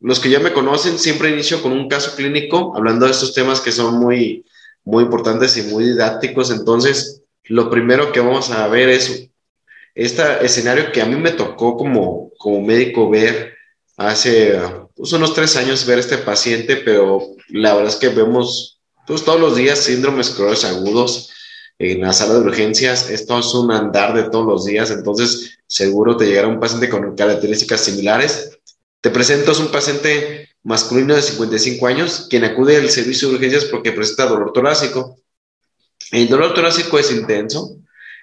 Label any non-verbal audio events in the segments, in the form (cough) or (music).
los que ya me conocen, siempre inicio con un caso clínico, hablando de estos temas que son muy, muy importantes y muy didácticos. Entonces, lo primero que vamos a ver es este escenario que a mí me tocó como, como médico ver hace pues, unos tres años, ver este paciente, pero la verdad es que vemos pues, todos los días síndromes crónicos agudos en la sala de urgencias. Esto es un andar de todos los días, entonces seguro te llegará un paciente con características similares te presento es un paciente masculino de 55 años quien acude al servicio de urgencias porque presenta dolor torácico. El dolor torácico es intenso,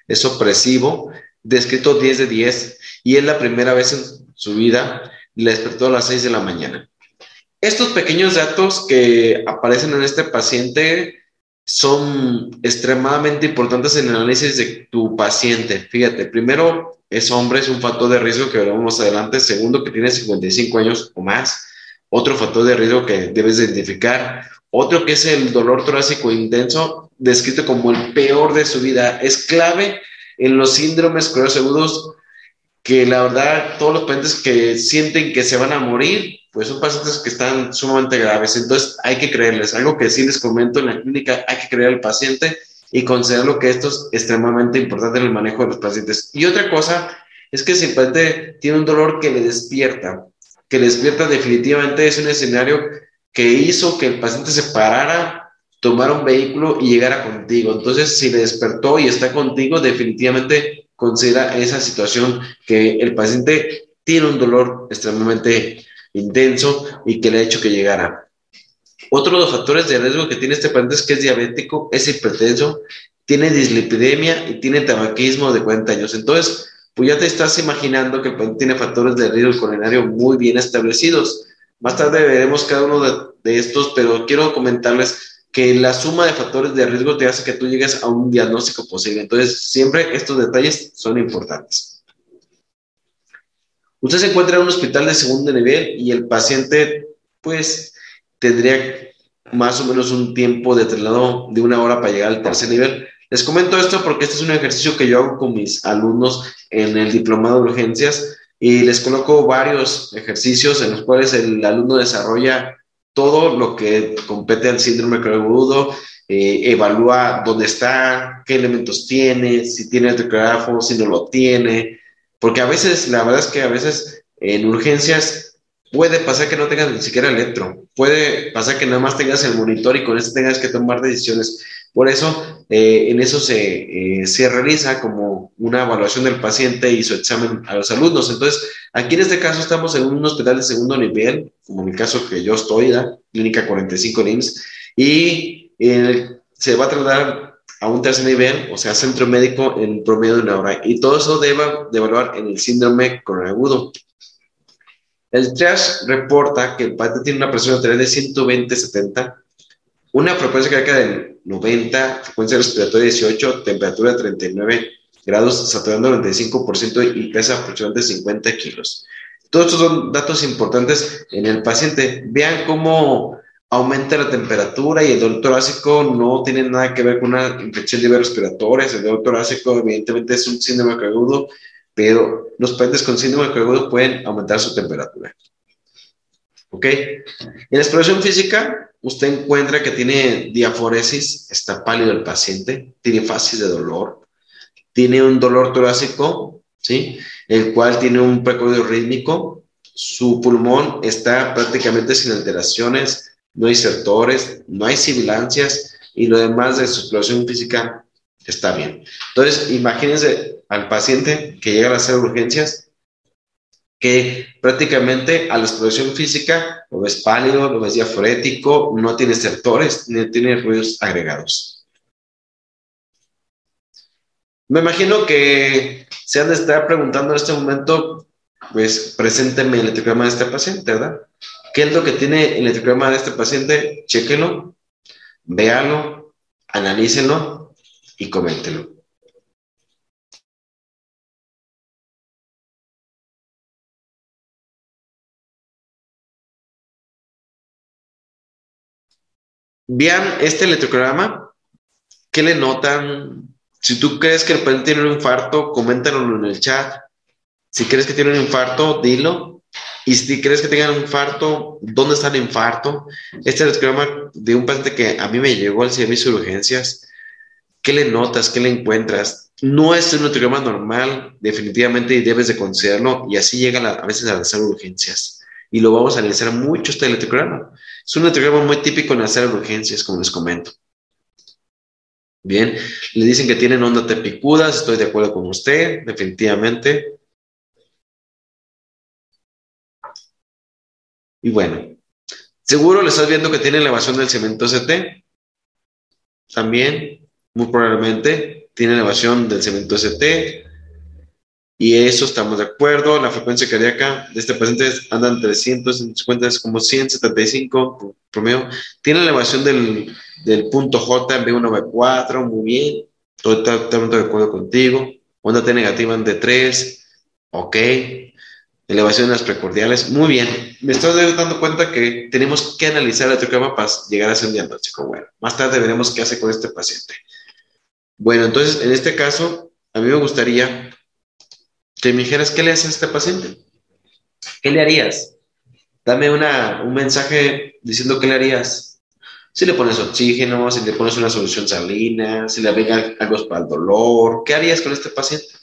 es opresivo, descrito 10 de 10 y es la primera vez en su vida le despertó a las 6 de la mañana. Estos pequeños datos que aparecen en este paciente son extremadamente importantes en el análisis de tu paciente. Fíjate, primero, es hombre, es un factor de riesgo que veremos más adelante. Segundo, que tiene 55 años o más. Otro factor de riesgo que debes identificar. Otro que es el dolor torácico intenso, descrito como el peor de su vida. Es clave en los síndromes agudos que la verdad todos los pacientes que sienten que se van a morir pues son pacientes que están sumamente graves. Entonces hay que creerles. Algo que sí les comento en la clínica, hay que creer al paciente y considerarlo que esto es extremadamente importante en el manejo de los pacientes. Y otra cosa es que si el paciente tiene un dolor que le despierta, que le despierta definitivamente es un escenario que hizo que el paciente se parara, tomara un vehículo y llegara contigo. Entonces, si le despertó y está contigo, definitivamente considera esa situación que el paciente tiene un dolor extremadamente intenso y que le ha hecho que llegara. Otro de los factores de riesgo que tiene este paciente es que es diabético, es hipertenso, tiene dislipidemia y tiene tabaquismo de 40 años. Entonces, pues ya te estás imaginando que el paciente tiene factores de riesgo coronario muy bien establecidos. Más tarde veremos cada uno de, de estos, pero quiero comentarles que la suma de factores de riesgo te hace que tú llegues a un diagnóstico posible. Entonces, siempre estos detalles son importantes. Usted se encuentra en un hospital de segundo nivel y el paciente, pues, tendría más o menos un tiempo de traslado de una hora para llegar al tercer nivel. Les comento esto porque este es un ejercicio que yo hago con mis alumnos en el diplomado de urgencias y les coloco varios ejercicios en los cuales el alumno desarrolla todo lo que compete al síndrome agudo, eh, evalúa dónde está, qué elementos tiene, si tiene el si no lo tiene, porque a veces, la verdad es que a veces en urgencias puede pasar que no tengas ni siquiera electro, puede pasar que nada más tengas el monitor y con eso tengas que tomar decisiones. Por eso, eh, en eso se, eh, se realiza como una evaluación del paciente y su examen a los alumnos. Entonces, aquí en este caso estamos en un hospital de segundo nivel, como en el caso que yo estoy, la Clínica 45 NIMS, y se va a tratar a un tercer nivel, o sea, centro médico en promedio de una hora. Y todo eso debe de evaluar en el síndrome coronavirus. El triage reporta que el paciente tiene una presión arterial de 120-70, una frecuencia cardíaca de 90, frecuencia respiratoria 18, temperatura de 39 grados, saturando 95% y pesa aproximadamente 50 kilos. Todos estos son datos importantes en el paciente. Vean cómo aumenta la temperatura y el dolor torácico no tiene nada que ver con una infección de vías. El dolor torácico, evidentemente, es un síndrome agudo, pero los pacientes con síndrome agudo pueden aumentar su temperatura. ¿Ok? En la exploración física, usted encuentra que tiene diaforesis, está pálido el paciente, tiene fases de dolor, tiene un dolor torácico, ¿sí? El cual tiene un precordio rítmico, su pulmón está prácticamente sin alteraciones, no hay sectores, no hay sibilancias y lo demás de su exploración física está bien. Entonces, imagínense al paciente que llega a hacer urgencias, que prácticamente a la exploración física lo ves pálido, lo ves diaforético, no tiene sectores, ni tiene ruidos agregados. Me imagino que se han de estar preguntando en este momento, pues presénteme el electrograma de este paciente, ¿verdad? ¿Qué es lo que tiene el electrograma de este paciente? Chéquelo, véalo, analícenlo y coméntelo. Vean este electrocardiograma. ¿Qué le notan? Si tú crees que el paciente tiene un infarto, coméntalo en el chat. Si crees que tiene un infarto, dilo. Y si crees que tenga un infarto, ¿dónde está el infarto? Este electrocardiograma de un paciente que a mí me llegó al servicio de urgencias. ¿Qué le notas? ¿Qué le encuentras? No es un electrocardiograma normal, definitivamente, y debes de considerarlo. Y así llega a veces a las urgencias. Y lo vamos a analizar mucho este electrocardiograma. Es un electrograma muy típico en las urgencias, como les comento. Bien, le dicen que tienen onda tepicudas, estoy de acuerdo con usted, definitivamente. Y bueno, seguro le estás viendo que tiene elevación del cemento ST. También, muy probablemente, tiene elevación del cemento ST. Y eso estamos de acuerdo. La frecuencia cardíaca de este paciente anda entre 150, es como 175 promedio. Tiene elevación del, del punto J en B1, B4, muy bien. Totalmente de acuerdo contigo. Onda T negativa en D3, ok. Elevación de las precordiales, muy bien. Me estoy dando cuenta que tenemos que analizar el electrograma para llegar a hacer un diagnóstico. Bueno, más tarde veremos qué hace con este paciente. Bueno, entonces, en este caso, a mí me gustaría que me dijeras, ¿qué le haces a este paciente? ¿Qué le harías? Dame una, un mensaje diciendo qué le harías. Si le pones oxígeno, si le pones una solución salina, si le agrega algo para el dolor, ¿qué harías con este paciente?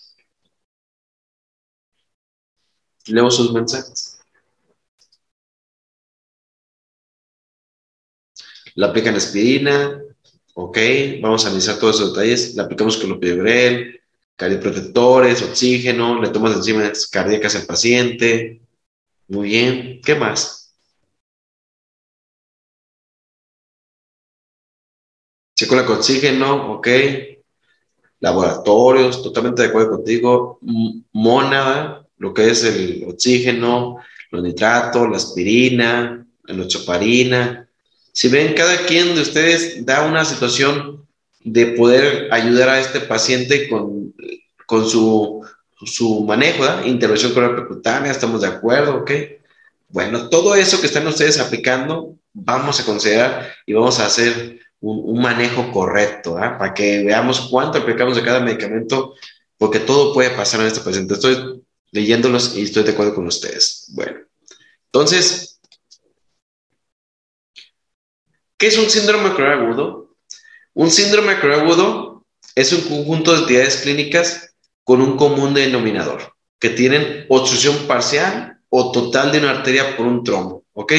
Leo sus mensajes. Le aplican aspirina, ok, vamos a analizar todos esos detalles. Le aplicamos clopidogrel, cardioprotectores, oxígeno, le tomas enzimas cardíacas al paciente. Muy bien. ¿Qué más? Checo con oxígeno, ok. Laboratorios, totalmente de acuerdo contigo. Mónada, lo que es el oxígeno, los nitratos, la aspirina, la nochoparina. Si ven, cada quien de ustedes da una situación de poder ayudar a este paciente con, con su, su manejo, ¿verdad? intervención percutánea, estamos de acuerdo, ¿ok? Bueno, todo eso que están ustedes aplicando, vamos a considerar y vamos a hacer un, manejo correcto, ¿ah? para que veamos cuánto aplicamos de cada medicamento, porque todo puede pasar en este paciente. Estoy leyéndolos y estoy de acuerdo con ustedes. Bueno, entonces, ¿qué es un síndrome agudo? Un síndrome agudo es un conjunto de entidades clínicas con un común denominador, que tienen obstrucción parcial o total de una arteria por un trombo, ¿ok?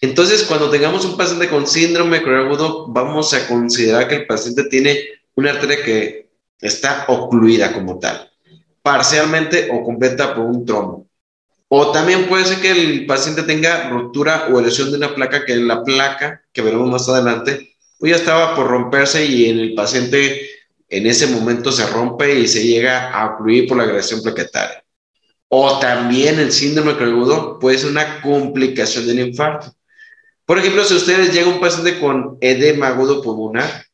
Entonces, cuando tengamos un paciente con síndrome agudo, vamos a considerar que el paciente tiene una arteria que está ocluida como tal, parcialmente o completa por un trombo. O también puede ser que el paciente tenga ruptura o lesión de una placa, que la placa, que veremos más adelante, pues ya estaba por romperse y en el paciente en ese momento se rompe y se llega a ocluir por la agresión plaquetaria. O también el síndrome agudo puede ser una complicación del infarto. Por ejemplo, si ustedes llega un paciente con edema agudo pulmonar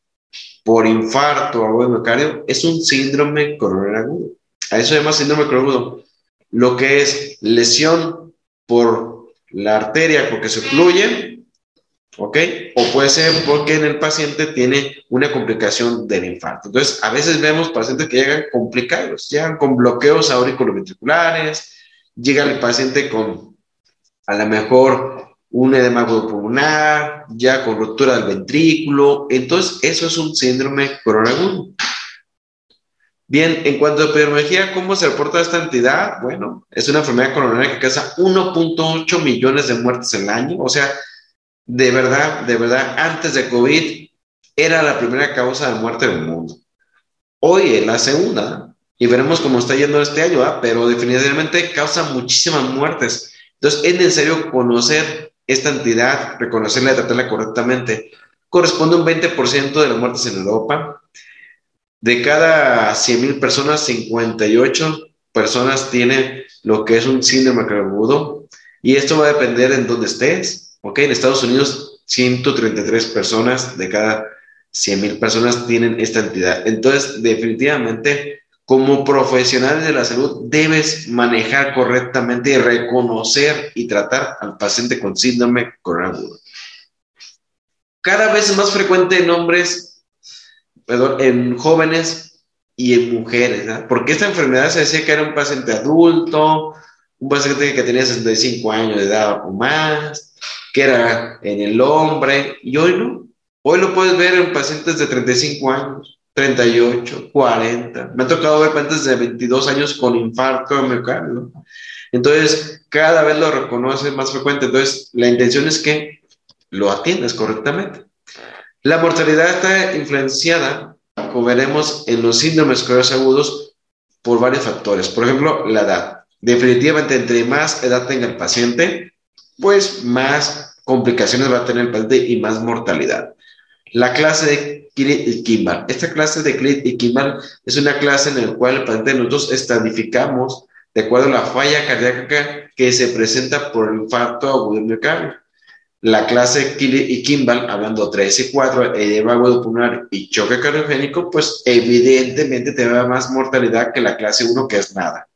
por infarto o miocardio, es un síndrome coronario agudo. A eso llama síndrome agudo. Lo que es lesión por la arteria porque se ocluye ¿ok? O puede ser porque en el paciente tiene una complicación del infarto. Entonces, a veces vemos pacientes que llegan complicados, llegan con bloqueos auriculoventriculares, llega el paciente con a lo mejor un edema pulmonar, ya con ruptura del ventrículo, entonces eso es un síndrome coronagudo. Bien, en cuanto a epidemiología, ¿cómo se reporta esta entidad? Bueno, es una enfermedad coronaria que causa 1.8 millones de muertes al año, o sea, de verdad, de verdad, antes de COVID era la primera causa de muerte del mundo. Hoy es la segunda, y veremos cómo está yendo este año, ¿ah? pero definitivamente causa muchísimas muertes. Entonces es necesario conocer esta entidad, reconocerla y tratarla correctamente. Corresponde un 20% de las muertes en Europa. De cada 100.000 personas, 58 personas tienen lo que es un síndrome agudo Y esto va a depender en dónde estés. ¿Ok? En Estados Unidos, 133 personas de cada 100 mil personas tienen esta entidad. Entonces, definitivamente, como profesional de la salud, debes manejar correctamente reconocer y tratar al paciente con síndrome coronavirus. Cada vez es más frecuente en hombres, perdón, en jóvenes y en mujeres, porque esta enfermedad se decía que era un paciente adulto, un paciente que tenía 65 años de edad o más, que era en el hombre, y hoy no. Hoy lo puedes ver en pacientes de 35 años, 38, 40. Me ha tocado ver pacientes de 22 años con infarto de miocardio. Entonces, cada vez lo reconoce más frecuente. Entonces, la intención es que lo atiendas correctamente. La mortalidad está influenciada, como veremos, en los síndromes coronavirus agudos por varios factores. Por ejemplo, la edad. Definitivamente, entre más edad tenga el paciente, pues más complicaciones va a tener el paciente y más mortalidad. La clase de Kilit y. Esta clase de Kilit y es una clase en la cual el paciente nosotros estadificamos de acuerdo a la falla cardíaca que se presenta por el infarto agudo miocardio. La clase y Kimball, hablando 3 y 4, edema pulmonar y choque cardiogénico, pues evidentemente te da más mortalidad que la clase 1, que es nada.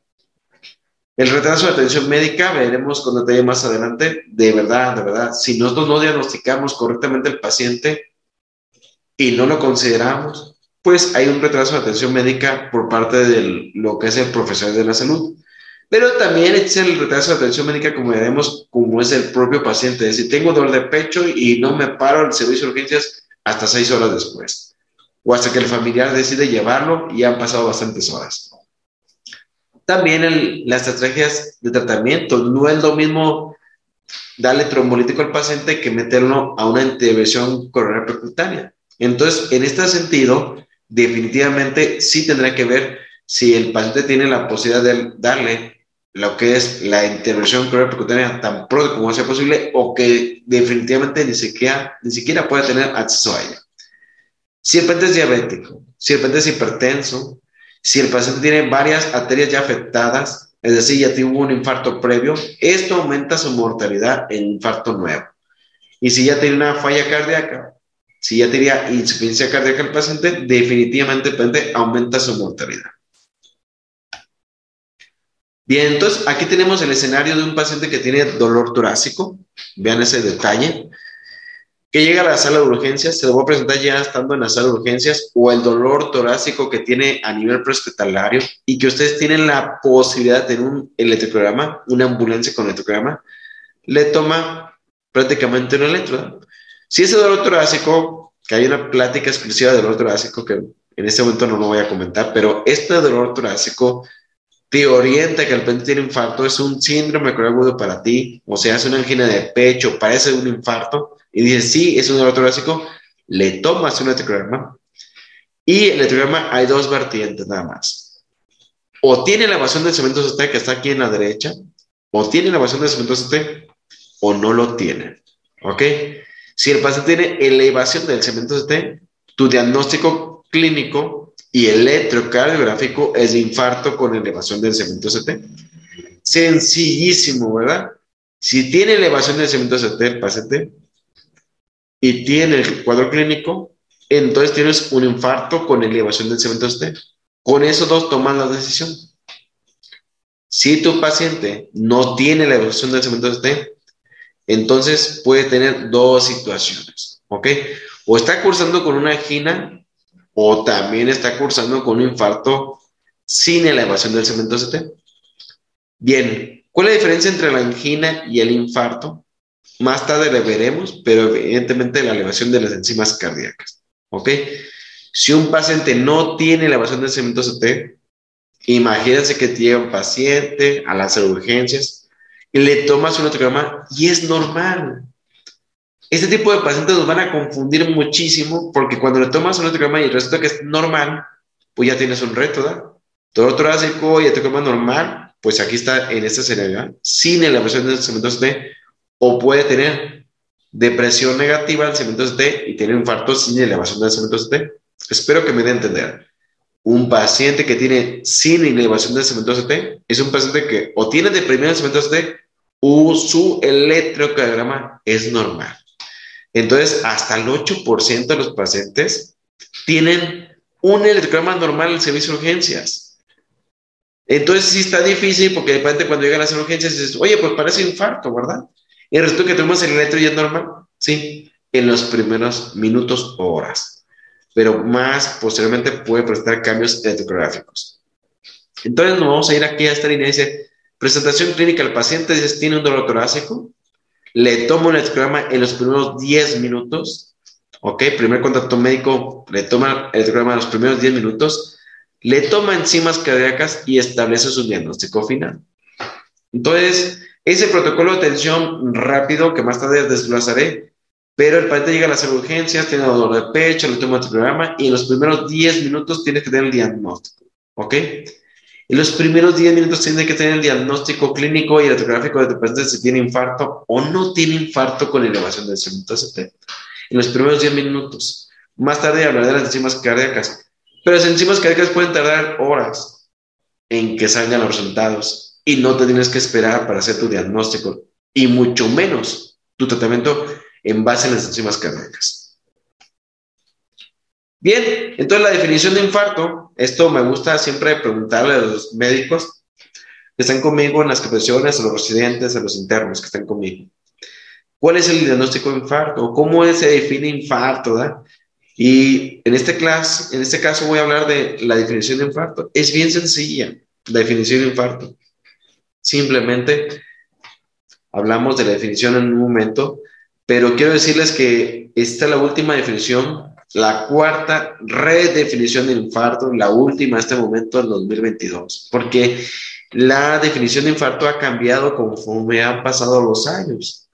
El retraso de atención médica, veremos con detalle más adelante, de verdad, de verdad, si nosotros no diagnosticamos correctamente el paciente, y no lo consideramos, pues hay un retraso de atención médica por parte de lo que es el profesional de la salud. Pero también existe el retraso de atención médica, como veremos, como es el propio paciente. Es decir, tengo dolor de pecho y no me paro al servicio de urgencias hasta seis horas después. O hasta que el familiar decide llevarlo y han pasado bastantes horas. También las estrategias de tratamiento. No es lo mismo darle trombolítico al paciente que meterlo a una intervención coronaria percutánea. Entonces, en este sentido, definitivamente sí tendrá que ver si el paciente tiene la posibilidad de darle lo que es la intervención percutánea tan pronto como sea posible o que definitivamente ni siquiera, ni siquiera puede tener acceso a ella. Si el paciente es diabético, si el paciente es hipertenso, si el paciente tiene varias arterias ya afectadas, es decir, ya tuvo un infarto previo, esto aumenta su mortalidad en infarto nuevo. Y si ya tiene una falla cardíaca, si ya tenía insuficiencia cardíaca el paciente, definitivamente el aumenta su mortalidad. Bien, entonces aquí tenemos el escenario de un paciente que tiene dolor torácico. Vean ese detalle. Que llega a la sala de urgencias, se lo voy a presentar ya estando en la sala de urgencias, o el dolor torácico que tiene a nivel prehospitalario y que ustedes tienen la posibilidad de tener un electrograma, una ambulancia con electrograma, le toma prácticamente un electrodo. Si ese dolor torácico, que hay una plática exclusiva de dolor torácico que en este momento no lo voy a comentar, pero este dolor torácico te orienta que el paciente tiene infarto, es un síndrome agudo para ti, o sea, es una angina de pecho, parece un infarto, y dices, sí, es un dolor le tomas un electrograma, y el electrograma hay dos vertientes nada más. O tiene la evasión del cemento CT que está aquí en la derecha, o tiene la evasión del cemento CT, o no lo tiene. ¿Ok? Si el paciente tiene elevación del cemento CT, tu diagnóstico clínico y electrocardiográfico es infarto con elevación del cemento CT. Sencillísimo, ¿verdad? Si tiene elevación del cemento CT el y tiene el cuadro clínico, entonces tienes un infarto con elevación del cemento CT. Con esos dos toman la decisión. Si tu paciente no tiene elevación del cemento CT, entonces puede tener dos situaciones, ¿ok? O está cursando con una angina o también está cursando con un infarto sin elevación del cemento CT. Bien, ¿cuál es la diferencia entre la angina y el infarto? Más tarde le veremos, pero evidentemente la elevación de las enzimas cardíacas, ¿ok? Si un paciente no tiene elevación del cemento CT, imagínense que tiene un paciente a las urgencias le tomas un electrograma y es normal. Este tipo de pacientes nos van a confundir muchísimo porque cuando le tomas un electrograma y resulta que es normal, pues ya tienes un reto, ¿verdad? Todo torácico y electrograma normal, pues aquí está en esta escenario, sin elevación del cemento D, o puede tener depresión negativa del cemento D y tener infarto sin elevación del cemento D. Espero que me dé a entender. Un paciente que tiene sin elevación del cemento CT es un paciente que o tiene deprimido el cemento CT su electrocardiograma es normal. Entonces, hasta el 8% de los pacientes tienen un electrocardiograma normal en servicio de urgencias. Entonces, sí está difícil porque de repente cuando llegan las urgencias dices, oye, pues parece infarto, ¿verdad? Y resulta que tenemos el electro normal. Sí, en los primeros minutos o horas. Pero más posteriormente puede presentar cambios electrográficos. Entonces, nos vamos a ir aquí a esta línea. Dice, presentación clínica al paciente dice, tiene un dolor torácico, le toma un electrograma en los primeros 10 minutos, ¿ok? Primer contacto médico, le toma el electrograma en los primeros 10 minutos, le toma enzimas cardíacas y establece su diagnóstico final. Entonces, ese protocolo de atención rápido que más tarde desglosaré, pero el paciente llega a las urgencias, tiene dolor de pecho, le toma el programa y en los primeros 10 minutos tiene que tener el diagnóstico, ¿ok? En los primeros 10 minutos tiene que tener el diagnóstico clínico y el radiográfico de paciente si tiene infarto o no tiene infarto con elevación del CT. En los primeros 10 minutos. Más tarde hablaré de las enzimas cardíacas. Pero las enzimas cardíacas pueden tardar horas en que salgan los resultados y no te tienes que esperar para hacer tu diagnóstico y mucho menos tu tratamiento en base a las enzimas cardíacas. Bien, entonces la definición de infarto, esto me gusta siempre preguntarle a los médicos que están conmigo en las capacitaciones, a los residentes, a los internos que están conmigo. ¿Cuál es el diagnóstico de infarto? ¿Cómo se define infarto? Y en este, clase, en este caso voy a hablar de la definición de infarto. Es bien sencilla la definición de infarto. Simplemente hablamos de la definición en un momento, pero quiero decirles que esta es la última definición la cuarta redefinición de infarto, la última en este momento en 2022, porque la definición de infarto ha cambiado conforme han pasado los años.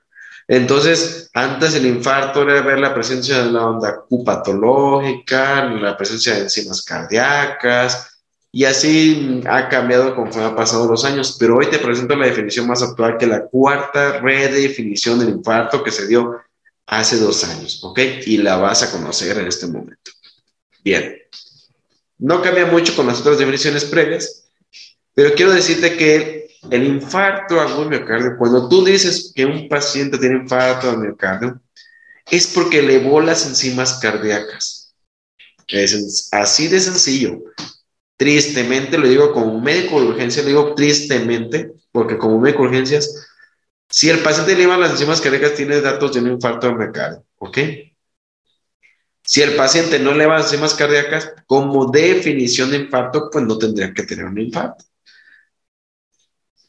Entonces, antes el infarto era ver la presencia de la onda Q patológica, la presencia de enzimas cardíacas, y así ha cambiado conforme han pasado los años. Pero hoy te presento la definición más actual, que la cuarta redefinición del infarto que se dio hace dos años, ¿ok? Y la vas a conocer en este momento. Bien. No cambia mucho con las otras definiciones previas, pero quiero decirte que el infarto agudo miocardio, cuando tú dices que un paciente tiene infarto al miocardio, es porque elevó las enzimas cardíacas. Es así de sencillo. Tristemente, lo digo como médico de urgencia, lo digo tristemente, porque como médico de urgencias, si el paciente eleva las enzimas cardíacas, tiene datos de un infarto de miocardio, ¿ok? Si el paciente no eleva las enzimas cardíacas, como definición de infarto, pues no tendría que tener un infarto.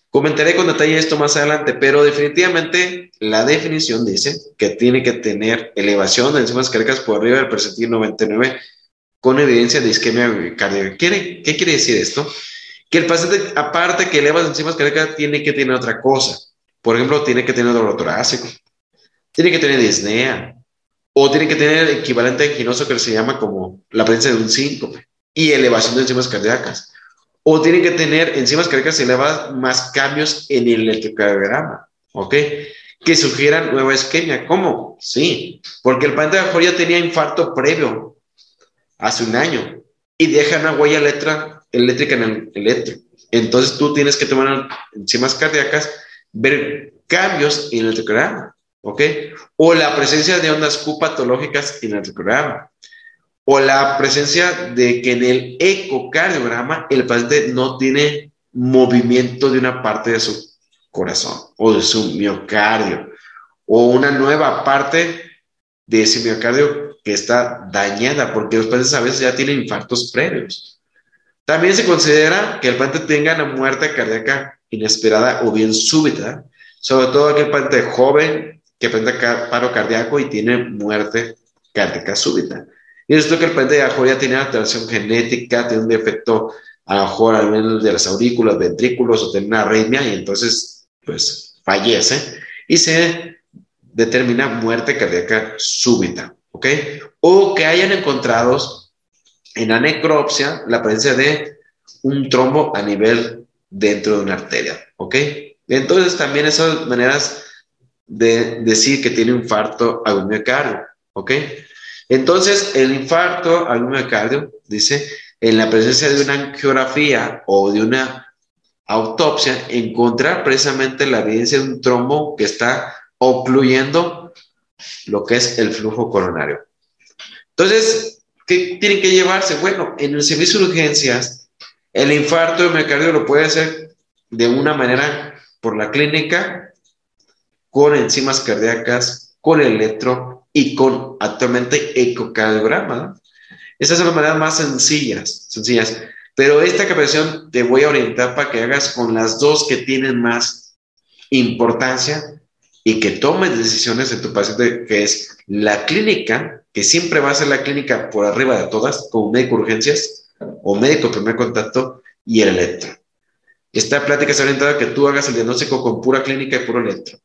Comentaré con detalle esto más adelante, pero definitivamente la definición dice que tiene que tener elevación de enzimas cardíacas por arriba del percentil 99 con evidencia de isquemia cardíaca. ¿Qué quiere decir esto? Que el paciente, aparte que eleva las enzimas cardíacas, tiene que tener otra cosa. Por ejemplo, tiene que tener dolor torácico, tiene que tener disnea, o tiene que tener el equivalente anginoso que se llama como la presencia de un síncope y elevación de enzimas cardíacas. O tiene que tener enzimas cardíacas elevadas más cambios en el electrocardiograma, ¿ok? Que sugieran nueva isquemia. ¿Cómo? Sí, porque el paciente mejor ya tenía infarto previo hace un año y deja una huella eléctrica en el electro. Entonces tú tienes que tomar enzimas cardíacas ver cambios en el electrocardiograma, ¿ok? O la presencia de ondas Q patológicas en el electrocardiograma. O la presencia de que en el ecocardiograma el paciente no tiene movimiento de una parte de su corazón o de su miocardio. O una nueva parte de ese miocardio que está dañada, porque los pacientes a veces ya tienen infartos previos. También se considera que el paciente tenga una muerte cardíaca inesperada o bien súbita, sobre todo aquel paciente joven que presenta paro cardíaco y tiene muerte cardíaca súbita. Y esto que el paciente a ya tiene alteración genética, tiene un defecto a lo mejor al menos de las aurículas, ventrículos o tiene una arritmia y entonces pues fallece y se determina muerte cardíaca súbita, ¿ok? O que hayan encontrado en la necropsia la presencia de un trombo a nivel dentro de una arteria, ¿ok? Entonces también esas maneras de decir que tiene infarto al miocardio, ¿ok? Entonces el infarto al miocardio, dice, en la presencia de una angiografía o de una autopsia, encontrar precisamente la evidencia de un trombo que está ocluyendo lo que es el flujo coronario. Entonces, ¿qué tienen que llevarse? Bueno, en el servicio de urgencias, el infarto de miocardio lo puede hacer de una manera por la clínica, con enzimas cardíacas, con electro y con actualmente ecocardiograma. Esas son las maneras más sencillas, sencillas. Pero esta capacitación te voy a orientar para que hagas con las dos que tienen más importancia y que tomes decisiones en tu paciente, que es la clínica, que siempre va a ser la clínica por arriba de todas, como médico urgencias o médico primer contacto y el electro. Esta plática está orientada a que tú hagas el diagnóstico con pura clínica y puro electro.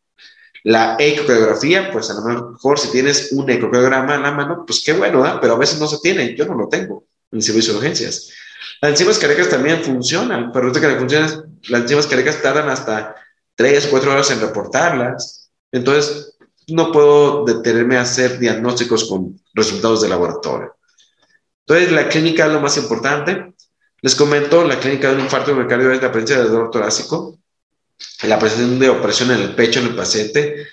La ecocardiografía, pues a lo mejor si tienes un ecocardiograma en la mano, pues qué bueno, ¿eh? pero a veces no se tiene, yo no lo tengo en el servicio de urgencias. Las enzimas cardíacas también funcionan, pero que funcionan, las enzimas cardíacas tardan hasta 3, 4 horas en reportarlas. Entonces, no puedo detenerme a hacer diagnósticos con resultados de laboratorio. Entonces, la clínica es lo más importante. Les comento, la clínica de un infarto de miocardio es la presencia de dolor torácico, la presencia de opresión en el pecho en el paciente,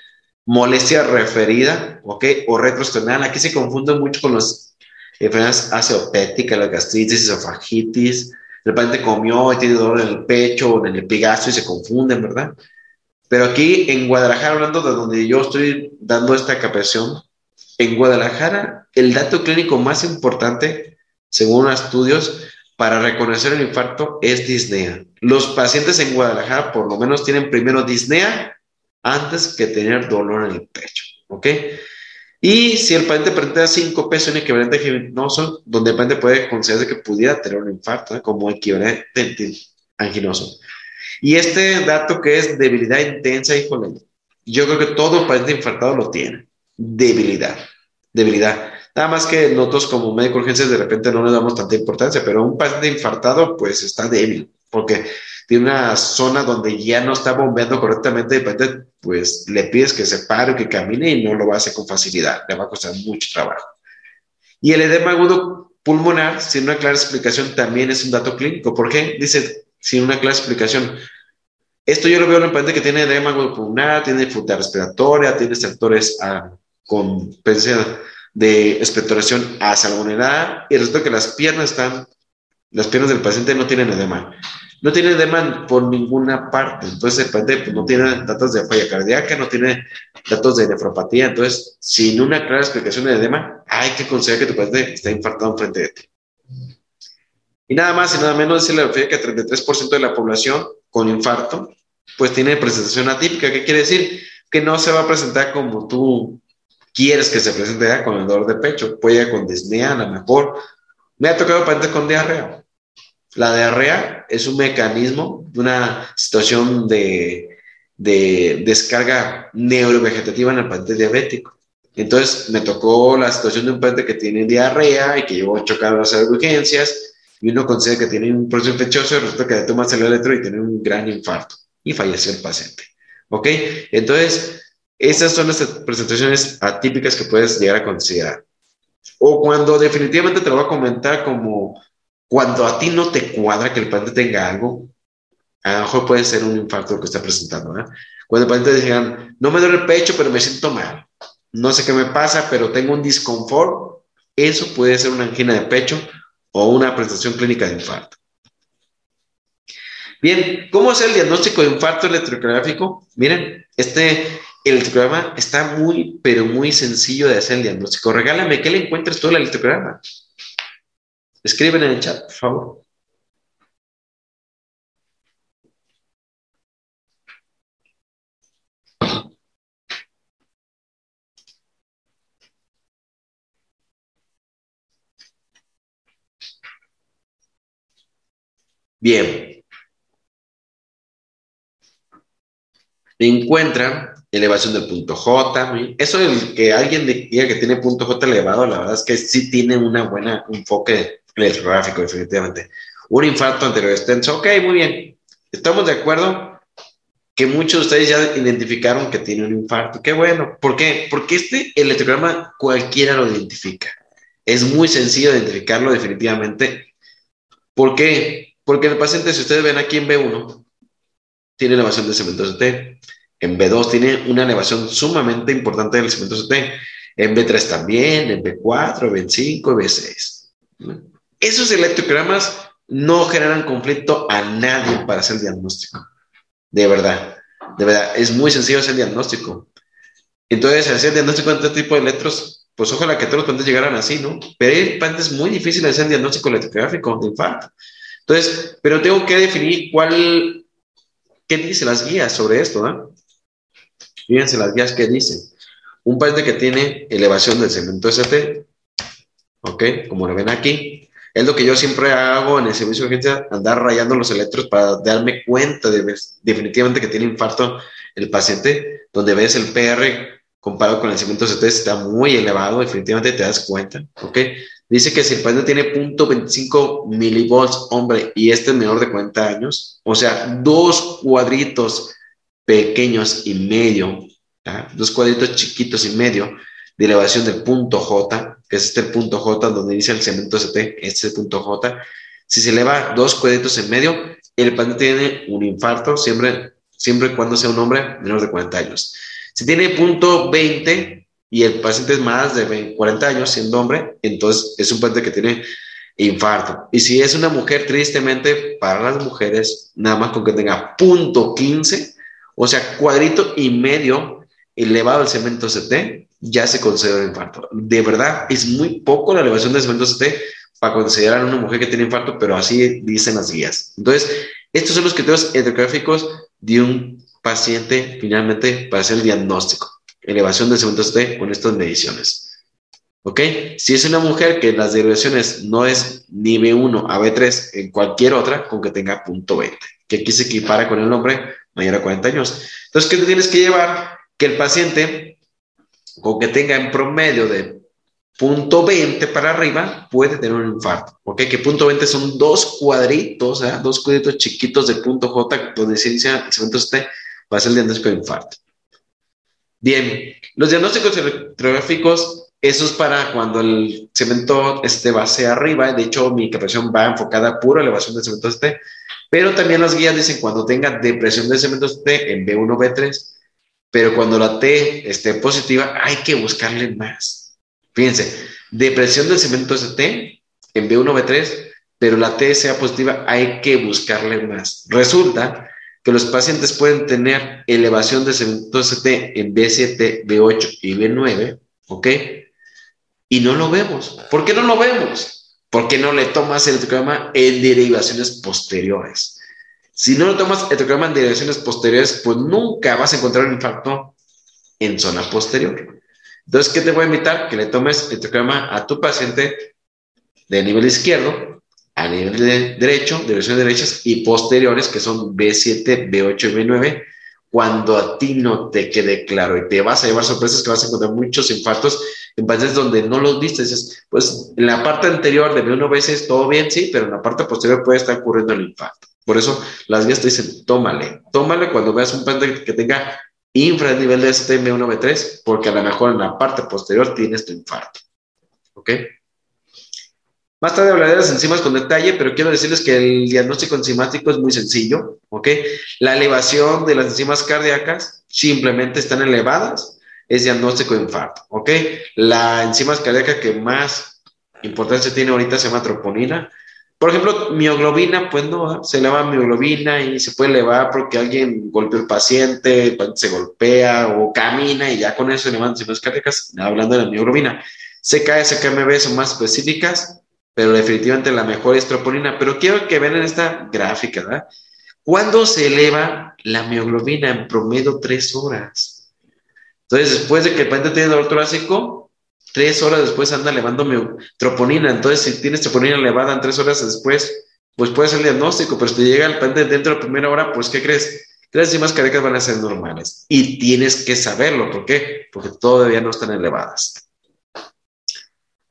molestia referida, ¿ok? O retroesternal. Aquí se confunde mucho con las enfermedades aseopéticas, la gastritis, esofagitis. El paciente comió y tiene dolor en el pecho o en el epigastrio y se confunden, ¿verdad? Pero aquí en Guadalajara, hablando de donde yo estoy dando esta capacitación, en Guadalajara, el dato clínico más importante, según estudios, para reconocer el infarto es disnea. Los pacientes en Guadalajara por lo menos tienen primero disnea antes que tener dolor en el pecho, ¿ok? Y si el paciente presenta síncope, es un equivalente anginoso, donde el paciente puede considerarse que pudiera tener un infarto ¿eh? como equivalente anginoso. Y este dato que es debilidad intensa, híjole, yo creo que todo paciente infartado lo tiene. Debilidad, debilidad. Nada más que nosotros como médico urgencias de repente no le damos tanta importancia, pero un paciente infartado pues está débil, porque tiene una zona donde ya no está bombeando correctamente, repente pues le pides que se pare, que camine y no lo va a hacer con facilidad, le va a costar mucho trabajo. Y el edema agudo pulmonar, sin una clara explicación, también es un dato clínico. ¿Por qué? Dice, sin una clara explicación. Esto yo lo veo en un paciente que tiene edema pulmonar, tiene dificultad respiratoria, tiene sectores ah, con presencia de expectoración a salmonella y resulta que las piernas están, las piernas del paciente no tienen edema. No tiene edema por ninguna parte. Entonces el paciente pues, no tiene datos de falla cardíaca, no tiene datos de nefropatía. Entonces, sin una clara explicación de edema, hay que considerar que tu paciente está infartado enfrente de ti. Y nada más y nada menos decirle que el 33% de la población con infarto pues tiene presentación atípica. ¿Qué quiere decir? Que no se va a presentar como tú quieres que se presente ya con el dolor de pecho, puede con disnea, a lo mejor. Me ha tocado pacientes con diarrea. La diarrea es un mecanismo de una situación de, de descarga neurovegetativa en el paciente diabético. Entonces me tocó la situación de un paciente que tiene diarrea y que llevó a chocar a las urgencias y uno considera que tiene un y resulta que le toma el electro y tiene un gran infarto y falleció el paciente. ¿Ok? Entonces, esas son las presentaciones atípicas que puedes llegar a considerar. O cuando definitivamente te lo voy a comentar como cuando a ti no te cuadra que el paciente tenga algo, a lo mejor puede ser un infarto que está presentando. Cuando el paciente diga, no me duele el pecho, pero me siento mal. No sé qué me pasa, pero tengo un disconfort. Eso puede ser una angina de pecho o una presentación clínica de infarto. Bien, ¿cómo hacer el diagnóstico de infarto electrocardiográfico? Miren, este el electrograma está muy, pero muy sencillo de hacer el diagnóstico. Regálame que le encuentres todo el electrograma. Escriben en el chat, por favor. Bien. Encuentran elevación del punto J. Eso de que alguien diga que tiene punto J elevado, la verdad es que sí tiene una buena enfoque electrográfico, definitivamente. Un infarto anterior extenso, ok, muy bien. Estamos de acuerdo que muchos de ustedes ya identificaron que tiene un infarto. Qué bueno. ¿Por qué? Porque este electrograma cualquiera lo identifica. Es muy sencillo identificarlo definitivamente. ¿Por qué? Porque el paciente, si ustedes ven aquí en B1, tiene elevación de cemento ST. En B2 tiene una elevación sumamente importante del cemento ST. En B3 también, en B4, B5 y B6. Esos electrocardiogramas no generan conflicto a nadie para hacer el diagnóstico. De verdad, de verdad, es muy sencillo hacer el diagnóstico. Entonces, hacer el diagnóstico de este tipo de electros, pues ojalá que todos los pacientes llegaran así, ¿no? Pero hay pacientes muy difícil hacer el diagnóstico electrográfico de infarto. Entonces, pero tengo que definir cuál, qué dice las guías sobre esto, ¿no? Fíjense las guías que dicen. Un paciente que tiene elevación del segmento ST, ¿ok? Como lo ven aquí, es lo que yo siempre hago en el servicio de urgencia, andar rayando los electros para darme cuenta de definitivamente que tiene infarto el paciente, donde ves el PR comparado con el cemento CT está muy elevado, definitivamente te das cuenta, ¿ok? Dice que si el paciente tiene 0.25 milivolts, hombre, y este es menor de 40 años, o sea, dos cuadritos pequeños y medio, dos cuadritos chiquitos y medio, de elevación del punto J, que es este punto J donde inicia el cemento ST, este punto J. Si se eleva dos cuadritos en medio, el paciente tiene un infarto, siempre, siempre cuando sea un hombre menor de 40 años. Si tiene punto 20 y el paciente es más de 40 años siendo hombre, entonces es un paciente que tiene infarto. Y si es una mujer, tristemente, para las mujeres, nada más con que tenga punto 15, o sea, cuadrito y medio elevado el cemento ST, ya se considera infarto. De verdad, es muy poco la elevación de cemento CT para considerar a una mujer que tiene infarto, pero así dicen las guías. Entonces, estos son los criterios electrográficos de un paciente finalmente para hacer el diagnóstico. Elevación de cemento CT con estas mediciones. ¿Ok? Si es una mujer que las derivaciones no es ni B1 a B3 en cualquier otra, con que tenga punto 20, que aquí se equipara con el hombre mayor a 40 años. Entonces, ¿qué te tienes que llevar? Que el paciente con que tenga en promedio de punto 20 para arriba, puede tener un infarto. ¿Ok? Que punto 20 son dos cuadritos, ¿eh? dos cuadritos chiquitos de punto J, donde se inicia el cemento T, va a ser el diagnóstico de infarto. Bien, los diagnósticos electrográficos, eso es para cuando el cemento esté base arriba. De hecho, mi captación va enfocada a pura elevación del cemento T, pero también las guías dicen cuando tenga depresión del cemento T en B1, B3, pero cuando la T esté positiva, hay que buscarle más. Fíjense, depresión del cemento ST en B1, B3, pero la T sea positiva, hay que buscarle más. Resulta que los pacientes pueden tener elevación de en B7, B8 y B9, ¿ok? Y no lo vemos. ¿Por qué no lo vemos? Porque no le tomas el programa en derivaciones posteriores. Si no lo tomas electrocardiograma en direcciones posteriores, pues nunca vas a encontrar un infarto en zona posterior. Entonces, ¿qué te voy a invitar? Que le tomes electrocardiograma a tu paciente de nivel izquierdo, a nivel de derecho, direcciones derechas y posteriores, que son B7, B8 y B9, cuando a ti no te quede claro y te vas a llevar sorpresas que vas a encontrar muchos infartos en pacientes donde no los viste. Dices, pues en la parte anterior de B1 veces todo bien, sí, pero en la parte posterior puede estar ocurriendo el infarto. Por eso las guías te dicen, tómale, tómale cuando veas un paciente que tenga infra nivel de STM1B3, porque a lo mejor en la parte posterior tienes tu infarto. ¿Ok? Más tarde hablaré de las enzimas con detalle, pero quiero decirles que el diagnóstico enzimático es muy sencillo, ¿ok? La elevación de las enzimas cardíacas simplemente están elevadas, es diagnóstico de infarto, ¿ok? La enzima cardíaca que más importancia tiene ahorita se llama troponina, por ejemplo, mioglobina, pues no, se eleva mioglobina y se puede elevar porque alguien golpeó al paciente, se golpea o camina y ya con eso elevan enzimas cardíacas, hablando de la mioglobina. CK, SKMB son más específicas, pero definitivamente la mejor es troponina. Pero quiero que vean en esta gráfica, ¿verdad? ¿Cuándo se eleva la mioglobina? En promedio tres horas. Entonces, después de que el paciente tiene dolor torácico, tres horas después anda elevando troponina. Entonces, si tienes troponina elevada en tres horas después, pues puede ser el diagnóstico, pero si te llega el paciente dentro de la primera hora, pues ¿qué crees? Las enzimas cardíacas van a ser normales. Y tienes que saberlo. ¿Por qué? Porque todavía no están elevadas.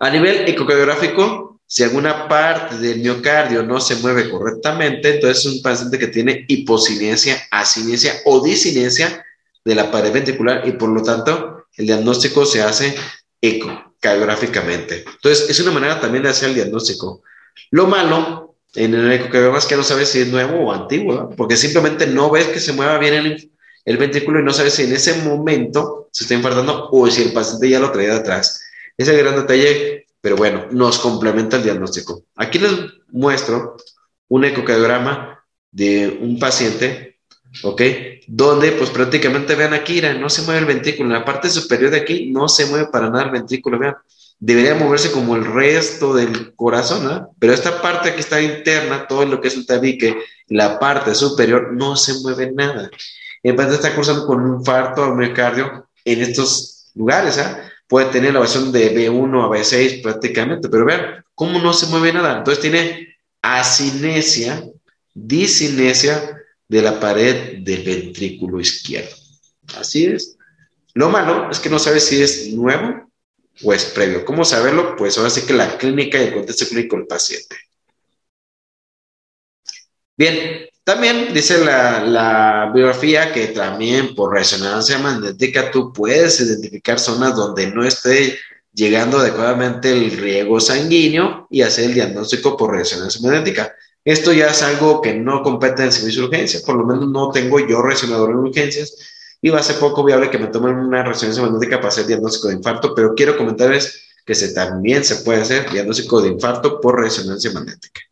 A nivel ecocardiográfico, si alguna parte del miocardio no se mueve correctamente, entonces es un paciente que tiene hipocinesia, asinesia o disinesia de la pared ventricular y por lo tanto el diagnóstico se hace ecocardiográficamente. Entonces, es una manera también de hacer el diagnóstico. Lo malo en el ecocardiograma es que no sabes si es nuevo o antiguo, porque simplemente no ves que se mueva bien el, el ventrículo y no sabes si en ese momento se está infartando o si el paciente ya lo traía de atrás. Ese gran detalle, pero bueno, nos complementa el diagnóstico. Aquí les muestro un ecocardiograma de un paciente, ¿ok? Donde pues prácticamente vean aquí, no se mueve el ventrículo, en la parte superior de aquí no se mueve para nada el ventrículo, vean. Debería moverse como el resto del corazón, ¿no? Pero esta parte que está interna, todo lo que es el tabique, la parte superior, no se mueve nada. El paciente está cursando con un infarto al miocardio en estos lugares, ¿ah? Puede tener la versión de B1 a B6 prácticamente, pero vean cómo no se mueve nada. Entonces tiene asinesia, disinesia de la pared del ventrículo izquierdo. Así es. Lo malo es que no sabe si es nuevo o es previo. ¿Cómo saberlo? Pues ahora sí que la clínica y el contexto clínico del paciente. Bien, también dice la, biografía que también por resonancia magnética tú puedes identificar zonas donde no esté llegando adecuadamente el riego sanguíneo y hacer el diagnóstico por resonancia magnética. Esto ya es algo que no compete en servicio de urgencia, por lo menos no tengo yo resonador en urgencias y va a ser poco viable que me tomen una resonancia magnética para hacer diagnóstico de infarto, pero quiero comentarles que se, también se puede hacer diagnóstico de infarto por resonancia magnética.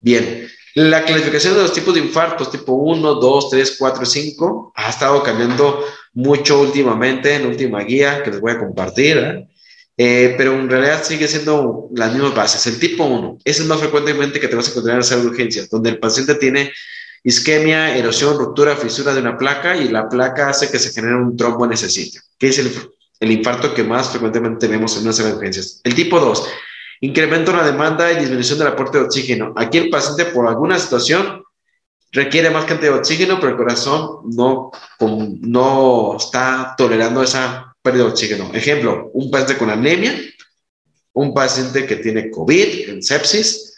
Bien, la clasificación de los tipos de infartos, tipo 1, 2, 3, 4, 5, ha estado cambiando mucho últimamente en última guía que les voy a compartir, ¿eh? Eh, pero en realidad sigue siendo las mismas bases. El tipo 1 es el más frecuentemente que te vas a encontrar en la sala de urgencias, donde el paciente tiene isquemia, erosión, ruptura, fisura de una placa y la placa hace que se genere un trombo en ese sitio, que es el, el infarto que más frecuentemente vemos en una sala de urgencias. El tipo 2, incremento en la demanda y disminución del aporte de oxígeno. Aquí el paciente por alguna situación requiere más cantidad de oxígeno, pero el corazón no, no está tolerando esa pérdida de oxígeno. Ejemplo, un paciente con anemia, un paciente que tiene COVID, sepsis,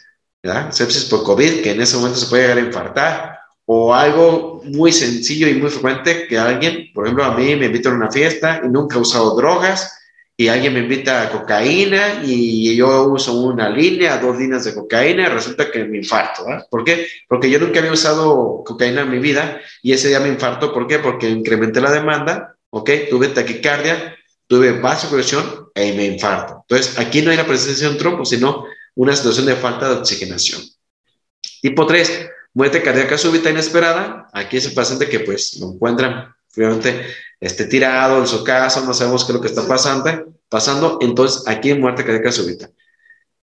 sepsis por COVID, que en ese momento se puede llegar a infartar, o algo muy sencillo y muy frecuente que alguien, por ejemplo, a mí me invitan a una fiesta y nunca he usado drogas, y alguien me invita a cocaína y yo uso una línea, dos líneas de cocaína y resulta que me infarto. ¿eh? ¿Por qué? Porque yo nunca había usado cocaína en mi vida y ese día me infarto. ¿Por qué? Porque incrementé la demanda, ¿ok? Tuve taquicardia, tuve vasopresión y me infarto. Entonces, aquí no hay la presencia de un trombo, sino una situación de falta de oxigenación. Tipo 3, muerte cardíaca súbita inesperada. Aquí es el paciente que pues lo encuentran obviamente esté tirado en su casa, no sabemos qué es lo que está pasando, pasando entonces aquí muerte cardíaca súbita.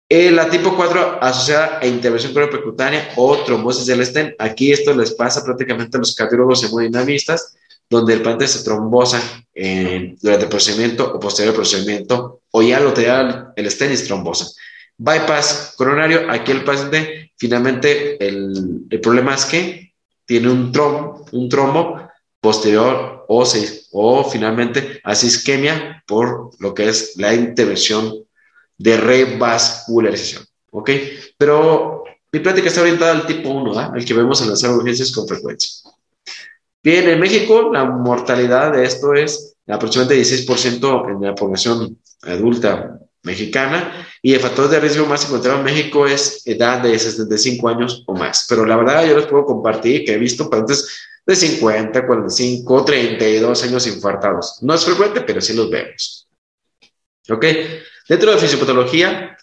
Eh, la tipo 4 asociada a intervención percutánea o trombosis del estén. Aquí esto les pasa prácticamente a los cardiólogos hemodinamistas, donde el paciente se trombosa durante el procedimiento o posterior al procedimiento, o ya lo tenía el estén y se trombosa. Bypass coronario, aquí el paciente finalmente el, el problema es que tiene un un trombo posterior o, o finalmente hace isquemia por lo que es la intervención de revascularización. ¿Ok? Pero mi plática está orientada al tipo 1, el que vemos en las urgencias con frecuencia. Bien, en México la mortalidad de esto es aproximadamente 16% en la población adulta mexicana y el factor de riesgo más encontrado en México es edad de 65 años o más. Pero la verdad yo les puedo compartir que he visto pacientes de 50, 45, 32 años infartados. No es frecuente, pero sí los vemos. ¿Ok? Dentro de fisiopatología,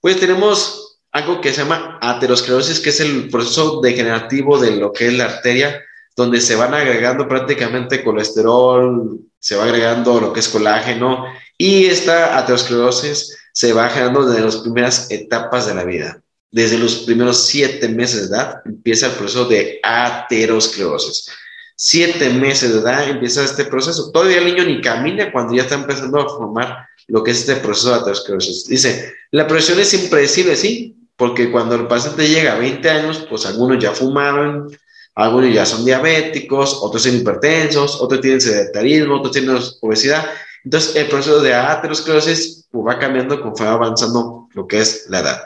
pues tenemos algo que se llama aterosclerosis, que es el proceso degenerativo de lo que es la arteria, donde se van agregando prácticamente colesterol, se va agregando lo que es colágeno, y esta aterosclerosis se va generando desde las primeras etapas de la vida desde los primeros siete meses de edad empieza el proceso de aterosclerosis. Siete meses de edad empieza este proceso. Todavía el niño ni camina cuando ya está empezando a formar lo que es este proceso de aterosclerosis. Dice, la presión es impredecible, sí, porque cuando el paciente llega a 20 años, pues algunos ya fumaron, algunos ya son diabéticos, otros son hipertensos, otros tienen sedentarismo, otros tienen obesidad. Entonces, el proceso de aterosclerosis pues, va cambiando conforme va avanzando lo que es la edad.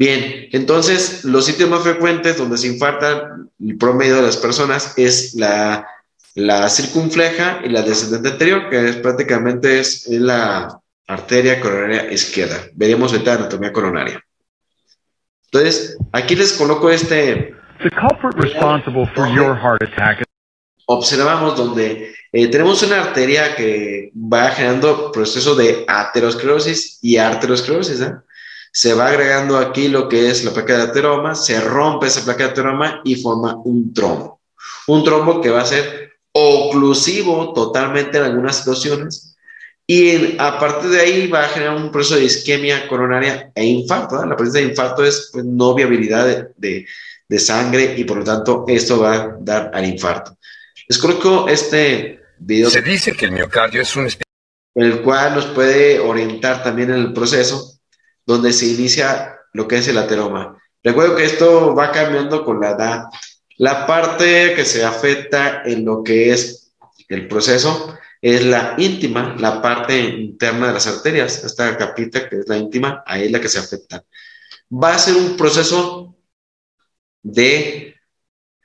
Bien, entonces los sitios más frecuentes donde se infarta el promedio de las personas es la, circunfleja y la descendente anterior, que es, prácticamente es la arteria coronaria izquierda. Veremos ahorita anatomía coronaria. Entonces, aquí les coloco este... The culprit responsible for your heart attack observamos donde eh, tenemos una arteria que va generando proceso de aterosclerosis y arteriosclerosis. ¿eh? Se va agregando aquí lo que es la placa de ateroma, se rompe esa placa de ateroma y forma un trombo. Un trombo que va a ser oclusivo totalmente en algunas situaciones y a partir de ahí va a generar un proceso de isquemia coronaria e infarto. La presencia de infarto es pues, no viabilidad de, de sangre y por lo tanto esto va a dar al infarto. Les coloco este video. Se dice que el miocardio es un... El cual nos puede orientar también en el proceso donde se inicia lo que es el ateroma. Recuerdo que esto va cambiando con la edad. La parte que se afecta en lo que es el proceso es la íntima, la parte interna de las arterias. Esta capita que es la íntima, ahí es la que se afecta. Va a ser un proceso de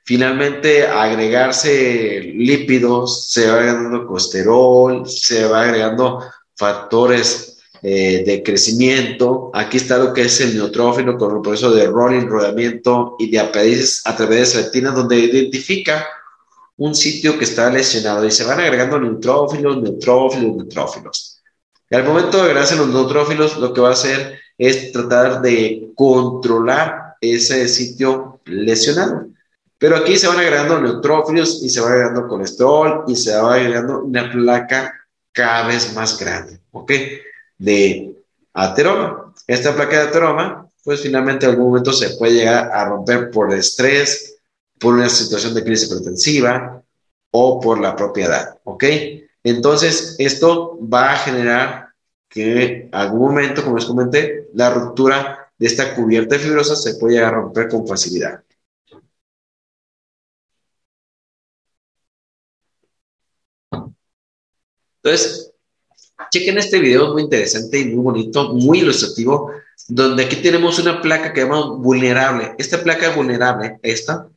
finalmente agregarse lípidos, se va agregando colesterol, se va agregando factores eh, de crecimiento. Aquí está lo que es el neutrófilo con el proceso de rolling, rodamiento y diapédisis a través de selectina, donde identifica un sitio que está lesionado y se van agregando neutrófilos, neutrófilos, neutrófilos. Y al momento de agregarse los neutrófilos, lo que va a hacer es tratar de controlar ese sitio lesionado. Pero aquí se van agregando neutrófilos y se va agregando colesterol y se va agregando una placa cada vez más grande, ¿ok? De ateroma. Esta placa de ateroma, pues finalmente en algún momento se puede llegar a romper por estrés, por una situación de crisis hipertensiva o por la propiedad, ¿ok? Entonces, esto va a generar que en algún momento, como les comenté, la ruptura de esta cubierta fibrosa se puede llegar a romper con facilidad. Entonces, chequen este video, muy interesante y muy bonito, muy ilustrativo, donde aquí tenemos una placa que llamamos vulnerable. Esta placa vulnerable, esta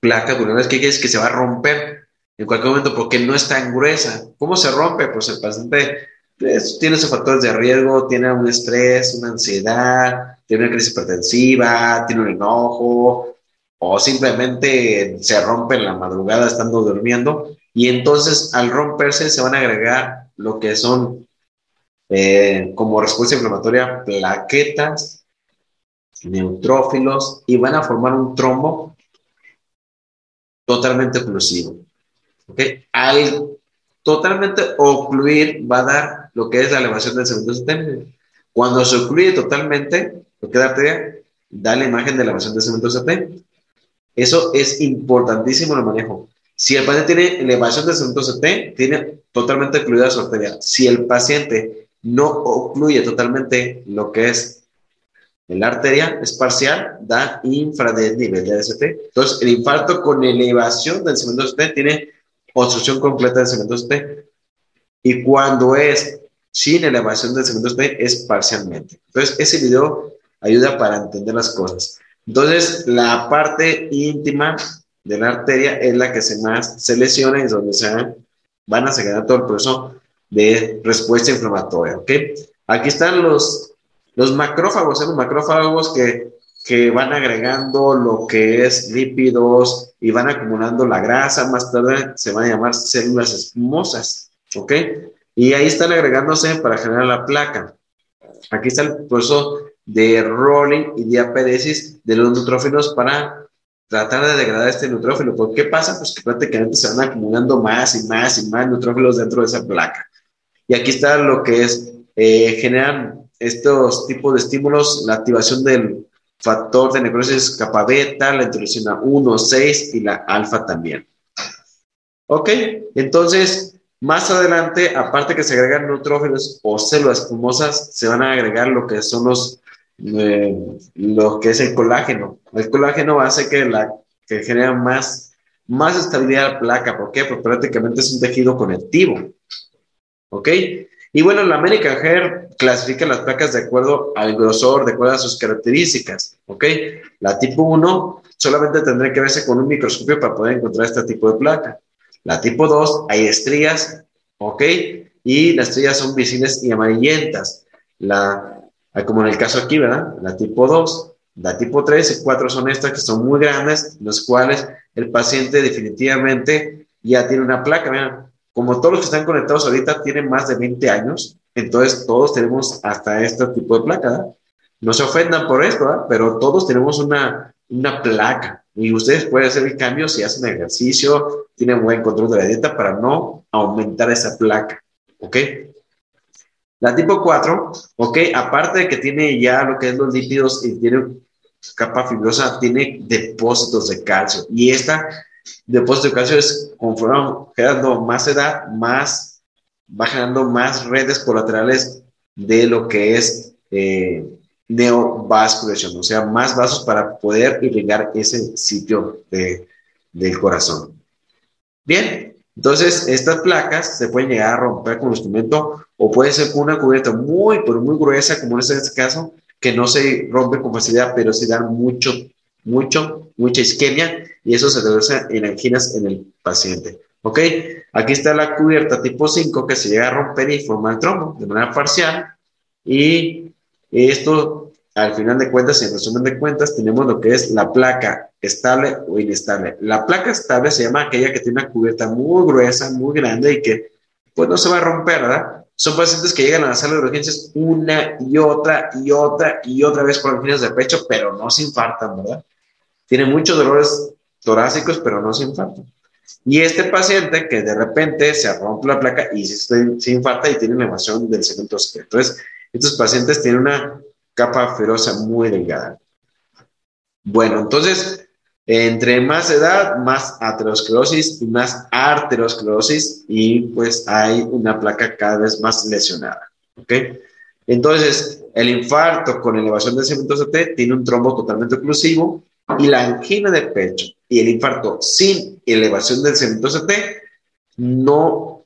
placa vulnerable, ¿qué decir? Que se va a romper en cualquier momento porque no es tan gruesa. ¿Cómo se rompe? Pues el paciente pues, tiene sus factores de riesgo, tiene un estrés, una ansiedad, tiene una crisis hipertensiva, tiene un enojo, o simplemente se rompe en la madrugada estando durmiendo y entonces al romperse se van a agregar lo que son eh, como respuesta inflamatoria plaquetas, neutrófilos y van a formar un trombo totalmente oclusivo. ¿okay? Al totalmente ocluir va a dar lo que es la elevación del cemento sistémico. Cuando se ocluye totalmente, lo que da da la imagen de elevación del cemento sistémico. Eso es importantísimo el manejo. Si el paciente tiene elevación de cemento CT, tiene totalmente ocluida su arteria. Si el paciente no ocluye totalmente lo que es la arteria, es parcial, da infra del nivel de ST. Entonces, el infarto con elevación del cemento CT tiene obstrucción completa del cemento CT. Y cuando es sin elevación del cemento CT, es parcialmente. Entonces, ese video ayuda para entender las cosas. Entonces, la parte íntima de la arteria es la que se más se lesiona y es donde se van, a seguir todo el proceso de respuesta inflamatoria. Aquí están los, los macrófagos, ¿eh? los macrófagos que, que van agregando lo que es lípidos y van acumulando la grasa, más tarde se van a llamar células espumosas. Y ahí están agregándose para generar la placa. Aquí está el proceso de rolling y diaperesis de los neutrófilos para tratar de degradar este neutrófilo. ¿Por qué pasa? Pues que prácticamente se van acumulando más y más y más neutrófilos dentro de esa placa. Y aquí está lo que es, eh, generan estos tipos de estímulos, la activación del factor de necrosis capa beta, la interleucina 1, 6 y la alfa también. Ok, entonces, más adelante, aparte que se agregan neutrófilos o células espumosas, se van a agregar lo que son los lo que es el colágeno. El colágeno hace que, la, que genera más, más estabilidad a la placa. ¿Por qué? Porque prácticamente es un tejido conectivo. ¿Ok? Y bueno, la American Hair clasifica las placas de acuerdo al grosor, de acuerdo a sus características. ¿Ok? La tipo 1 solamente tendrá que verse con un microscopio para poder encontrar este tipo de placa. La tipo 2 hay estrías. ¿Ok? Y las estrías son visibles y amarillentas. La como en el caso aquí, ¿verdad? La tipo 2, La tipo 3 y 4 son estas que son muy grandes, los cuales el paciente definitivamente ya tiene una placa. Como todos los que están conectados ahorita tienen más de 20 años, entonces todos tenemos hasta este tipo de placa. No se ofendan por esto, pero todos tenemos una, una placa y ustedes pueden hacer el cambio si hacen ejercicio, tienen buen control de la dieta para no aumentar esa placa. ¿Ok? La tipo 4, ok, aparte de que tiene ya lo que es los lípidos y tiene capa fibrosa, tiene depósitos de calcio. Y esta depósito de calcio es conforme generando más edad, más, va generando más redes colaterales de lo que es eh, neovasculación, o sea, más vasos para poder irrigar ese sitio de, del corazón. Bien, entonces estas placas se pueden llegar a romper con el instrumento o puede ser con una cubierta muy, pero muy gruesa, como es en este caso, que no se rompe con facilidad, pero se da mucho, mucho, mucha isquemia y eso se traduce en anginas en el paciente. ¿Ok? Aquí está la cubierta tipo 5 que se llega a romper y forma el trombo de manera parcial y esto, al final de cuentas, en resumen de cuentas, tenemos lo que es la placa estable o inestable. La placa estable se llama aquella que tiene una cubierta muy gruesa, muy grande y que pues no se va a romper, ¿verdad? Son pacientes que llegan a la sala de urgencias una y otra y otra y otra vez con anginas de pecho, pero no se infartan, ¿verdad? Tienen muchos dolores torácicos, pero no se infartan. Y este paciente que de repente se rompe la placa y se, se infarta y tiene elevación del segmento Entonces, estos pacientes tienen una capa ferosa muy delgada. Bueno, entonces, entre más edad, más aterosclerosis y más arteriosclerosis y pues hay una placa cada vez más lesionada. ¿Ok? Entonces, el infarto con elevación del segmento T tiene un trombo totalmente oclusivo y la angina de pecho y el infarto sin elevación del segmento T no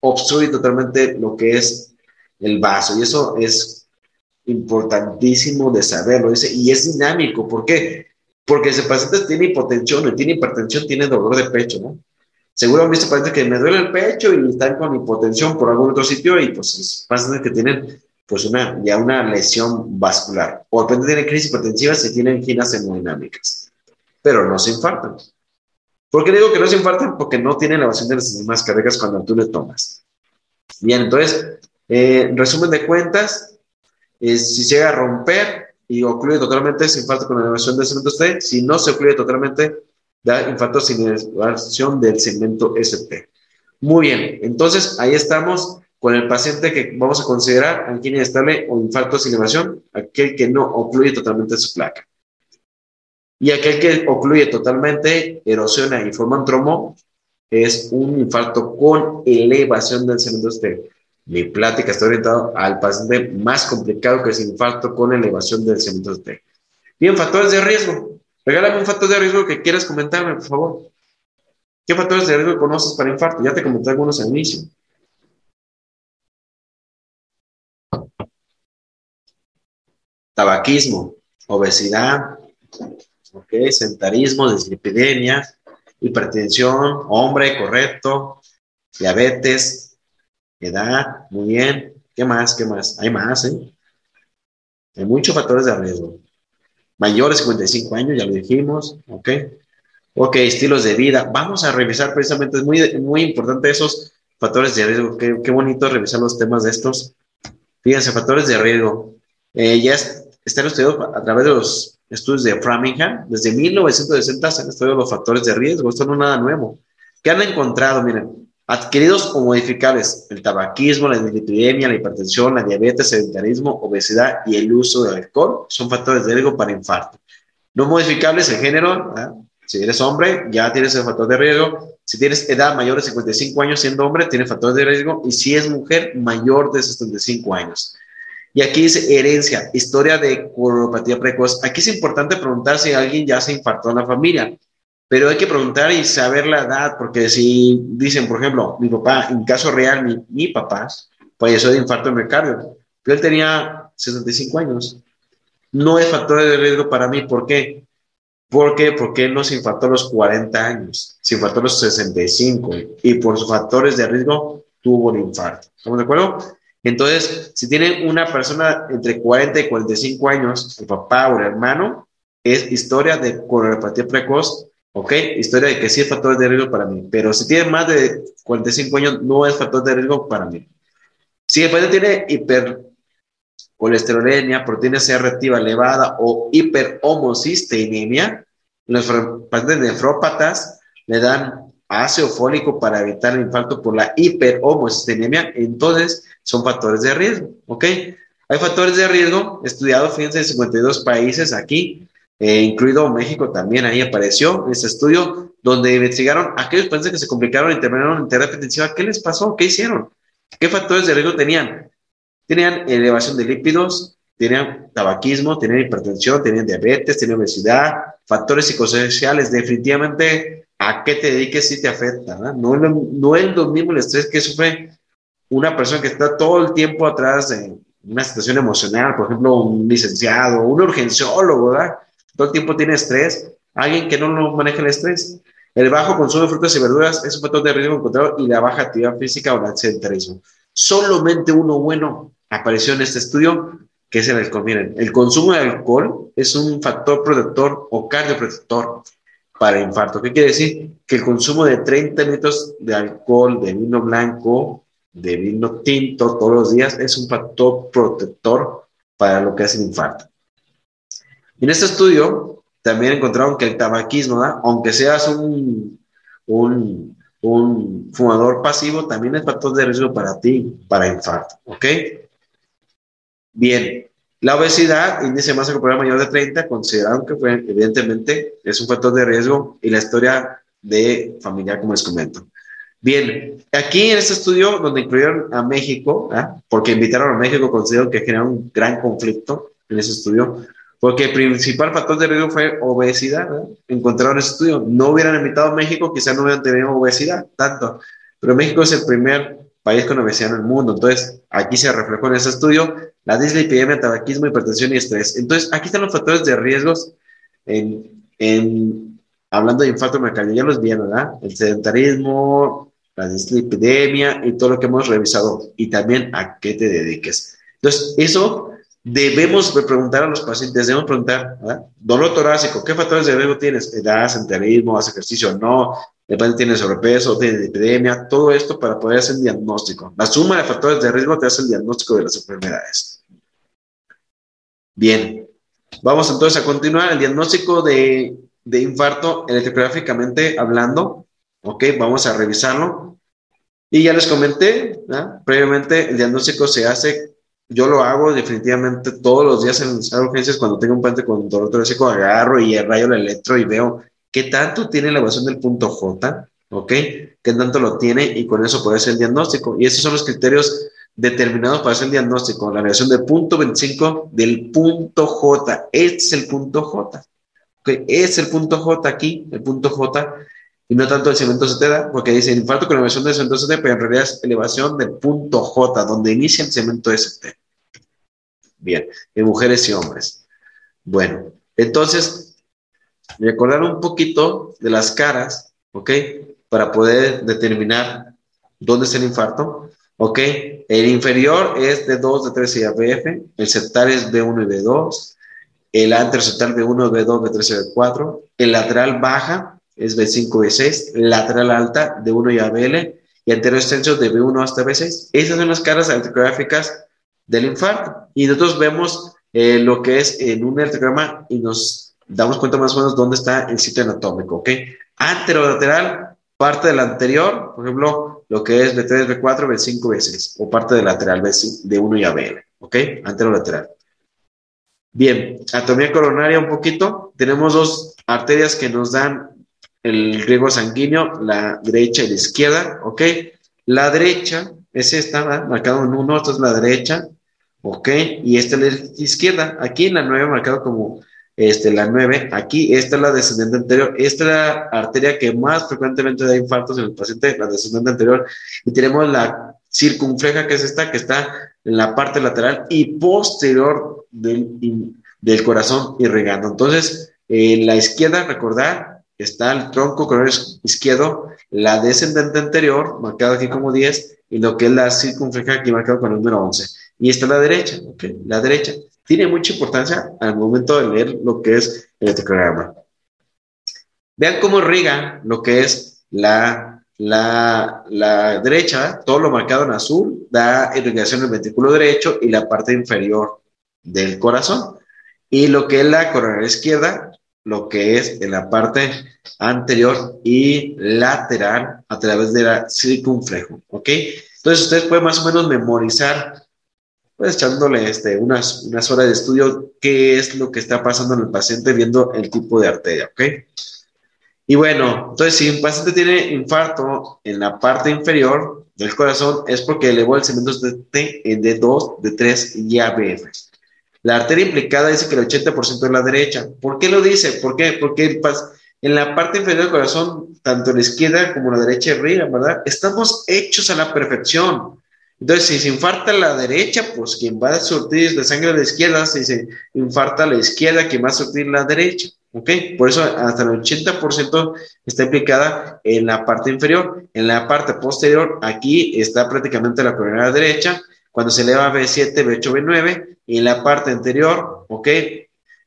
obstruye totalmente lo que es el vaso. Y eso es importantísimo de saberlo. Dice, y es dinámico. ¿Por qué? Porque ese paciente tiene hipotensión, tiene hipertensión, tiene dolor de pecho, ¿no? Seguro han visto pacientes que me duele el pecho y están con hipotensión por algún otro sitio y pues pacientes que tienen pues una, ya una lesión vascular. O de repente tienen crisis hipertensivas y tienen ginas hemodinámicas. Pero no se infartan. ¿Por qué digo que no se infartan? Porque no tienen elevación de las enzimas cardíacas cuando tú le tomas. Bien, entonces, eh, resumen de cuentas, si llega a romper y ocluye totalmente, se infarto con elevación del segmento ST. Si no se ocluye totalmente, da infarto sin elevación del segmento ST. Muy bien, entonces ahí estamos con el paciente que vamos a considerar angina estable o infarto sin elevación, aquel que no ocluye totalmente su placa. Y aquel que ocluye totalmente, erosiona y forma un trombo, es un infarto con elevación del segmento ST. Mi plática está orientada al paciente más complicado que es infarto con elevación del segmento T. Bien, factores de riesgo. Regálame un factor de riesgo que quieras comentarme, por favor. ¿Qué factores de riesgo conoces para infarto? Ya te comenté algunos al inicio. Tabaquismo, obesidad, okay, sentarismo, dislipidemia, hipertensión, hombre, correcto, diabetes, edad, muy bien. ¿Qué más? ¿Qué más? Hay más, ¿eh? Hay muchos factores de riesgo. Mayores de 55 años, ya lo dijimos, ¿ok? Ok, estilos de vida. Vamos a revisar precisamente, es muy, muy importante esos factores de riesgo. Qué, qué bonito revisar los temas de estos. Fíjense, factores de riesgo. Eh, ya están estudiados a través de los estudios de Framingham. Desde 1960 se han estudiado los factores de riesgo. Esto no es nada nuevo. ¿Qué han encontrado? Miren, adquiridos o modificables, el tabaquismo, la dislipidemia, la hipertensión, la diabetes, sedentarismo, obesidad y el uso de alcohol son factores de riesgo para infarto. No modificables, el género, si eres hombre, ya tienes el factor de riesgo. Si tienes edad mayor de 55 años siendo hombre, tienes factor de riesgo. Y si es mujer, mayor de 75 años. Y aquí dice herencia, historia de coronopatía precoz. Aquí es importante preguntar si alguien ya se infartó en la familia pero hay que preguntar y saber la edad, porque si dicen, por ejemplo, mi papá, en caso real, mi, mi papá falleció de infarto de miocardio, pero él tenía 65 años. No es factor de riesgo para mí, ¿por qué? Porque, porque no se infartó a los 40 años, se infartó a los 65 y por sus factores de riesgo tuvo un infarto. ¿Estamos de acuerdo? Entonces, si tienen una persona entre 40 y 45 años, el papá o el hermano, es historia de coronopatía precoz, ¿ok? Historia de que sí es factor de riesgo para mí, pero si tiene más de 45 años no es factor de riesgo para mí. Si el paciente tiene hipercolesterolemia, proteína C reactiva elevada o hiperhomocisteinemia, los pacientes nefrópatas le dan ácido fólico para evitar el infarto por la hiperhomocisteinemia, entonces son factores de riesgo, ¿ok? Hay factores de riesgo estudiados, fíjense, en 52 países aquí, eh, incluido México también, ahí apareció este estudio donde investigaron aquellos pacientes que se complicaron y terminaron en terapia intensiva, ¿qué les pasó? ¿Qué hicieron? ¿Qué factores de riesgo tenían? Tenían elevación de lípidos, tenían tabaquismo, tenían hipertensión, tenían diabetes, tenían obesidad, factores psicosociales, definitivamente a qué te dediques sí te afecta, ¿no? No, no es lo mismo el estrés que sufre una persona que está todo el tiempo atrás de una situación emocional, por ejemplo, un licenciado, un urgenciólogo, ¿verdad? Todo el tiempo tiene estrés, alguien que no lo maneja el estrés. El bajo consumo de frutas y verduras es un factor de riesgo encontrado y la baja actividad física o el sedentarismo. Solamente uno bueno apareció en este estudio, que es el alcohol. Miren, el consumo de alcohol es un factor protector o cardioprotector para infarto. ¿Qué quiere decir? Que el consumo de 30 litros de alcohol, de vino blanco, de vino tinto todos los días es un factor protector para lo que es el infarto. En este estudio también encontraron que el tabaquismo, aunque seas un, un, un, fumador pasivo, también es factor de riesgo para ti, para infarto. ¿Ok? Bien, la obesidad, índice de masa corporal mayor de 30, consideraron que fue, evidentemente, es un factor de riesgo y la historia de familiar, como les comento. Bien, aquí en este estudio, donde incluyeron a México, ¿ah? porque invitaron a México, considero que genera un gran conflicto en ese estudio, porque el principal factor de riesgo fue obesidad. Encontraron ese estudio. No hubieran invitado a México, quizás no hubieran tenido obesidad tanto. Pero México es el primer país con obesidad en el mundo. Entonces, aquí se reflejó en ese estudio la dislipidemia, tabaquismo, hipertensión y estrés. Entonces, aquí están los factores de riesgos en, en hablando de infarto miocardial, ya los vieron, ¿verdad? El sedentarismo, la dislipidemia y todo lo que hemos revisado. Y también a qué te dediques. Entonces, eso debemos preguntar a los pacientes, debemos preguntar, dolor torácico, ¿qué factores de riesgo tienes? Edad, senterismo, hace ejercicio, no, el paciente tiene sobrepeso, tiene epidemia, todo esto para poder hacer un diagnóstico. La suma de factores de riesgo te hace el diagnóstico de las enfermedades. Bien, vamos entonces a continuar el diagnóstico de, de infarto electrográficamente hablando. Ok, vamos a revisarlo. Y ya les comenté, previamente el diagnóstico se hace yo lo hago definitivamente todos los días en las urgencias cuando tengo un paciente con dolor torácico, agarro y rayo el electro y veo qué tanto tiene la elevación del punto J, ¿ok? Qué tanto lo tiene y con eso puede ser el diagnóstico. Y esos son los criterios determinados para hacer el diagnóstico. La elevación del punto 25 del punto J. Este es el punto J. ¿ok? Es el punto J aquí, el punto J, y no tanto el cemento CT, porque dice infarto con elevación del cemento CT, pero en realidad es elevación del punto J, donde inicia el cemento ST. Bien, en mujeres y hombres. Bueno, entonces, recordar un poquito de las caras, ¿ok? Para poder determinar dónde es el infarto, ¿ok? El inferior es de 2, de 3 y ABF, el septal es B1 y B2, el anteroseptal B1, B2, B3 y B4, el lateral baja es B5, B6, lateral alta de 1 y ABL, y anterior extenso de B1 hasta B6. Esas son las caras electrográficas del infarto. Y nosotros vemos eh, lo que es en un electrograma y nos damos cuenta más o menos dónde está el sitio anatómico, ¿ok? Anterolateral, parte del anterior, por ejemplo, lo que es B3, B4, B5, B6, o parte del lateral de 1 y ABL, ¿ok? Anterolateral. Bien, anatomía coronaria un poquito. Tenemos dos arterias que nos dan el riego sanguíneo, la derecha y la izquierda, ¿ok? La derecha es esta, marcado en uno, esta es la derecha, ¿ok? Y esta es la izquierda. Aquí en la 9 marcado como este, la 9, aquí esta es la descendente anterior, esta es la arteria que más frecuentemente da infartos en el paciente, la descendente anterior, y tenemos la circunfleja que es esta, que está en la parte lateral y posterior del, del corazón irrigando. Entonces, en la izquierda, recordar, está el tronco coronario izquierdo, la descendente anterior, marcado aquí como 10, y lo que es la circunfleja aquí marcado con el número 11. y está la derecha, ¿ok? La derecha. Tiene mucha importancia al momento de leer lo que es el electrocardiograma. Vean cómo riga lo que es la, la, la derecha, todo lo marcado en azul, da irrigación el ventrículo derecho y la parte inferior del corazón. Y lo que es la coronaria izquierda, lo que es en la parte anterior y lateral a través de la circunflejo, ¿ok? Entonces ustedes pueden más o menos memorizar, pues echándole este, unas, unas horas de estudio, qué es lo que está pasando en el paciente viendo el tipo de arteria, ¿ok? Y bueno, entonces si un paciente tiene infarto en la parte inferior del corazón es porque elevó el segmento de T en D2, D3 y ABF. La arteria implicada dice que el 80% es la derecha. ¿Por qué lo dice? ¿Por qué? Porque en la parte inferior del corazón, tanto la izquierda como la derecha arriba, ¿verdad? Estamos hechos a la perfección. Entonces, si se infarta la derecha, pues quien va a surtir de sangre a la izquierda, si se infarta la izquierda, quien va a surtir la derecha. ¿Ok? Por eso hasta el 80% está implicada en la parte inferior. En la parte posterior, aquí está prácticamente la coronaria derecha. Cuando se eleva B7, B8, B9, y en la parte anterior, ¿ok?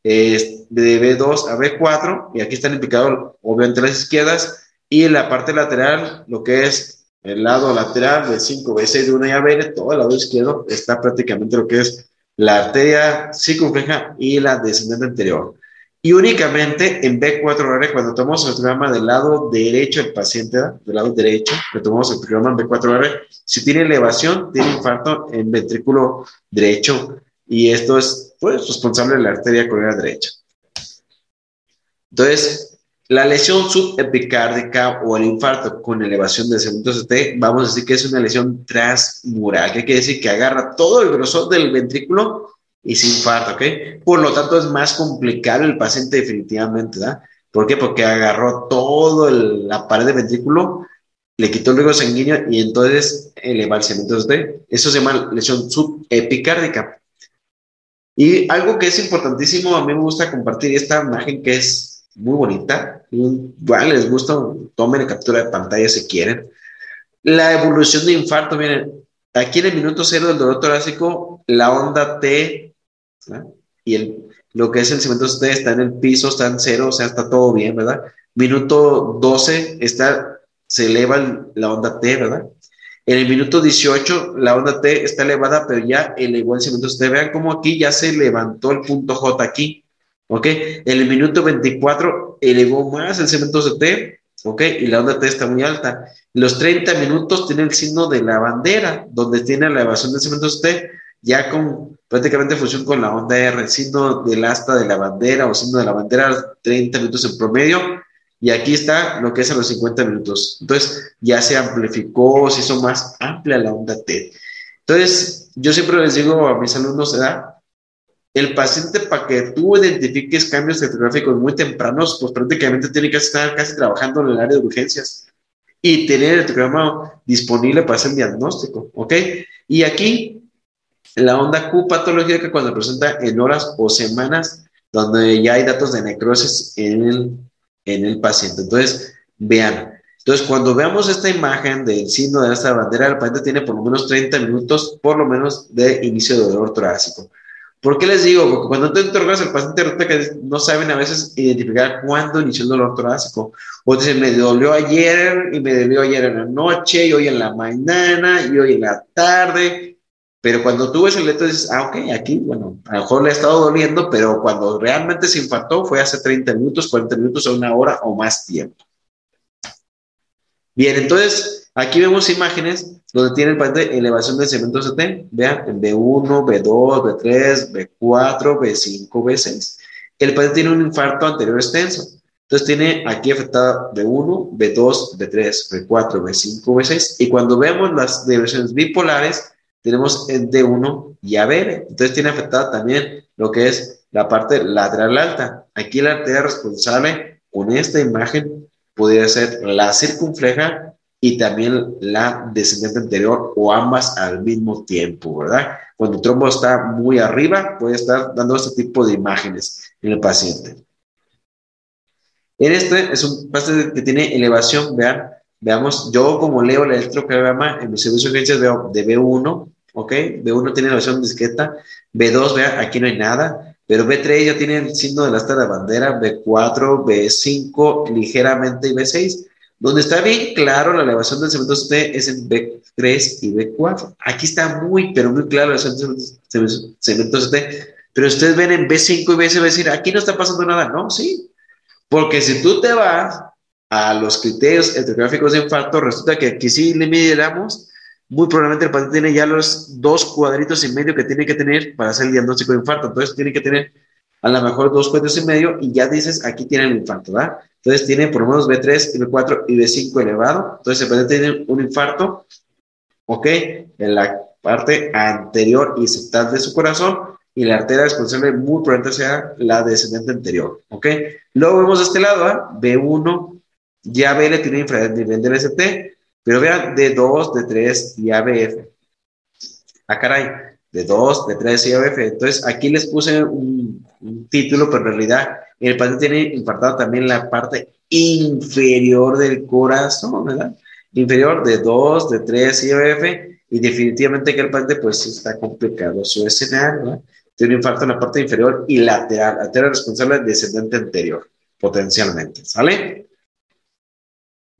Es de B2 a B4, y aquí están implicados obviamente las izquierdas, y en la parte lateral, lo que es el lado lateral de 5, B6 de una y AB, todo el lado izquierdo está prácticamente lo que es la arteria circunfleja y la descendente anterior. Y únicamente en B4R, cuando tomamos el programa del lado derecho del paciente, del lado derecho, que tomamos el programa en B4R, si tiene elevación, tiene infarto en ventrículo derecho. Y esto es pues, responsable de la arteria coronaria derecha. Entonces, la lesión subepicárdica o el infarto con elevación de segmento T, vamos a decir que es una lesión transmural, que quiere decir que agarra todo el grosor del ventrículo y sin infarto, ¿ok? Por lo tanto, es más complicado el paciente definitivamente, ¿verdad? ¿Por qué? Porque agarró todo la pared del ventrículo, le quitó el riego sanguíneo y entonces eleva el segmento de Eso se llama lesión subepicárdica. Y algo que es importantísimo, a mí me gusta compartir esta imagen que es muy bonita. Igual les gusta, tomen captura de pantalla si quieren. La evolución de infarto, miren, aquí en el minuto cero del dolor torácico, la onda T y el, lo que es el cemento T está en el piso, está en cero, o sea, está todo bien, ¿verdad? Minuto 12 está, se eleva la onda T, ¿verdad? En el minuto 18 la onda T está elevada, pero ya elevó el cemento T. Vean cómo aquí ya se levantó el punto J aquí, ¿ok? En el minuto 24 elevó más el cemento T, ¿ok? Y la onda T está muy alta. Los 30 minutos tiene el signo de la bandera, donde tiene la elevación del cemento T, ya con prácticamente fusión con la onda R, signo del asta de la bandera o signo de la bandera 30 minutos en promedio, y aquí está lo que es a los 50 minutos. Entonces ya se amplificó, se hizo más amplia la onda T. Entonces, yo siempre les digo a mis alumnos. El paciente para que tú identifiques cambios electrográficos muy tempranos, pues prácticamente tiene que estar casi trabajando en el área de urgencias y tener el programa disponible para hacer el diagnóstico, ¿ok? Y aquí la onda Q patológica cuando presenta en horas o semanas donde ya hay datos de necrosis en el, en el paciente. Entonces, vean. Entonces, cuando veamos esta imagen del signo de esta bandera, el paciente tiene por lo menos 30 minutos, por lo menos, de inicio de dolor torácico. ¿Por qué les digo? Porque cuando te interrogas al paciente, que no saben a veces identificar cuándo inició el dolor torácico. O dicen, me dolió ayer y me dolió ayer en la noche y hoy en la mañana y hoy en la tarde pero cuando tú ves el leto dices, ah, ok, aquí, bueno, a lo mejor le ha estado doliendo, pero cuando realmente se infartó fue hace 30 minutos, 40 minutos o una hora o más tiempo. Bien, entonces aquí vemos imágenes donde tiene el paciente elevación del cemento CT. Vean, en B1, B2, B3, B4, B5, B6. El paciente tiene un infarto anterior extenso. Entonces tiene aquí afectada B1, B2, B3, B4, B5, B6. Y cuando vemos las diversiones bipolares, tenemos el D1 y ABR. Entonces tiene afectada también lo que es la parte lateral alta. Aquí la arteria responsable con esta imagen podría ser la circunfleja y también la descendente anterior o ambas al mismo tiempo, ¿verdad? Cuando el trombo está muy arriba, puede estar dando este tipo de imágenes en el paciente. En este es un paciente que tiene elevación, vean, veamos, yo como leo el electrocardiograma en mi servicio de urgencias veo de B1, ¿ok? B1 tiene elevación discreta, B2, vea, aquí no hay nada, pero B3 ya tiene el signo de la de bandera, B4, B5 ligeramente y B6. Donde está bien claro la elevación del cemento C es en B3 y B4. Aquí está muy, pero muy claro la elevación del cemento C. Pero ustedes ven en B5 y B6 va a decir, aquí no está pasando nada. No, sí. Porque si tú te vas a los criterios electrográficos de infarto, resulta que aquí sí le midiéramos, muy probablemente el paciente tiene ya los dos cuadritos y medio que tiene que tener para hacer el diagnóstico de infarto. Entonces tiene que tener a lo mejor dos cuadritos y medio y ya dices, aquí tiene el infarto, ¿verdad? Entonces tiene por lo menos B3 y B4 y B5 elevado. Entonces el paciente tiene un infarto, ¿ok? En la parte anterior y septal de su corazón y la arteria responsable muy probablemente sea la descendente anterior, ¿ok? Luego vemos de este lado, ¿ah? B1, ya BL tiene nivel del ST, pero vean D2, D3 y ABF. Ah, caray, D2, D3 y ABF. Entonces aquí les puse un, título, pero en realidad el paciente tiene infartado también la parte inferior del corazón, ¿verdad? Inferior de 2, de 3 y ABF, y definitivamente que el paciente pues está complicado su escenario, ¿verdad? tiene un infarto en la parte inferior y lateral, arteria responsable descendente anterior, potencialmente, ¿sale?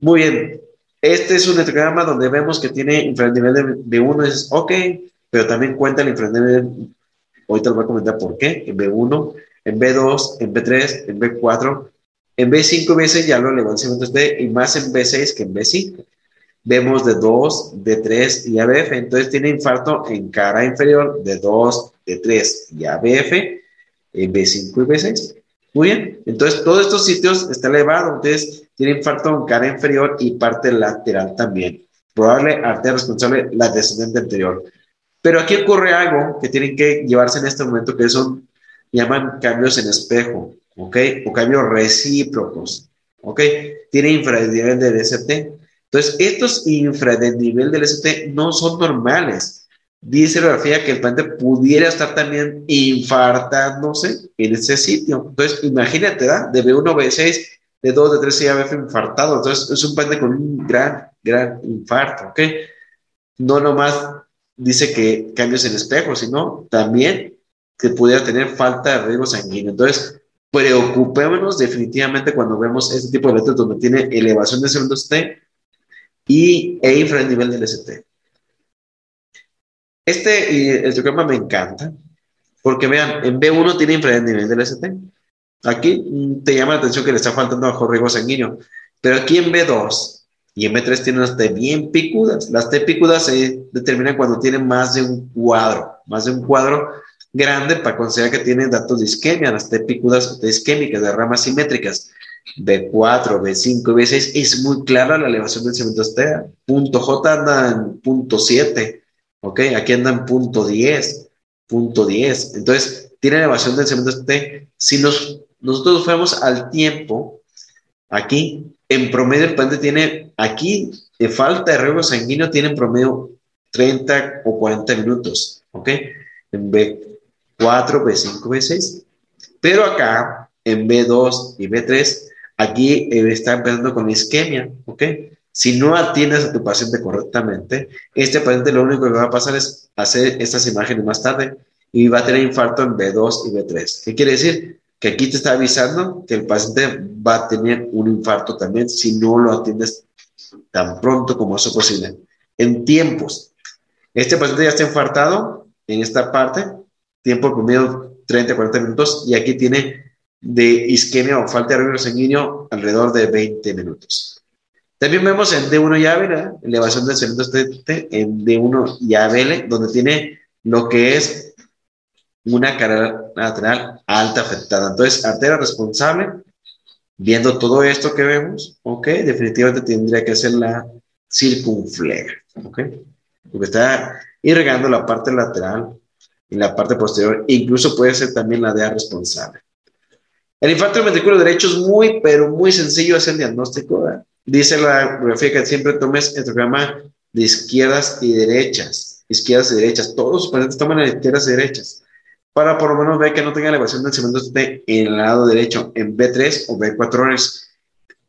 Muy bien, este es un electrograma donde vemos que tiene infranivel de, 1, es ok, pero también cuenta el infranivel, ahorita les voy a comentar por qué, en B1, en B2, en B3, en B4, en B5 y B6 ya lo levantamientos de, y más en B6 que en B5 vemos de 2, de 3 y ABF. Entonces tiene infarto en cara inferior de 2, de 3 y ABF, en B5 y B6. Muy bien, entonces todos estos sitios está elevado, entonces tiene infarto en cara inferior y parte lateral también. Probable arteria responsable la descendente anterior. Pero aquí ocurre algo que tienen que llevarse en este momento que son, llaman cambios en espejo, ¿ok? O cambios recíprocos, ¿ok? Tiene infranivel de DST. Entonces, estos infra del del ST no son normales. Dice la grafía que el paciente pudiera estar también infartándose en ese sitio. Entonces, imagínate, ¿da? De B1 B6, de 2, de 3 CABF infartado. Entonces, es un paciente con un gran, gran infarto, ¿ok? No nomás dice que cambios en espejo, sino también que pudiera tener falta de riesgo sanguíneo. Entonces, preocupémonos definitivamente cuando vemos este tipo de letras donde tiene elevación de segundo T y e infra el nivel del ST. Este electrograma me encanta porque vean, en B1 tiene infra el nivel del ST. Aquí mm, te llama la atención que le está faltando bajo riesgo sanguíneo, pero aquí en B2 y en B3 tienen las T bien picudas. Las T picudas se determinan cuando tienen más de un cuadro, más de un cuadro grande para considerar que tienen datos de isquemia, las T picudas de isquémicas, de ramas simétricas. B4, B5 B6, es muy clara la elevación del cemento estea. Punto J anda en punto 7, ¿ok? Aquí anda en punto 10, punto 10. Entonces, tiene elevación del cemento este. Si nos, nosotros fuéramos al tiempo, aquí, en promedio el paciente tiene, aquí, de falta de riego sanguíneo, tiene en promedio 30 o 40 minutos, ¿ok? En B4, B5, B6. Pero acá, en B2 y B3, Aquí eh, está empezando con isquemia, ¿ok? Si no atiendes a tu paciente correctamente, este paciente lo único que va a pasar es hacer estas imágenes más tarde y va a tener infarto en B2 y B3. ¿Qué quiere decir? Que aquí te está avisando que el paciente va a tener un infarto también si no lo atiendes tan pronto como eso posible. En tiempos. Este paciente ya está infartado en esta parte, tiempo promedio 30, 40 minutos, y aquí tiene de isquemia o falta de riego sanguíneo alrededor de 20 minutos. También vemos en D1 y ABL, elevación del cemento en D1 y ABL, donde tiene lo que es una carrera lateral alta afectada. Entonces, arteria responsable, viendo todo esto que vemos, ok, definitivamente tendría que ser la circunfleja, ok, porque está irrigando la parte lateral y la parte posterior, incluso puede ser también la DEA responsable. El infarto del ventrículo derecho es muy, pero muy sencillo hacer el diagnóstico. Dice la grafía que siempre tomes el programa de izquierdas y derechas. Izquierdas y derechas. Todos los pacientes toman izquierdas y derechas. Para por lo menos ver que no tenga elevación del cemento en el lado derecho, en B3 o B4 horas.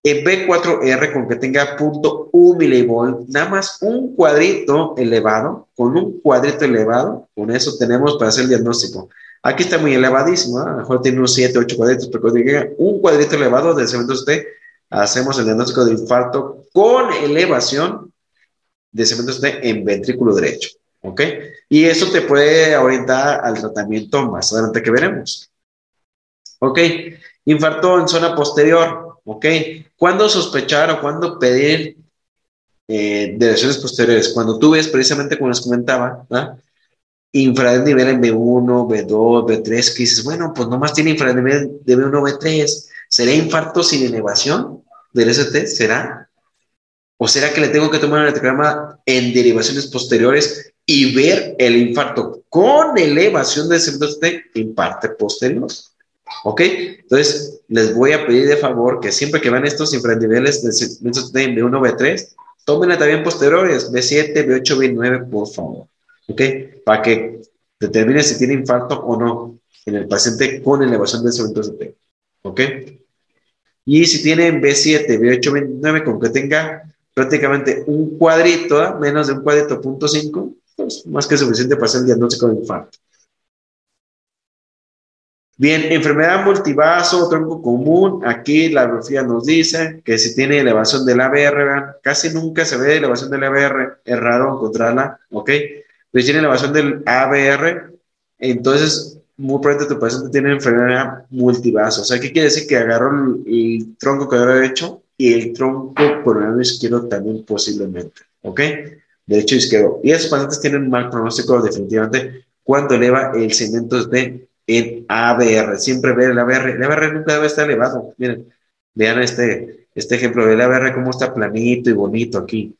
En B4R, con que tenga punto un milivolt, nada más un cuadrito elevado, con un cuadrito elevado, con eso tenemos para hacer el diagnóstico. Aquí está muy elevadísimo, a lo mejor tiene unos 7, 8 cuadritos, pero cuando llegue un cuadrito elevado del segmento T, hacemos el diagnóstico de infarto con elevación de segmento T en ventrículo derecho. ¿Ok? Y eso te puede orientar al tratamiento más adelante que veremos. ¿Ok? Infarto en zona posterior. ¿Ok? ¿Cuándo sospechar o cuándo pedir eh, lesiones posteriores? Cuando tú ves precisamente como les comentaba, infranivel en B1, B2, B3, que dices, bueno, pues nomás tiene infranivel de B1, B3. ¿Será infarto sin elevación del ST? ¿Será? ¿O será que le tengo que tomar un electrograma en derivaciones posteriores y ver el infarto con elevación de ST en parte posterior? ¿Ok? Entonces, les voy a pedir de favor que siempre que van estos infraniveles de B1, B3, tómenla también posteriores, B7, B8, B9, por favor. ¿Ok? Para que determine si tiene infarto o no en el paciente con elevación del segmento T, ¿ok? Y si tiene B7, B8, B9, con que tenga prácticamente un cuadrito, menos de un cuadrito, punto 5, pues más que suficiente para hacer el diagnóstico de infarto. Bien, enfermedad multivaso, tronco común. Aquí la biografía nos dice que si tiene elevación del ABR, casi nunca se ve elevación del ABR, es raro encontrarla, ¿ok? Tiene elevación del ABR, entonces muy probablemente tu paciente tiene enfermedad multivaso. O sea, ¿qué quiere decir? Que agarró el, tronco que había hecho y el tronco coronario izquierdo también posiblemente, ¿ok? Derecho izquierdo. Y esos pacientes tienen mal pronóstico definitivamente cuando eleva el segmento de en ABR. Siempre ver el ABR. El ABR nunca debe estar elevado. Miren, vean este, este ejemplo del ABR, cómo está planito y bonito aquí.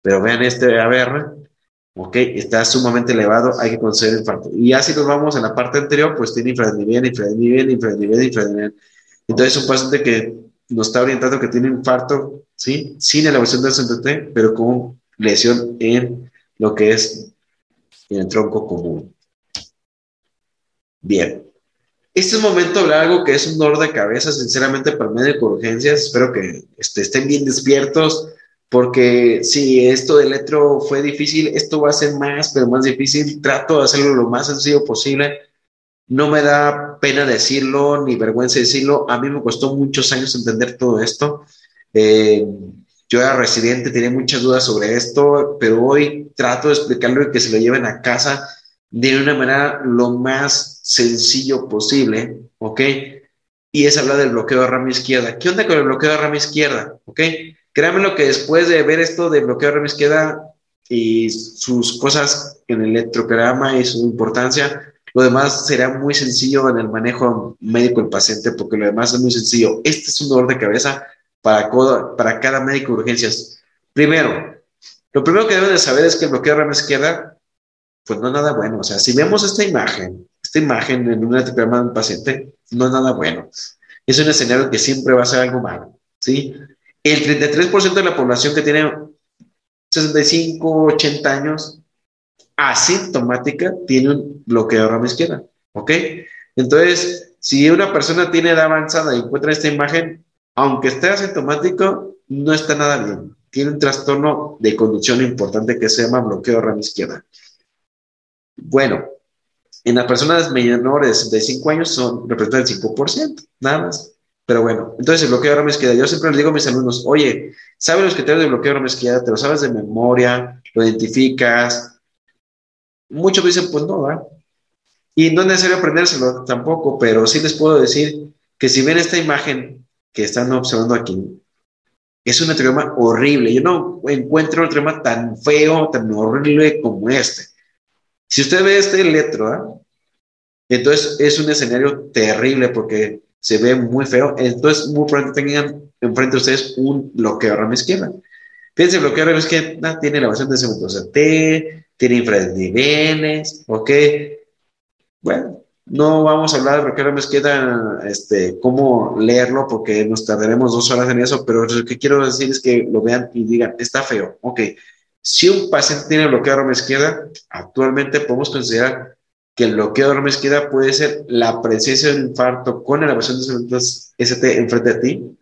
Pero vean este ABR, ¿ok? Está sumamente elevado, hay que considerar infarto. Y así nos vamos en la parte anterior, pues tiene infranivel, infranivel, infranivel, infranivel. Entonces, un paciente que nos está orientando que tiene infarto, ¿sí? Sin elevación del CNT, pero con lesión en lo que es en el tronco común. Bien. Este es el momento de hablar algo que es un dolor de cabeza, sinceramente, para médico de urgencias. Espero que este, estén bien despiertos porque si esto del electro fue difícil, esto va a ser más, pero más difícil. Trato de hacerlo lo más sencillo posible. No me da pena decirlo, ni vergüenza decirlo. A mí me costó muchos años entender todo esto. Eh, yo era residente, tenía muchas dudas sobre esto, pero hoy trato de explicarlo y que se lo lleven a casa de una manera lo más sencillo posible, ¿ok? Y es hablar del bloqueo de rama izquierda. ¿Qué onda con el bloqueo de rama izquierda? ¿Ok? Créanme lo que después de ver esto de bloqueo de izquierda y sus cosas en el electrocardiograma y su importancia, lo demás será muy sencillo en el manejo médico del paciente, porque lo demás es muy sencillo. Este es un dolor de cabeza para, para cada médico de urgencias. Primero, lo primero que deben de saber es que el bloqueo de rama izquierda, pues no es nada bueno. O sea, si vemos esta imagen, esta imagen en un electrocardiograma de un paciente, no es nada bueno. Es un escenario que siempre va a ser algo malo, ¿sí? El 33% de la población que tiene 65, 80 años asintomática tiene un bloqueo de rama izquierda. ¿Ok? Entonces, si una persona tiene edad avanzada y encuentra esta imagen, aunque esté asintomático, no está nada bien. Tiene un trastorno de conducción importante que se llama bloqueo de rama izquierda. Bueno, en las personas menores de 65 años son, representan el 5%, nada más. Pero bueno, entonces el bloqueo de rama izquierda, yo siempre les digo a mis alumnos, oye, ¿sabes los criterios de bloqueo de rama izquierda? ¿Te lo sabes de memoria? ¿Lo identificas? Muchos dicen, pues no, ¿verdad? Y no es necesario aprendérselo tampoco, pero sí les puedo decir que si ven esta imagen que están observando aquí, es un electrograma horrible. Yo no encuentro un electrograma tan feo, tan horrible como este. Si usted ve este electro, entonces es un escenario terrible porque se ve muy feo. Entonces, muy probablemente tengan enfrente de ustedes un bloqueo de rama izquierda. Fíjense, el bloqueo de rama izquierda tiene elevación de segundo T, tiene infraniveles, ¿ok? Bueno, no vamos a hablar de bloqueo de rama izquierda, este, cómo leerlo, porque nos tardaremos dos horas en eso, pero lo que quiero decir es que lo vean y digan, está feo, ¿ok? Si un paciente tiene bloqueo de rama izquierda, actualmente podemos considerar que el bloqueo de rama izquierda puede ser la presencia de un infarto con elevación de segmentos ST enfrente de ti,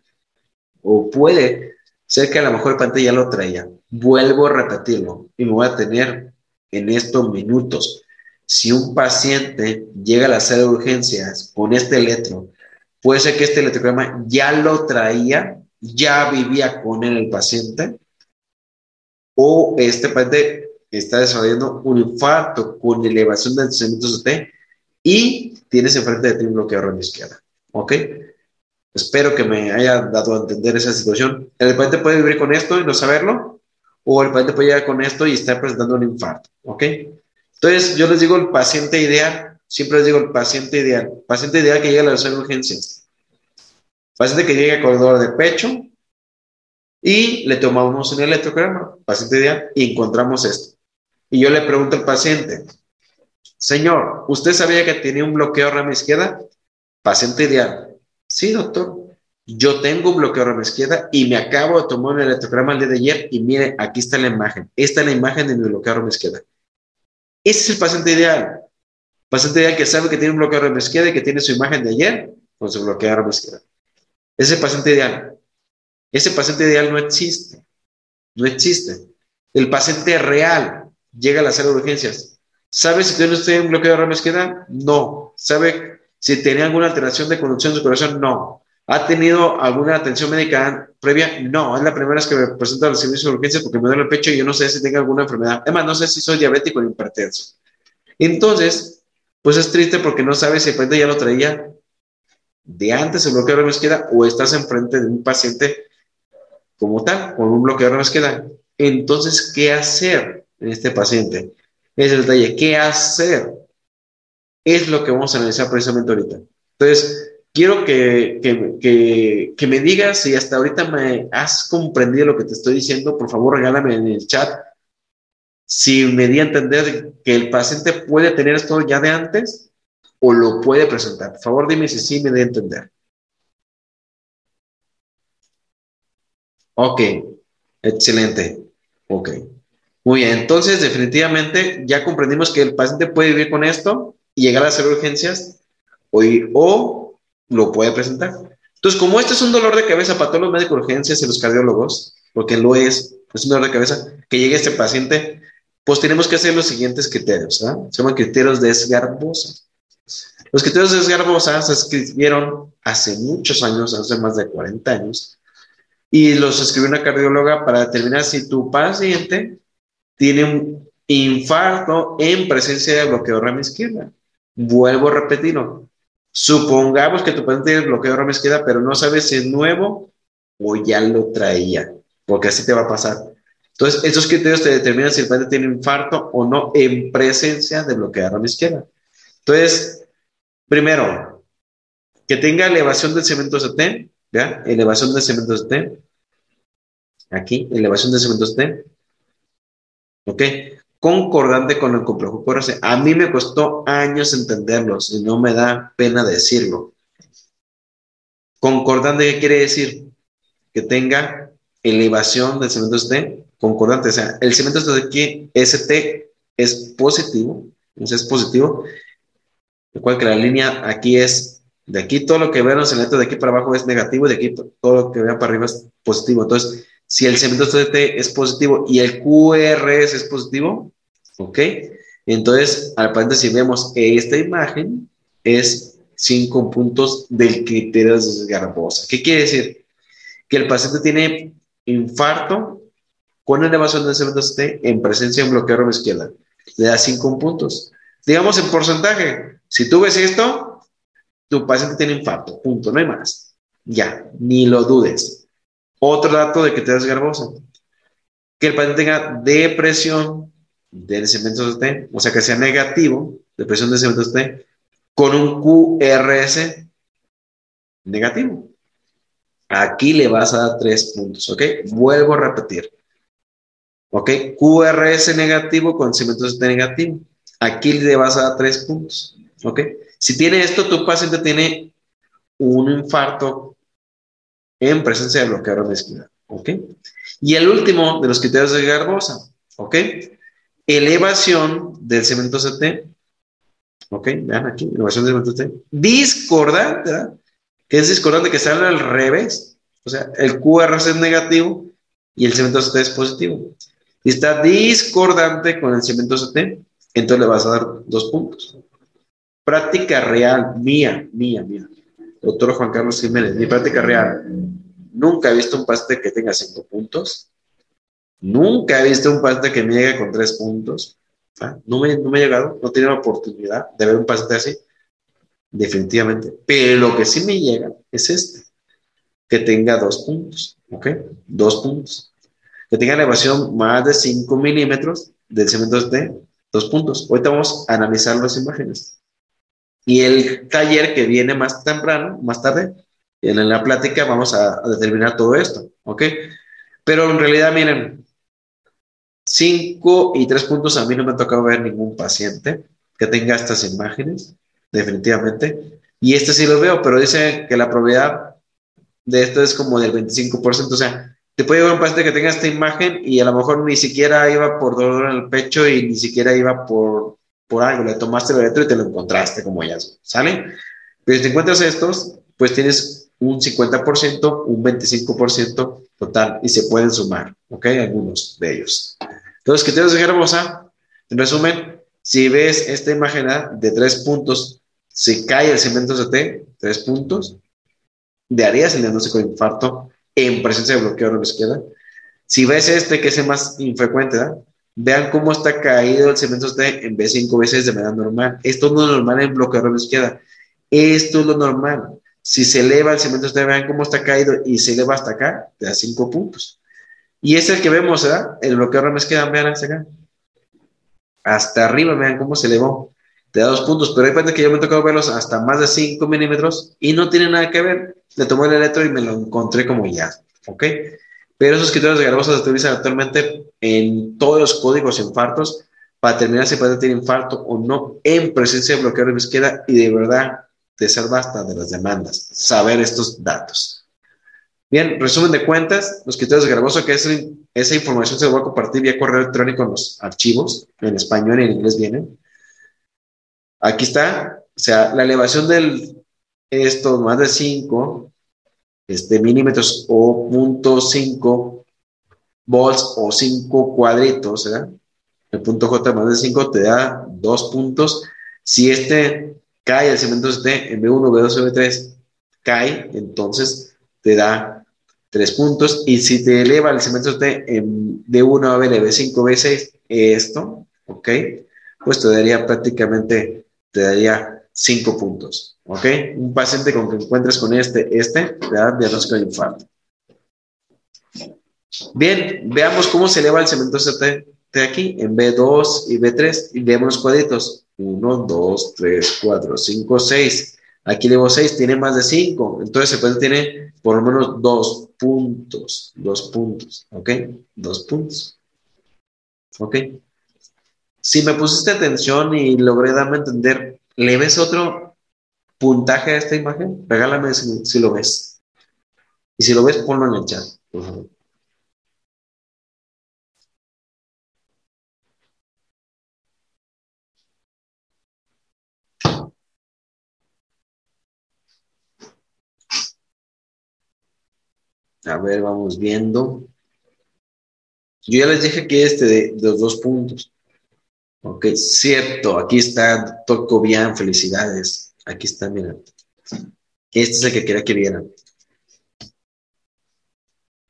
o puede ser que a lo mejor el paciente ya lo traía. Vuelvo a repetirlo y me voy a tener en estos minutos. Si un paciente llega a la sala de urgencias con este electro, puede ser que este electrocardiograma ya lo traía, ya vivía con él el paciente, o este paciente está desarrollando un infarto con elevación de antecedentes T y tienes enfrente de ti un bloqueador en la izquierda. ¿Ok? Espero que me haya dado a entender esa situación. El paciente puede vivir con esto y no saberlo, o el paciente puede llegar con esto y estar presentando un infarto. ¿Ok? Entonces, yo les digo el paciente ideal, siempre les digo el paciente ideal, paciente ideal que llega a la de urgencias. Paciente que llega con dolor de pecho y le tomamos un electrocardiograma, paciente ideal, y encontramos esto. Y yo le pregunto al paciente, señor, ¿usted sabía que tenía un bloqueo rama izquierda? Paciente ideal. Sí, doctor. Yo tengo un bloqueo rama izquierda y me acabo de tomar un electrocardiograma el día de ayer y mire, aquí está la imagen. Esta es la imagen de mi bloqueo rama izquierda. Ese es el paciente ideal. Paciente ideal que sabe que tiene un bloqueo de izquierda y que tiene su imagen de ayer con su bloqueo de izquierda. Ese paciente ideal. Ese paciente ideal no existe. No existe. El paciente real llega a la sala de urgencias. ¿Sabe si usted un bloqueo de rama? No. ¿Sabe si tenía alguna alteración de conducción de su corazón? No. ¿Ha tenido alguna atención médica previa? No, es la primera vez que me presento al servicio de urgencias porque me duele el pecho y yo no sé si tengo alguna enfermedad. Además, no sé si soy diabético o hipertenso. Entonces, pues es triste porque no sabes si el paciente ya lo traía de antes el bloqueo de la izquierda o estás enfrente de un paciente como tal, con un bloqueo de la izquierda. Entonces, ¿qué hacer en este paciente? Es el detalle, ¿qué hacer? Es lo que vamos a analizar precisamente ahorita. Entonces, quiero que, que, que, me digas si hasta ahorita me has comprendido lo que te estoy diciendo. Por favor, regálame en el chat si me di a entender que el paciente puede tener esto ya de antes o lo puede presentar. Por favor, dime si sí me di a entender. Ok, excelente. Ok. Muy bien, entonces definitivamente ya comprendimos que el paciente puede vivir con esto y llegar a hacer urgencias o, o lo puede presentar. Entonces, como este es un dolor de cabeza para todos los médicos de urgencias y los cardiólogos, porque lo es, es un dolor de cabeza, que llegue este paciente, pues tenemos que hacer los siguientes criterios, ¿verdad? Se llaman criterios de esgarbosa. Los criterios de esgarbosa se escribieron hace muchos años, hace más de 40 años, y los escribió una cardióloga para determinar si tu paciente tiene un infarto en presencia de bloqueo rama izquierda. Vuelvo a repetirlo. Supongamos que tu paciente tiene bloqueo de rama izquierda, pero no sabes si es nuevo o ya lo traía, porque así te va a pasar. Entonces, esos criterios te determinan si el paciente tiene infarto o no en presencia de bloqueo de rama izquierda. Entonces, primero, que tenga elevación del cemento CT, ¿ya? Elevación del cemento CT. Aquí, elevación del cemento CT. ¿Ok? concordante con el complejo corazón. A mí me costó años entenderlos y no me da pena decirlo. Concordante, ¿qué quiere decir? Que tenga elevación del cemento ST, concordante, o sea, el cemento ST aquí, ST es positivo, es positivo, cual que la línea aquí es, de aquí todo lo que vean los elementos de aquí para abajo es negativo y de aquí todo lo que vean para arriba es positivo. Entonces, si el cemento CT es positivo y el QRS es positivo, ¿ok? Entonces, al paréntesis, vemos que esta imagen es cinco puntos del criterio de desgarbosa. ¿Qué quiere decir? Que el paciente tiene infarto con elevación del cemento CT en presencia de un bloqueo de izquierda. Le da cinco puntos. Digamos en porcentaje, si tú ves esto, tu paciente tiene infarto, punto, no hay más. Ya, ni lo dudes. Otro dato de que te das garbosa. Que el paciente tenga depresión del cemento T, o sea que sea negativo, depresión del cemento T, con un QRS negativo. Aquí le vas a dar tres puntos, ¿ok? Vuelvo a repetir. ¿Ok? QRS negativo con cemento T negativo. Aquí le vas a dar tres puntos, ¿ok? Si tiene esto, tu paciente tiene un infarto en presencia de bloqueo de esquina. ¿Ok? Y el último de los criterios de Garbosa. ¿Ok? Elevación del cemento CT. ¿Ok? Vean aquí, elevación del cemento CT. Discordante, ¿verdad? Es discordante, que sale al revés. O sea, el QRS es negativo y el cemento CT es positivo. Si está discordante con el cemento CT, entonces le vas a dar dos puntos. Práctica real, mía, mía, mía. Doctor Juan Carlos Jiménez, mi práctica real. Nunca he visto un paciente que tenga cinco puntos. Nunca he visto un paciente que me llegue con tres puntos. No, me, no me ha llegado, no tiene la oportunidad de ver un paciente así. Definitivamente. Pero lo que sí me llega es este, que tenga dos puntos. ¿Ok? Dos puntos. Que tenga elevación más de 5 milímetros del cemento de dos puntos. Ahorita vamos a analizar las imágenes. Y el taller que viene más temprano, más tarde, en la plática vamos a, determinar todo esto. ¿Ok? Pero en realidad, miren, 5 y 3 puntos a mí no me ha tocado ver ningún paciente que tenga estas imágenes definitivamente. Y este sí lo veo, pero dice que la probabilidad de esto es como del 25%. O sea, te puede llegar un paciente que tenga esta imagen y a lo mejor ni siquiera iba por dolor en el pecho y ni siquiera iba por, por algo. Le tomaste el electro y te lo encontraste como hallazgo. ¿Sale? Pero si te encuentras estos, pues tienes un 50%, un 25% total y se pueden sumar, ¿ok? Algunos de ellos. Entonces, ¿qué te dejar hermosa? En resumen, si ves esta imagen de tres puntos, se cae el cemento CT, tres puntos, de harías el diagnóstico de infarto en presencia de bloqueo de la izquierda. Si ves este, que es el más infrecuente, vean cómo está caído el cemento CT en B5 veces de manera normal. Esto no es normal en bloqueo de la izquierda. Esto es lo normal. Si se eleva el cemento CT, vean cómo está caído y se eleva hasta acá, te da cinco puntos. Y es el que vemos, ¿verdad? El bloqueo de la izquierda, vean hasta acá hasta arriba, vean cómo se elevó. Te da dos puntos, pero hay veces que yo me he tocado verlos hasta más de 5 milímetros y no tiene nada que ver. Le tomé el electro y me lo encontré como ya, ¿ok? Pero esos criterios de Garbosa se utilizan actualmente en todos los códigos infartos para determinar si el paciente tiene infarto o no en presencia de bloqueo de izquierda y de verdad te salva hasta de las demandas, saber estos datos. Bien, resumen de cuentas, los criterios de Garbosa, que es esa información se la voy a compartir vía correo electrónico en los archivos, en español y en inglés vienen. Aquí está, o sea, la elevación del esto más de 5 este, milímetros o punto 5 volts o 5 cuadritos, ¿verdad? El punto J más de 5 te da 2 puntos. Si este cae, el cemento este en B1, B2, B3 cae, entonces te da 3 puntos. Y si te eleva el cemento este en B1 a B, B5, B6, esto, ¿ok? Pues te daría prácticamente, te daría 5 puntos, ¿ok? Un paciente con que encuentres con este, este, te da diagnóstico de infarto. Bien, veamos cómo se eleva el cemento CT de aquí en B2 y B3 y vemos los cuadritos. 1, 2, 3, 4, 5, 6. Aquí llevo 6, tiene más de 5. Entonces el paciente tiene por lo menos 2 puntos. 2 puntos. ¿Ok? 2 puntos. ¿Ok? Si me pusiste atención y logré darme a entender, ¿le ves otro puntaje a esta imagen? Regálame si, si lo ves. Y si lo ves, ponlo en el chat, por favor. A ver, vamos viendo. Yo ya les dije que este de, los dos puntos. Ok, cierto, aquí está Toco bien, felicidades. Aquí está, mira. Este es el que quería que vieran.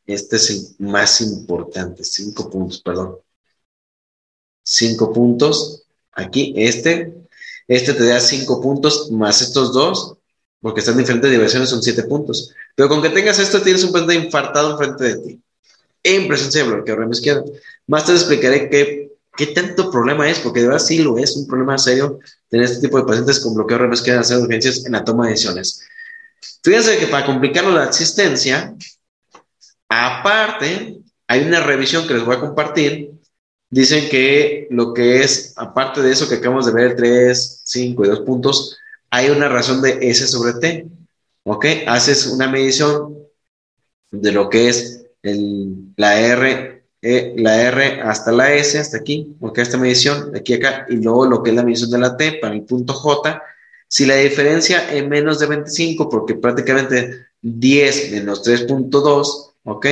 Este es el más importante, cinco puntos, perdón. Cinco puntos. Aquí, este. Este te da cinco puntos más estos dos, porque están en diferentes diversiones, son siete puntos. Pero con que tengas esto, tienes un paciente infartado enfrente de ti, en presencia de bloqueo remo izquierdo. Más te explicaré qué, qué tanto problema es, porque de verdad sí lo es, un problema serio tener este tipo de pacientes con bloqueo remo izquierdo hacer urgencias en la toma de decisiones. Fíjense que para complicarlo la asistencia, aparte, hay una revisión que les voy a compartir. Dicen que lo que es, aparte de eso que acabamos de ver, 3, 5 y 2 puntos, hay una razón de S sobre T. ¿Ok? Haces una medición de lo que es la R, eh, la R hasta la S, hasta aquí, ¿ok? Esta medición, aquí acá, y luego lo que es la medición de la T para el punto J. Si la diferencia es menos de 25, porque prácticamente 10 menos 3.2, ¿ok?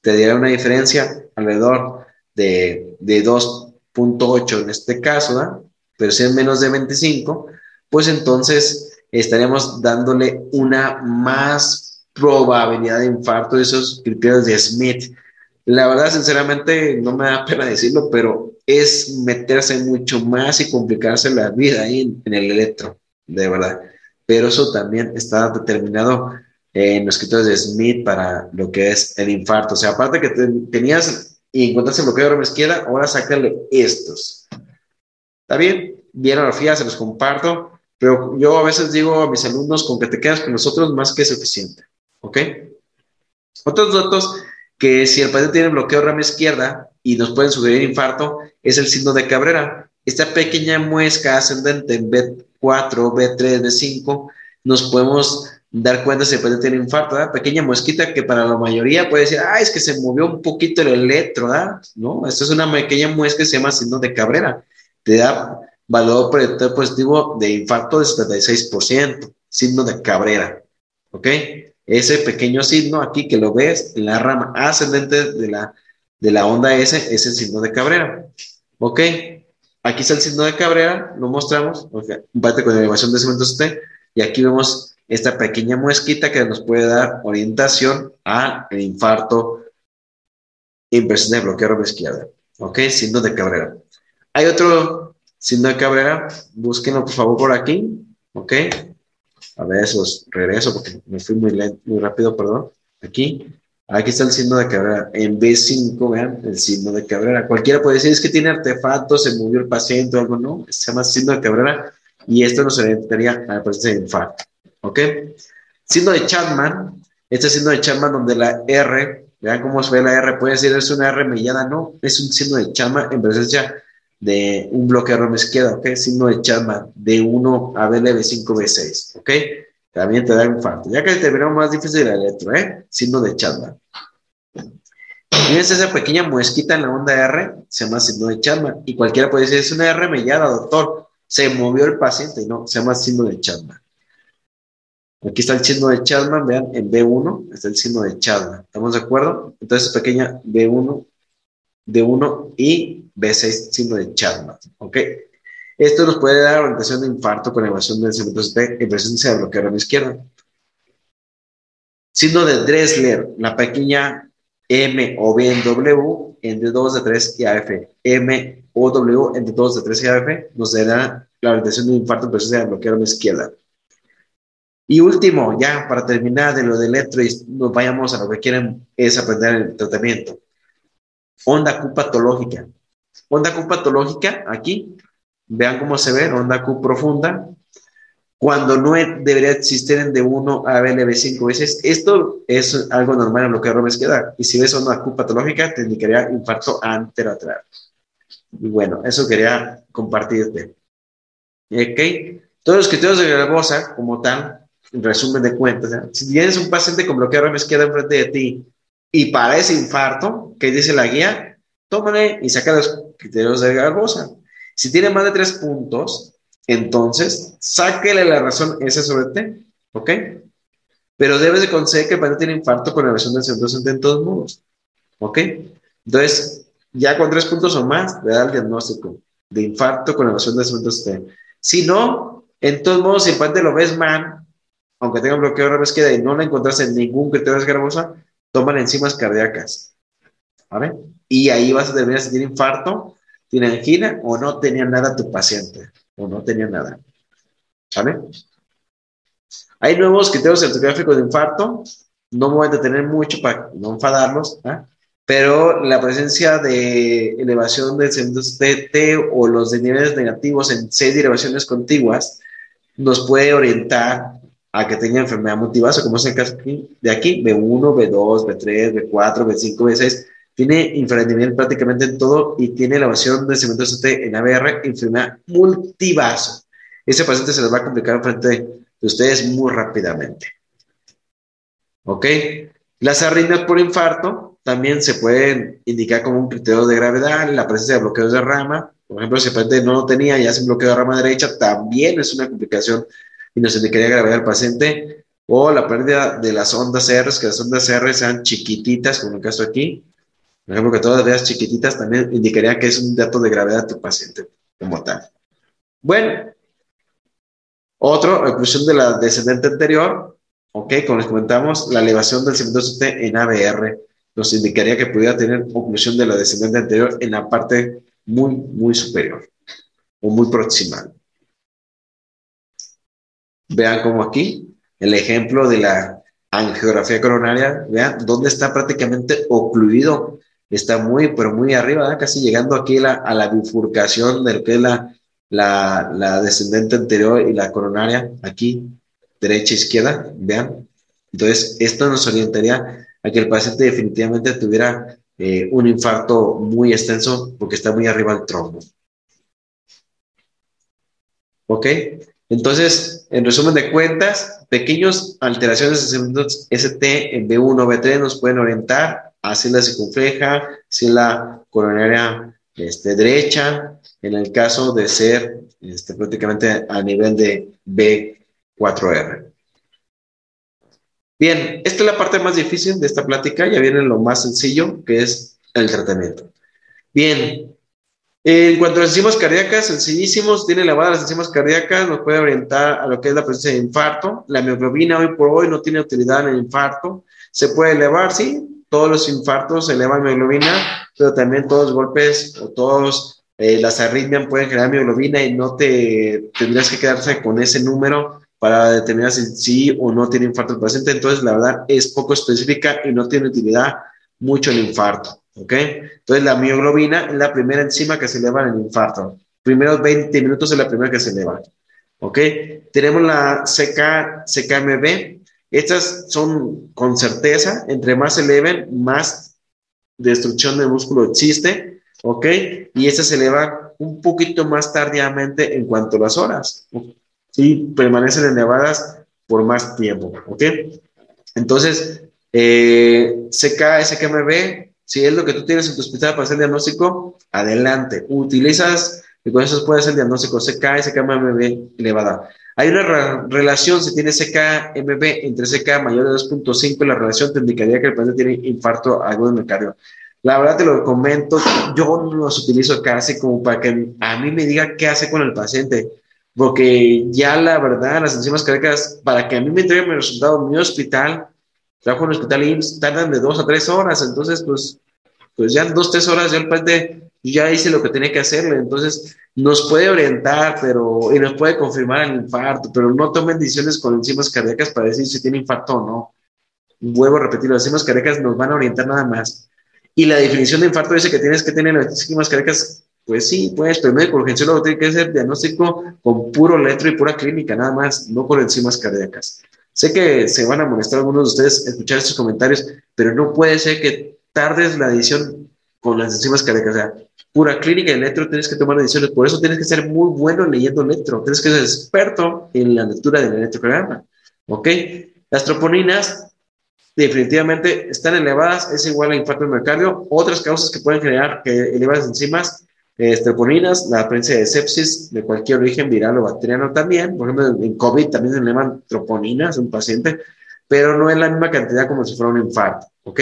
Te diera una diferencia alrededor de, de 2.8 en este caso, ¿verdad? Pero si es menos de 25, pues entonces estaríamos dándole una más probabilidad de infarto de esos criterios de Smith. La verdad, sinceramente, no me da pena decirlo, pero es meterse mucho más y complicarse la vida ahí en, el electro, de verdad. Pero eso también está determinado en los criterios de Smith para lo que es el infarto. O sea, aparte que tenías y encontraste el bloqueo de la izquierda, ahora sácale estos. ¿Está bien? Bien, grafía, se los comparto, pero yo a veces digo a mis alumnos, con que te quedas con nosotros, más que suficiente. ¿Ok? Otros datos que si el paciente tiene bloqueo de rama izquierda y nos pueden sugerir infarto, es el signo de Cabrera. Esta pequeña muesca ascendente en B4, B3, B5, nos podemos dar cuenta si el paciente tiene infarto, ¿verdad? Pequeña muesquita que para la mayoría puede decir, ah, es que se movió un poquito el electro, ¿verdad? No, esta es una pequeña muesca que se llama signo de Cabrera. Te da valor predictor positivo de infarto de 76%, signo de Cabrera, ¿ok? Ese pequeño signo aquí que lo ves en la rama ascendente de la, de la onda S es el signo de Cabrera. ¿Ok? Aquí está el signo de Cabrera, lo mostramos, okay. parte con elevación de segmentos T, y aquí vemos esta pequeña muesquita que nos puede dar orientación al infarto impresión de bloqueo izquierda. ¿Ok? Signo de Cabrera. Hay otro de Cabrera, búsquenlo por favor por aquí. ¿Ok? A ver, esos regreso porque me fui muy, lento, muy rápido, perdón. Aquí, aquí está el signo de Cabrera. En B5, vean, el signo de Cabrera. Cualquiera puede decir, es que tiene artefacto, se movió el paciente o algo, no. Se llama signo de Cabrera y esto nos orientaría a la presencia de infarto. ¿Ok? Signo de Chapman. Este signo de Chapman donde la R, vean cómo se ve la R, puede decir es una R mellada, no, es un signo de Chapman en presencia de un bloque de rama izquierda, ¿ok? Signo de Chapman, de 1 a BLB 5 B6, ¿ok? También te da infarto. Ya que terminamos más difícil el electro, ¿eh? Signo de Chapman. Fíjense esa pequeña muesquita en la onda R, se llama signo de Chapman. Y cualquiera puede decir, es una R mellada, doctor. Se movió el paciente, no, se llama signo de Chapman. Aquí está el signo de Chapman, vean, en B1 está el signo de Chapman. ¿Estamos de acuerdo? Entonces, pequeña B1, D1 y B6 signo de Chapman. ¿Ok? Esto nos puede dar orientación de infarto con elevación del segmentos B en presencia de bloqueo a la izquierda. Signo de Dressler, la pequeña M o B en W en D2, D3 y AF. M o W en D2, D3 y AF nos dará la orientación de infarto en presencia de bloqueo a la izquierda. Y último, ya para terminar de lo de electro y nos vayamos a lo que quieren es aprender el tratamiento. Onda Q patológica. Onda Q patológica, aquí, vean cómo se ve, onda Q profunda, cuando no debería existir en D1 a BLB5 veces. Esto es algo normal en lo que Robes queda. Y si ves onda Q patológica, te indicaría infarto anteroatrial. Y bueno, eso quería compartirte. ¿Ok? Todos los criterios de Garbosa, como tal, en resumen de cuentas, si tienes un paciente con bloqueo de izquierda enfrente de ti y para ese infarto, ¿qué dice la guía? Tómale y saca los criterios de Garbosa. Si tiene más de tres puntos, entonces sáquele la razón S sobre T, ¿ok? Pero debes de conceder que el paciente tiene infarto con elevación del centro en todos modos, ¿ok? Entonces, ya con tres puntos o más, le da el diagnóstico de infarto con elevación del centro. Si no, en todos modos, si el paciente lo ves mal, aunque tenga bloqueo de izquierda y no la encontraste en ningún criterio de Garbosa, toman enzimas cardíacas, ¿vale? Y ahí vas a deberías tener infarto tiene angina o no tenía nada tu paciente, o no tenía nada. ¿Vale? Hay nuevos criterios certificáficos de infarto, no me voy a detener mucho para no enfadarlos, ¿ah? pero la presencia de elevación de centros T o los de niveles negativos en seis elevaciones contiguas nos puede orientar a que tenga enfermedad multivaso, como es el caso de aquí, B1, B2, B3, B4, B5, B6, tiene infrarrendimiento prácticamente en todo y tiene elevación de cemento ST en ABR, enfermedad multivaso. Ese paciente se les va a complicar frente de ustedes muy rápidamente. ¿Ok? Las arritmias por infarto también se pueden indicar como un criterio de gravedad, la presencia de bloqueos de rama. Por ejemplo, si el paciente no lo tenía y hace un bloqueo de rama derecha, también es una complicación y nos indicaría gravedad al paciente. o la pérdida de las ondas R, que las ondas R sean chiquititas, como en el caso aquí. Por ejemplo, que todas las chiquititas también indicaría que es un dato de gravedad de tu paciente como tal. Bueno, otro, inclusión de la descendente anterior, ok, como les comentamos, la elevación del cemento en ABR nos indicaría que pudiera tener oclusión de la descendente anterior en la parte muy, muy superior o muy proximal. Vean como aquí, el ejemplo de la angiografía coronaria, vean dónde está prácticamente ocluido, está muy, pero muy arriba, casi llegando aquí a la bifurcación de lo que es la, la, descendente anterior y la coronaria, aquí, derecha, izquierda, vean. Entonces, esto nos orientaría a que el paciente definitivamente tuviera eh, un infarto muy extenso porque está muy arriba del trombo. ¿Ok? Entonces, en resumen de cuentas, pequeñas alteraciones de ST en B1 o B3 nos pueden orientar hacia la circunfleja, hacia la coronaria este, derecha, en el caso de ser este, prácticamente a nivel de B4R. Bien, esta es la parte más difícil de esta plática, ya viene lo más sencillo, que es el tratamiento. Bien, en cuanto a las enzimas cardíacas, sencillísimos, tiene elevadas las enzimas cardíacas, nos puede orientar a lo que es la presencia de infarto. La mioglobina hoy por hoy no tiene utilidad en el infarto. Se puede elevar, sí, todos los infartos elevan mioglobina, pero también todos los golpes o todos eh, las arritmias pueden generar mioglobina y no te tendrías que quedarse con ese número para determinar si sí o no tiene infarto el paciente. Entonces, la verdad es poco específica y no tiene utilidad mucho el infarto. ¿Ok? Entonces, la mioglobina es la primera enzima que se eleva en el infarto. Primeros 20 minutos es la primera que se eleva. ¿Ok? Tenemos la CK, CKMB. Estas son con certeza, entre más se eleven, más destrucción del músculo existe. ¿Ok? Y esta se eleva un poquito más tardíamente en cuanto a las horas y permanecen elevadas por más tiempo, ¿ok? Entonces, eh, CK, SKMB, si es lo que tú tienes en tu hospital para hacer el diagnóstico, adelante. Utilizas, y con eso puedes hacer el diagnóstico CK, SKMB elevada. Hay una relación, si tiene CKMB entre CK mayor de 2.5, la relación te indicaría que el paciente tiene infarto agudo en el. La verdad te lo comento, yo no los utilizo casi como para que a mí me diga qué hace con el paciente porque ya la verdad, las enzimas cardíacas, para que a mí me entreguen el resultado en mi hospital, trabajo en el hospital IMSS, tardan de dos a tres horas, entonces, pues, pues ya en dos, tres horas ya el paciente ya hice lo que tenía que hacerle, entonces nos puede orientar pero, y nos puede confirmar el infarto, pero no tomen decisiones con enzimas cardíacas para decir si tiene infarto o no. Vuelvo a repetir, las enzimas cardíacas nos van a orientar nada más. Y la definición de infarto dice que tienes que tener las enzimas cardíacas pues sí, pues, pero el urgenciólogo tiene que hacer diagnóstico con puro letro y pura clínica, nada más, no con enzimas cardíacas. Sé que se van a molestar algunos de ustedes escuchar estos comentarios, pero no puede ser que tardes la edición con las enzimas cardíacas. O sea, pura clínica y letro tienes que tomar decisiones. Por eso tienes que ser muy bueno leyendo letro. Tienes que ser experto en la lectura del electrocardiograma. ¿Ok? Las troponinas definitivamente están elevadas, es igual a infarto del miocardio. Otras causas que pueden generar que elevar las enzimas Estroponinas, la presencia de sepsis de cualquier origen viral o bacteriano también. Por ejemplo, en COVID también se elevan troponinas un paciente, pero no en la misma cantidad como si fuera un infarto. ¿Ok?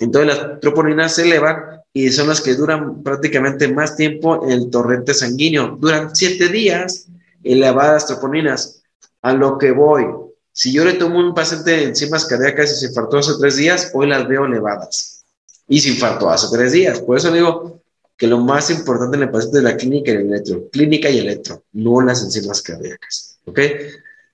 Entonces las troponinas se elevan y son las que duran prácticamente más tiempo en el torrente sanguíneo. Duran siete días elevadas troponinas. A lo que voy, si yo le tomo un paciente de enzimas cardíacas y se infartó hace tres días, hoy las veo elevadas. Y se infartó hace tres días. Por eso digo, que lo más importante en el paciente es la clínica y el electro. Clínica y electro, no las enzimas cardíacas. ¿Ok?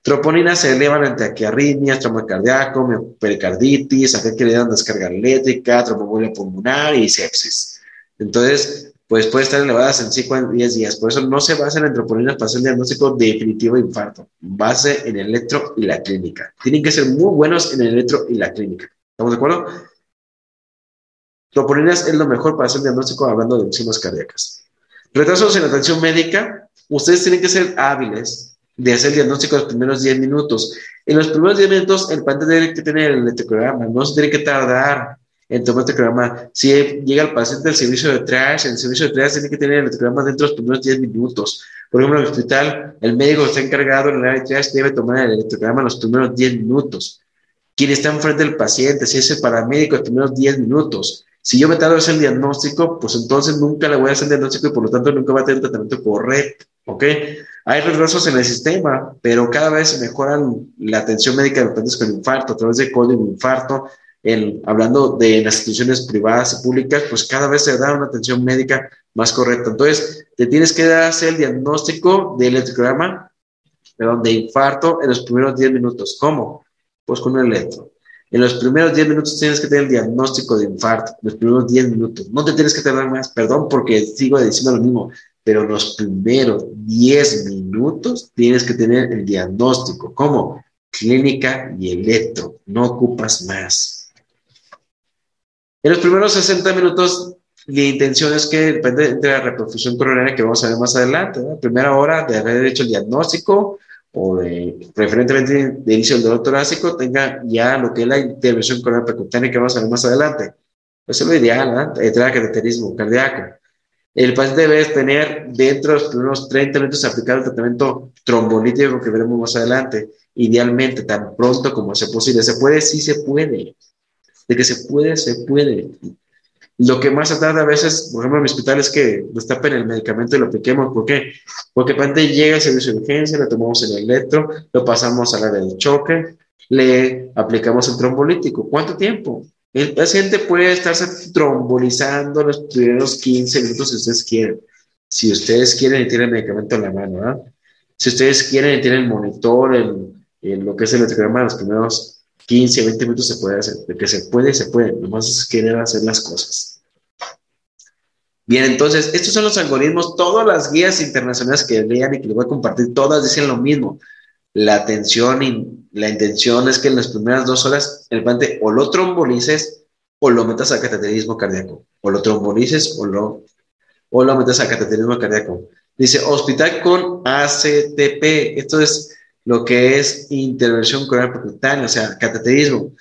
Troponinas se elevan ante arritmias, trauma cardíaco, pericarditis, aquel que le dan descarga eléctrica, tromboembolia pulmonar y sepsis. Entonces, pues puede estar elevadas en 5 a 10 días. Por eso no se basa en troponinas para hacer el diagnóstico definitivo de infarto. Base en el electro y la clínica. Tienen que ser muy buenos en el electro y la clínica. ¿Estamos de acuerdo? Troponinas es lo mejor para hacer diagnóstico hablando de enzimas cardíacas. Retrasos en atención médica, ustedes tienen que ser hábiles de hacer el diagnóstico en los primeros 10 minutos. En los primeros 10 minutos, el paciente tiene que tener el electrograma, no se tiene que tardar en tomar el electrograma. Si llega el paciente del servicio de trash, el servicio de trash tiene que tener el electrograma dentro de los primeros 10 minutos, Por ejemplo, en el hospital, el médico está encargado en el área de triage debe tomar el electrocardiograma en los primeros 10 minutos. Quien está enfrente del paciente, si es el paramédico, los primeros 10 minutos. Si yo me tardo en hacer el diagnóstico, pues entonces nunca le voy a hacer el diagnóstico y por lo tanto nunca va a tener un tratamiento correcto. ¿Ok? Hay retrasos en el sistema, pero cada vez se mejoran la atención médica de pacientes con infarto a través de código infarto. Hablando de las instituciones privadas y públicas, pues cada vez se da una atención médica más correcta. Entonces, te tienes que hacer el diagnóstico del electrograma, perdón, de infarto en los primeros 10 minutos. ¿Cómo? Pues con un electro. En los primeros 10 minutos tienes que tener el diagnóstico de infarto, los primeros 10 minutos. No te tienes que tardar más, perdón porque sigo diciendo lo mismo, pero los primeros 10 minutos tienes que tener el diagnóstico. ¿Cómo? Clínica y electro, no ocupas más. En los primeros 60 minutos, la intención es que depende de la reperfusión coronaria que vamos a ver más adelante. La primera hora de haber hecho el diagnóstico, o de, preferentemente de inicio del dolor torácico, tenga ya lo que es la intervención coronal percutánea que vamos a ver más adelante. Eso es lo ideal, ¿eh? entrar al cateterismo cardíaco. El paciente debe tener dentro de los primeros 30 minutos aplicado el tratamiento trombolítico que veremos más adelante. Idealmente, tan pronto como sea posible. ¿Se puede? Sí se puede. De que se puede, se puede. Lo que más tarda a veces, por ejemplo, en mi hospital es que destapen el medicamento y lo apliquemos. ¿Por qué? Porque el paciente llega al servicio de urgencia, le tomamos el electro, lo pasamos al área de choque, le aplicamos el trombolítico. ¿Cuánto tiempo? El paciente puede estarse trombolizando los primeros 15 minutos si ustedes quieren. Si ustedes quieren y tienen el medicamento en la mano, ¿verdad? Si ustedes quieren y tienen el monitor, el, lo que es el electrograma, los primeros 15, 20 minutos se puede hacer. De que se puede, se puede. Nomás es querer hacer las cosas. Bien, entonces, estos son los algoritmos. Todas las guías internacionales que lean y que les voy a compartir, todas dicen lo mismo. La atención y la intención es que en las primeras dos horas el paciente o lo trombolices o lo metas a cateterismo cardíaco. O lo trombolices o lo, o lo metas a cateterismo cardíaco. Dice, hospital con ACTP. Esto es lo que es intervención coronal percutánea, o sea, cateterismo.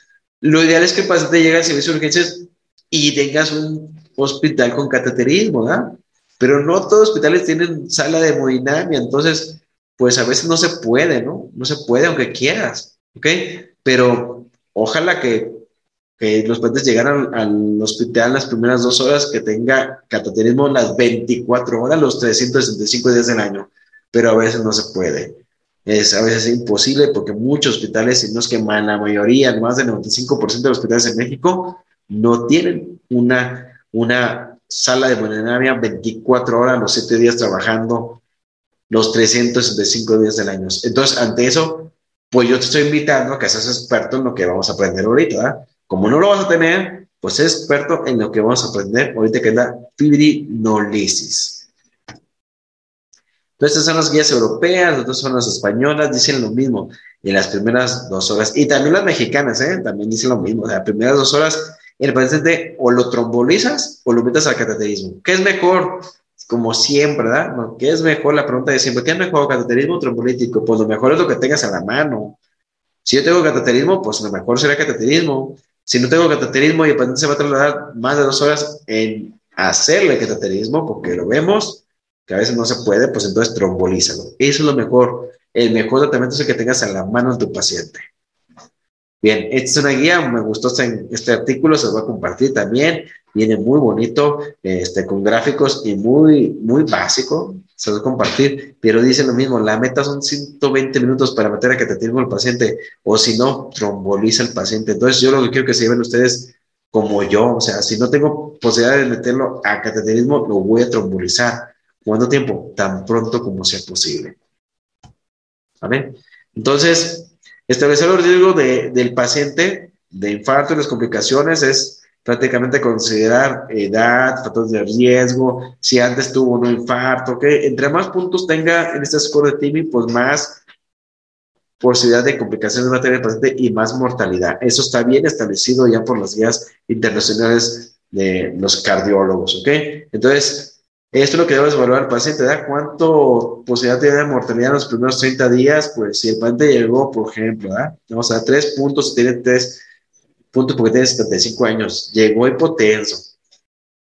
Lo ideal es que el paciente llegue al servicio de urgencias y tengas un hospital con cateterismo, ¿verdad? Pero no todos los hospitales tienen sala de hemodinamia, entonces, pues a veces no se puede, ¿no? No se puede aunque quieras, ¿ok? Pero ojalá que, los pacientes llegaran al hospital las primeras dos horas, que tenga cateterismo las 24 horas, los 365 días del año, pero a veces no se puede es a veces imposible porque muchos hospitales, si no es que la mayoría, más del 95% de los hospitales en México, no tienen una, una sala de hemodinamia 24 horas, los 7 días trabajando, los 365 días del año. Entonces, ante eso, pues yo te estoy invitando a que seas experto en lo que vamos a aprender ahorita. Como no lo vas a tener, pues sé experto en lo que vamos a aprender ahorita que es la fibrinolisis. Estas son las guías europeas, otras son las españolas, dicen lo mismo en las primeras dos horas. Y también las mexicanas, ¿eh? También dicen lo mismo. O sea, las primeras dos horas, el paciente o lo trombolizas o lo metes al cateterismo. ¿Qué es mejor? Como siempre, ¿verdad? ¿Qué es mejor? La pregunta de siempre, ¿qué es mejor, cateterismo o trombolítico? Pues lo mejor es lo que tengas a la mano. Si yo tengo cateterismo, pues lo mejor será cateterismo. Si no tengo cateterismo y el paciente se va a trasladar más de dos horas en hacerle cateterismo, porque lo vemos, que a veces no se puede, pues entonces trombolízalo. Eso es lo mejor. El mejor tratamiento es el que tengas en la mano de tu paciente. Bien, esta es una guía, me gustó este, este artículo, se lo voy a compartir también. Viene muy bonito, este, con gráficos y muy, muy básico, se lo voy a compartir, pero dice lo mismo, la meta son 120 minutos para meter a cateterismo al paciente, o si no, tromboliza al paciente. Entonces, yo lo que quiero que se lleven ustedes como yo, o sea, si no tengo posibilidad de meterlo a cateterismo, lo voy a trombolizar ¿Cuánto tiempo? Tan pronto como sea posible. ¿Vale? Entonces, establecer el riesgo de, del paciente de infarto y las complicaciones es prácticamente considerar edad, factores de riesgo, si antes tuvo un infarto, que entre más puntos tenga en este score de TIMI, pues más posibilidad de complicaciones de materia del paciente y más mortalidad. Eso está bien establecido ya por las guías internacionales de los cardiólogos, ¿ok? Entonces, esto es lo que debes evaluar al paciente, ¿verdad? ¿Cuánto posibilidad tiene de mortalidad en los primeros 30 días? Pues si el paciente llegó, por ejemplo, ¿verdad? Vamos a dar tres puntos, tiene tres puntos porque tiene 75 años, llegó hipotenso,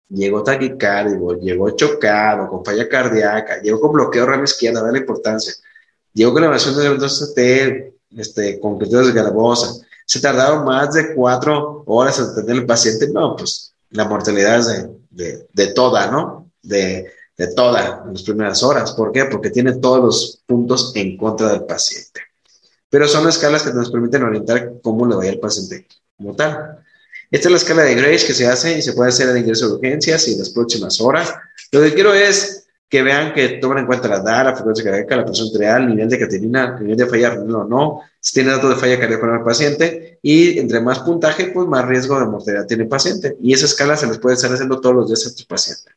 llegó taquicárdico, llegó chocado, con falla cardíaca, llegó con bloqueo rama izquierda, dale importancia, llegó con elevación de elementos T, este, con criterios de garbosa, se tardaron más de cuatro horas en atender al paciente, no, pues la mortalidad es de, de, de toda, ¿no? De, de toda en las primeras horas. ¿Por qué? Porque tiene todos los puntos en contra del paciente. Pero son escalas que nos permiten orientar cómo le va al paciente como tal. Esta es la escala de Grace que se hace y se puede hacer en ingreso de urgencias y en las próximas horas. Lo que quiero es que vean que toman en cuenta la DAR, la frecuencia cardíaca, la presión arterial, nivel de cateterina, nivel de falla renal o no, si tiene datos de falla cardíaca en el paciente y entre más puntaje, pues más riesgo de mortalidad tiene el paciente. Y esa escala se les puede estar haciendo todos los días a tu paciente.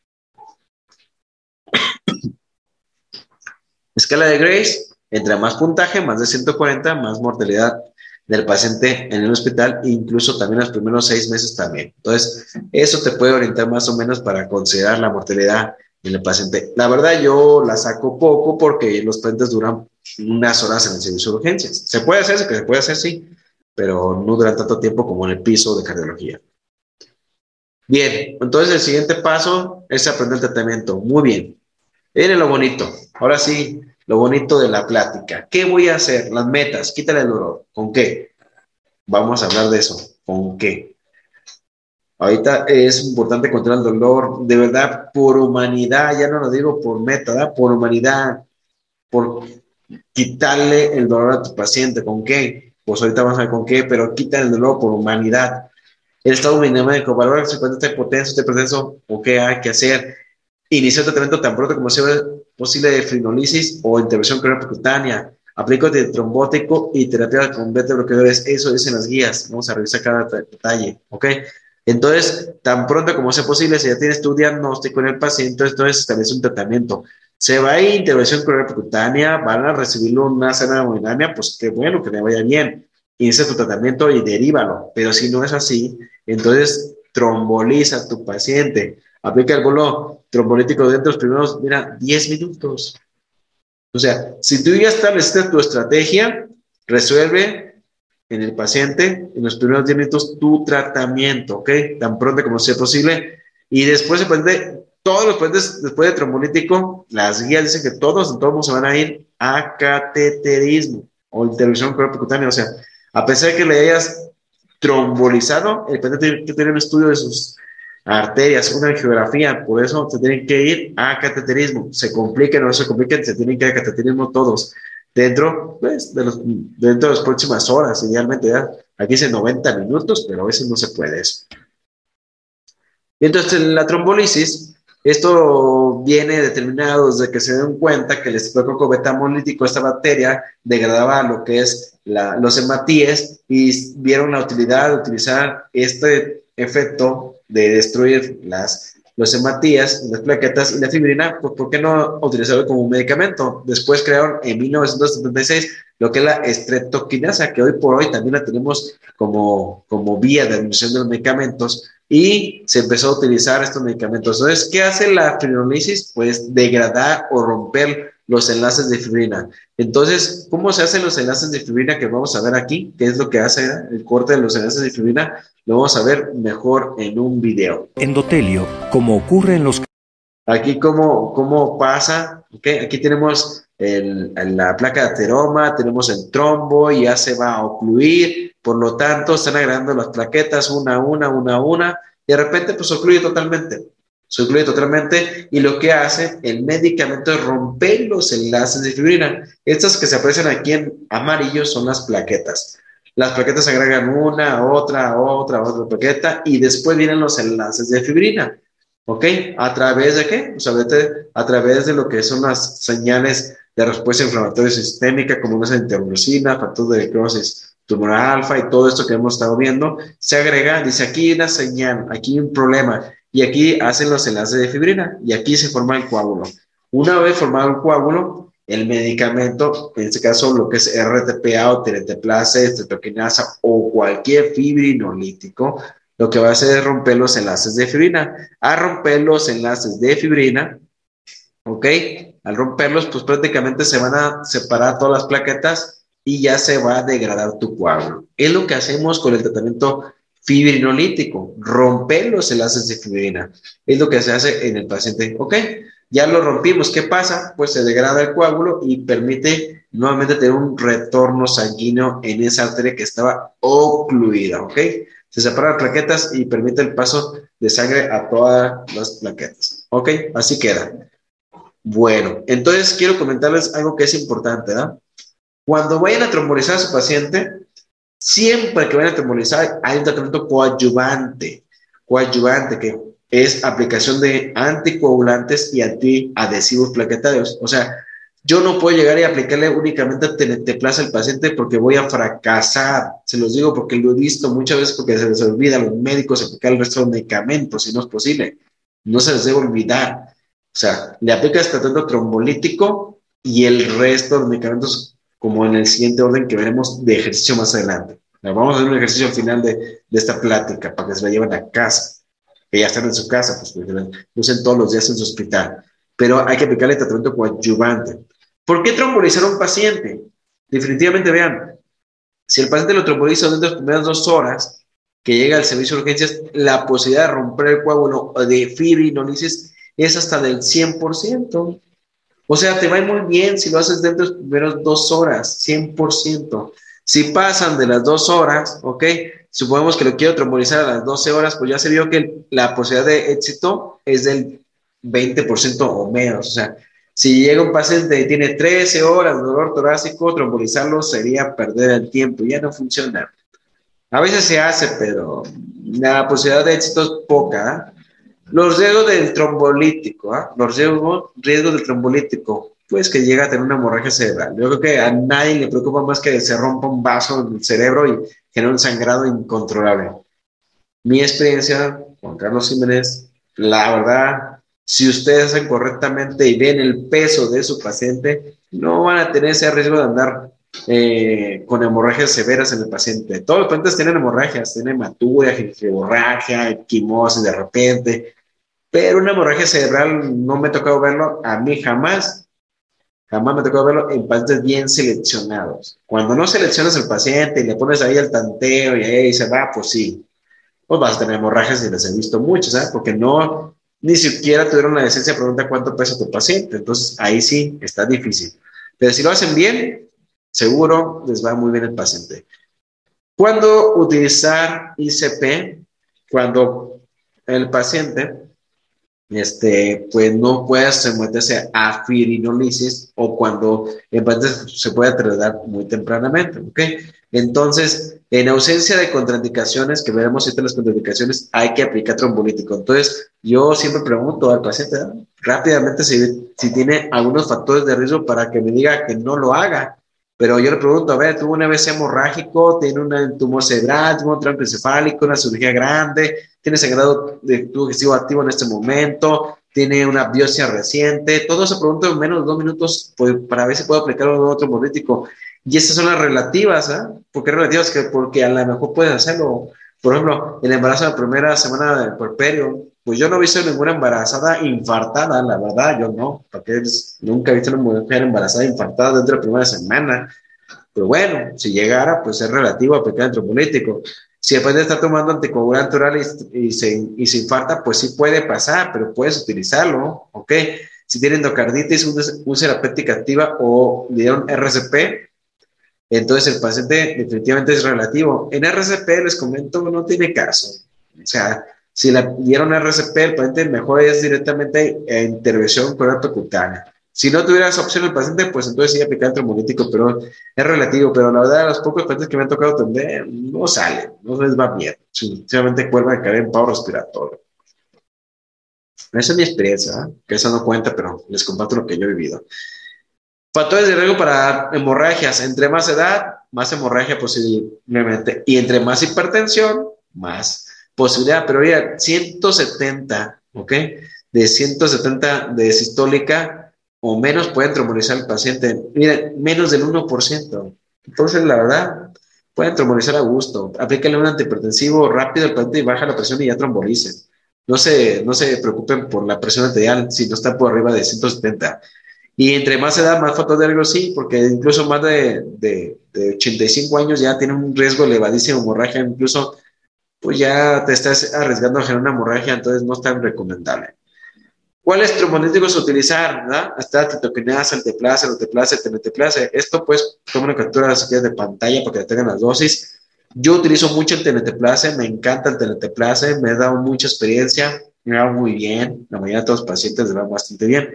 Escala de Grace, entre más puntaje, más de 140, más mortalidad del paciente en el hospital, e incluso también los primeros seis meses también. Entonces, eso te puede orientar más o menos para considerar la mortalidad en el paciente. La verdad, yo la saco poco porque los pacientes duran unas horas en el servicio de urgencias. Se puede hacer, se puede hacer, sí, pero no duran tanto tiempo como en el piso de cardiología. Bien, entonces el siguiente paso es aprender el tratamiento. Muy bien. Viene lo bonito. Ahora sí, lo bonito de la plática. ¿Qué voy a hacer? Las metas, quítale el dolor. ¿Con qué? Vamos a hablar de eso. ¿Con qué? Ahorita es importante controlar el dolor, de verdad, por humanidad, ya no lo digo por meta, ¿verdad? por humanidad, por quitarle el dolor a tu paciente. ¿Con qué? Pues ahorita vamos a ver con qué, pero quítale el dolor por humanidad. El estado valora si puede estar potencia, este proceso, o qué hay que hacer. Iniciar el tratamiento tan pronto como sea posible de fibrinolisis o intervención percutánea. Aplico de trombótico y terapia con beta bloqueadores. Eso dicen las guías. Vamos a revisar cada detalle. ¿Ok? Entonces, tan pronto como sea posible, si ya tienes tu diagnóstico en el paciente, entonces establece un tratamiento. Se va a ir intervención percutánea, van a recibir una sana hemodinamia, pues qué bueno, que le vaya bien. Inicia tu tratamiento y derívalo. Pero si no es así, entonces tromboliza a tu paciente aplica el bolo trombolítico dentro de los primeros, mira, 10 minutos. O sea, si tú ya estableciste tu estrategia, resuelve en el paciente en los primeros 10 minutos tu tratamiento, ¿ok? Tan pronto como sea posible. Y después se puede, todos los pacientes después de trombolítico, las guías dicen que todos, todos se van a ir a cateterismo o intervención percutánea. O sea, a pesar de que le hayas trombolizado, el paciente tiene que tener un estudio de sus arterias, una geografía, por eso se tienen que ir a cateterismo. Se compliquen o no se compliquen, se tienen que ir a cateterismo todos. Dentro, pues, de los, dentro de las próximas horas, idealmente, ya. Aquí dice 90 minutos, pero a veces no se puede eso. Y entonces, la trombolisis, esto viene determinado desde que se den cuenta que el estreptococo betamolítico, esta bacteria, degradaba lo que es la, los hematíes y vieron la utilidad de utilizar este efecto de destruir las, los hematías, las plaquetas y la fibrina, pues ¿por qué no utilizarlo como un medicamento? Después crearon en 1976 lo que es la estreptoquinasa, que hoy por hoy también la tenemos como, como vía de administración de los medicamentos y se empezó a utilizar estos medicamentos. Entonces, ¿qué hace la fibrinolisis? Pues degradar o romper los enlaces de fibrina. Entonces, ¿cómo se hacen los enlaces de fibrina que vamos a ver aquí? ¿Qué es lo que hace el corte de los enlaces de fibrina? Lo vamos a ver mejor en un video. Endotelio, como ocurre en los... Aquí cómo, cómo pasa, ¿okay? aquí tenemos el, la placa de ateroma, tenemos el trombo, y ya se va a ocluir, por lo tanto están agregando las plaquetas una a una, una a una, y de repente pues ocluye totalmente se ocluye totalmente y lo que hace el medicamento es romper los enlaces de fibrina. Estas que se aparecen aquí en amarillo son las plaquetas. Las plaquetas agregan una, otra, otra, otra plaqueta y después vienen los enlaces de fibrina. ¿Ok? ¿A través de qué? Pues a través de lo que son las señales de respuesta inflamatoria sistémica, como una interleucina, factor de necrosis tumoral alfa y todo esto que hemos estado viendo, se agrega, dice aquí una señal, aquí un problema, y aquí hacen los enlaces de fibrina y aquí se forma el coágulo. Una vez formado el coágulo, el medicamento, en este caso lo que es RTPA o estreptoquinasa o cualquier fibrinolítico, lo que va a hacer es romper los enlaces de fibrina. A romper los enlaces de fibrina, ¿ok? Al romperlos, pues prácticamente se van a separar todas las plaquetas y ya se va a degradar tu coágulo. Es lo que hacemos con el tratamiento fibrinolítico, romper los enlaces de fibrina. Es lo que se hace en el paciente. Ok, ya lo rompimos. ¿Qué pasa? Pues se degrada el coágulo y permite nuevamente tener un retorno sanguíneo en esa arteria que estaba ocluida. Ok, se separan las plaquetas y permite el paso de sangre a todas las plaquetas. Ok, así queda. Bueno, entonces quiero comentarles algo que es importante, ¿verdad? Cuando vayan a trombolizar a su paciente, siempre que vayan a trombolizar hay un tratamiento coadyuvante, coadyuvante que es aplicación de anticoagulantes y antiadhesivos plaquetarios. O sea, yo no puedo llegar y aplicarle únicamente teneteplaza al paciente porque voy a fracasar. Se los digo porque lo he visto muchas veces porque se les olvida a los médicos aplicar el resto de medicamentos, si no es posible. No se les debe olvidar. O sea, le aplica este tratamiento trombolítico y el resto de medicamentos como en el siguiente orden que veremos de ejercicio más adelante. Vamos a hacer un ejercicio al final de, de esta plática para que se la lleven a casa, que ya están en su casa, pues lo usen todos los días en su hospital. Pero hay que aplicarle tratamiento coadyuvante. ¿Por qué trombolizar a un paciente? Definitivamente vean, si el paciente lo tromboliza dentro de las primeras dos horas que llega al servicio de urgencias, la posibilidad de romper el coágulo de fibrinolisis es hasta del 100%. O sea, te va muy bien si lo haces dentro de las primeras dos horas, 100%. Si pasan de las dos horas, ¿ok? Suponemos que lo quiero trombolizar a las 12 horas, pues ya se vio que la posibilidad de éxito es del 20% o menos. O sea, si llega un paciente y tiene 13 horas de dolor torácico, trombolizarlo sería perder el tiempo, ya no funciona. A veces se hace, pero la posibilidad de éxito es poca. Los riesgos del trombolítico, ¿ah? los riesgos, riesgos del trombolítico, pues que llega a tener una hemorragia cerebral. Yo creo que a nadie le preocupa más que se rompa un vaso en el cerebro y genere un sangrado incontrolable. Mi experiencia, Juan Carlos Jiménez, la verdad, si ustedes hacen correctamente y ven el peso de su paciente, no van a tener ese riesgo de andar eh, con hemorragias severas en el paciente. Todos los pacientes tienen hemorragias, tienen hematuria, hemorragia, equimosis de repente, pero una hemorragia cerebral no me ha tocado verlo, a mí jamás, jamás me ha tocado verlo en pacientes bien seleccionados. Cuando no seleccionas al paciente y le pones ahí el tanteo y ahí se va, pues sí, pues vas a tener hemorragias y les he visto muchas, ¿sabes? Porque no, ni siquiera tuvieron la decencia de preguntar cuánto pesa tu paciente, entonces ahí sí está difícil. Pero si lo hacen bien, seguro les va muy bien el paciente. ¿Cuándo utilizar ICP? Cuando el paciente este, pues no puede someterse a firinolisis o cuando el paciente se puede tratar muy tempranamente, ¿ok? Entonces, en ausencia de contraindicaciones, que veremos si las contraindicaciones, hay que aplicar trombolítico. Entonces, yo siempre pregunto al paciente rápidamente si, si tiene algunos factores de riesgo para que me diga que no lo haga. Pero yo le pregunto, a ver, tuvo un AVC hemorrágico, tiene un tumor cerebral, tuvo un tronco encefálico, una cirugía grande, tiene sangrado de tubo digestivo activo en este momento, tiene una biopsia reciente, todo eso pregunto en menos de dos minutos pues, para ver si puedo aplicar un otro hemolítico. Y estas son las relativas. ¿eh? ¿Por qué relativas? Que porque a lo mejor puedes hacerlo. Por ejemplo, el embarazo de la primera semana del puerperio, pues yo no he visto ninguna embarazada infartada, la verdad, yo no, porque nunca he visto una mujer embarazada infartada dentro de la primera semana. Pero bueno, si llegara, pues es relativo a pecado trombolítico. Si después de estar tomando anticoagulante oral y, se, infarta, pues sí puede pasar, pero puedes utilizarlo, ¿ok? Si tienen endocarditis, una péptica activa o le dieron RCP, entonces el paciente definitivamente es relativo. En RCP, les comento, no tiene caso. O sea, si le dieron RCP, el paciente mejor es directamente intervención cutánea. Si no tuviera esa opción el paciente, pues entonces sí aplicar el trombolítico, pero es relativo. Pero la verdad, los pocos pacientes que me han tocado atender no salen, no les va bien. Sinceramente, vuelven a caer en paro respiratorio. Esa es mi experiencia, ¿eh? que eso no cuenta, pero les comparto lo que yo he vivido. Factores de riesgo para hemorragias. Entre más edad, más hemorragia posiblemente. Y entre más hipertensión, más posibilidad, pero mira, 170, ¿ok? De 170 de sistólica o menos pueden trombolizar al paciente. Miren, menos del 1%. Entonces, la verdad, pueden trombolizar a gusto. Aplíquenle un antihipertensivo rápido al paciente y baja la presión y ya trombolicen. No se, no se preocupen por la presión arterial si no está por arriba de 170. Y entre más edad, más fotos de riesgo, sí, porque incluso más de, de, de 85 años ya tiene un riesgo elevadísimo de hemorragia, incluso pues ya te estás arriesgando a generar una hemorragia, entonces no es tan recomendable. ¿Cuáles tromboníticos utilizar? ¿verdad? Está titoquinasa, teplace, el teneteplace. Esto pues toma una captura de pantalla para que tengan las dosis. Yo utilizo mucho el teneteplace, me encanta el teneteplace, me ha dado mucha experiencia, me va muy bien, la mayoría de todos los pacientes le va bastante bien.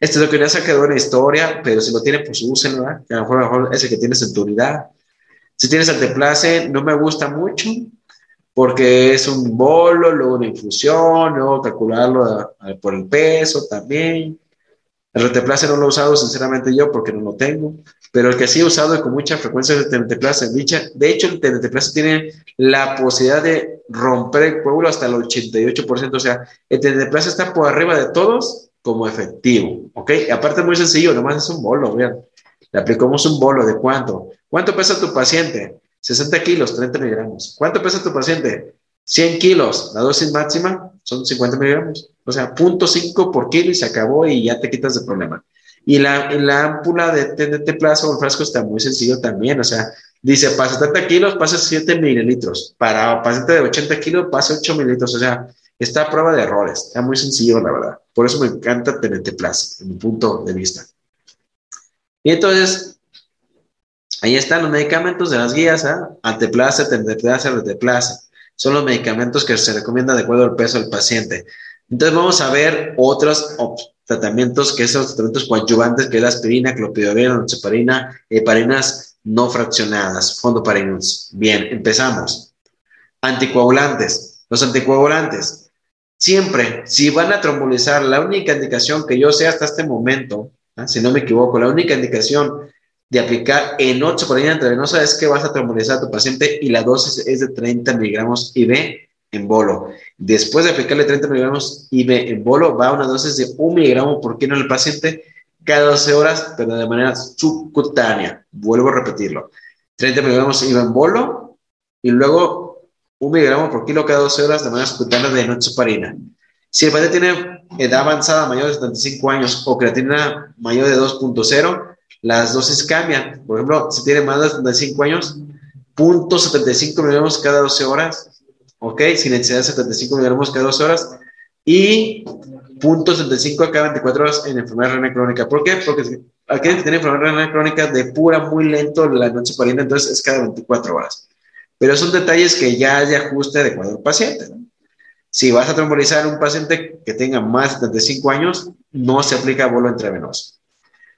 Este titoquinasa quedó en historia, pero si lo tiene, pues úsenlo, ¿verdad? Que a lo mejor, a lo mejor es el que tienes en tu unidad. Si tienes el teplace, no me gusta mucho, porque es un bolo, luego una infusión, luego calcularlo por el peso también. El reteplace no lo he usado sinceramente yo porque no lo tengo, pero el que sí he usado con mucha frecuencia es el teneteplace. De hecho, el teneteplace tiene la posibilidad de romper el coágulo hasta el 88%, o sea, el teneteplace está por arriba de todos como efectivo, ¿ok? Y aparte muy sencillo, nomás es un bolo, vean. Le aplicamos un bolo de cuánto. ¿Cuánto pesa tu paciente? 60 kilos, 30 miligramos. ¿Cuánto pesa tu paciente? 100 kilos. La dosis máxima son 50 miligramos. O sea, 0.5 por kilo y se acabó y ya te quitas de problema. Y la, la ámpula de TNT Plaza o el frasco está muy sencillo también. O sea, dice, para 70 kilos pasa 7 mililitros. Para paciente de 80 kilos pasa 8 mililitros. O sea, está a prueba de errores. Está muy sencillo, la verdad. Por eso me encanta TNT Plaza, en mi punto de vista. Y entonces, Ahí están los medicamentos de las guías, ¿eh? reteplace. Son los medicamentos que se recomiendan de acuerdo al peso del paciente. Entonces vamos a ver otros tratamientos que son tratamientos coadyuvantes, que es la aspirina, clopidogrel, noceparina, heparinas no fraccionadas, fondoparinos. Bien, empezamos. Anticoagulantes. Los anticoagulantes. Siempre, si van a trombolizar, la única indicación que yo sé hasta este momento, ¿eh? si no me equivoco, la única indicación de aplicar en 8 por intravenosa es que vas a trombolizar a tu paciente y la dosis es de 30 miligramos IV en bolo. Después de aplicarle 30 miligramos IV en bolo, va a una dosis de 1 miligramo por kilo el paciente cada 12 horas, pero de manera subcutánea. Vuelvo a repetirlo. 30 miligramos IV en bolo y luego 1 miligramo por kilo cada 12 horas de manera subcutánea de nochoparina. Si el paciente tiene edad avanzada mayor de 75 años o creatina mayor de 2.0, las dosis cambian. Por ejemplo, si tiene más de 75 años, 0.75 miligramos cada 12 horas, ¿ok? Sin de 75 miligramos cada 12 horas y 0.75 cada 24 horas en enfermedad renal crónica. ¿Por qué? Porque aquel que tiene enfermedad renal crónica depura muy lento la noche parina, entonces es cada 24 horas. Pero son detalles que ya ajuste de acuerdo al paciente. Si vas a trombolizar un paciente que tenga más de 75 años, no se aplica bolo intravenoso.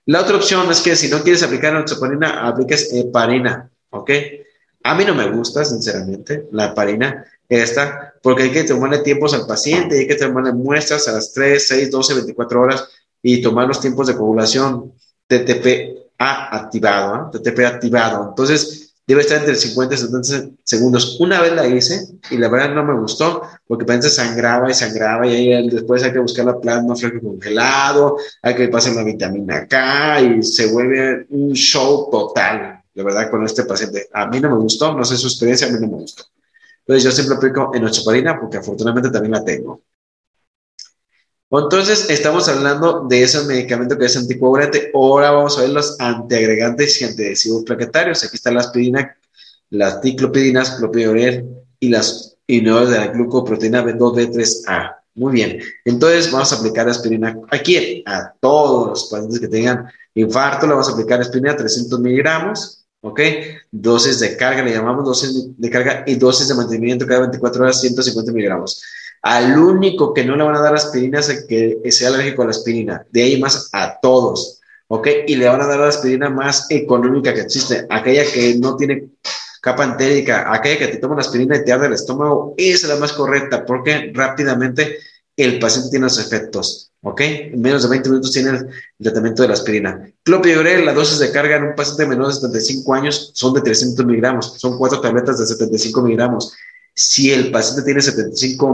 La otra opción es que si no quieres aplicar noxaparina, apliques heparina, ¿ok? A mí no me gusta, sinceramente, la heparina esta, porque hay que tomarle tiempos al paciente, hay que tomarle muestras a las 3, 6, 12, 24 horas y tomar los tiempos de coagulación TTPA activado, ¿no? TTP activado. Entonces, debe estar entre 50 y 70 segundos. Una vez la hice y la verdad no me gustó porque pensé sangraba y sangraba y ahí después hay que buscar la plasma fresco congelado, hay que pasar la vitamina K y se vuelve un show total, de verdad, con este paciente. A mí no me gustó, no sé su experiencia, a mí no me gustó. Entonces yo siempre aplico enochoparina porque afortunadamente también la tengo. Entonces, estamos hablando de ese medicamento que es anticoagulante. Ahora vamos a ver los antiagregantes y antiadhesivos plaquetarios. Aquí está la aspirina, las ticlopedinas, clopidogrel y las inhibidores de la glucoproteína B2B3A. Muy bien. Entonces, vamos a aplicar aspirina aquí a todos los pacientes que tengan infarto. Le vamos a aplicar aspirina 300 miligramos. ¿Ok? Dosis de carga, le llamamos dosis de carga y dosis de mantenimiento cada 24 horas, 150 miligramos. Al único que no le van a dar aspirina es el que sea alérgico a la aspirina. De ahí más a todos. ¿Ok? Y le van a dar la aspirina más económica que existe. Aquella que no tiene capa entérica, aquella que te toma la aspirina y te arde el estómago, esa es la más correcta porque rápidamente el paciente tiene los efectos. ¿Ok? En menos de 20 minutos tiene el tratamiento de la aspirina. Clopidogrel, la dosis de carga en un paciente menor de 75 años son de 300 miligramos. Son cuatro tabletas de 75 miligramos. Si el paciente tiene 75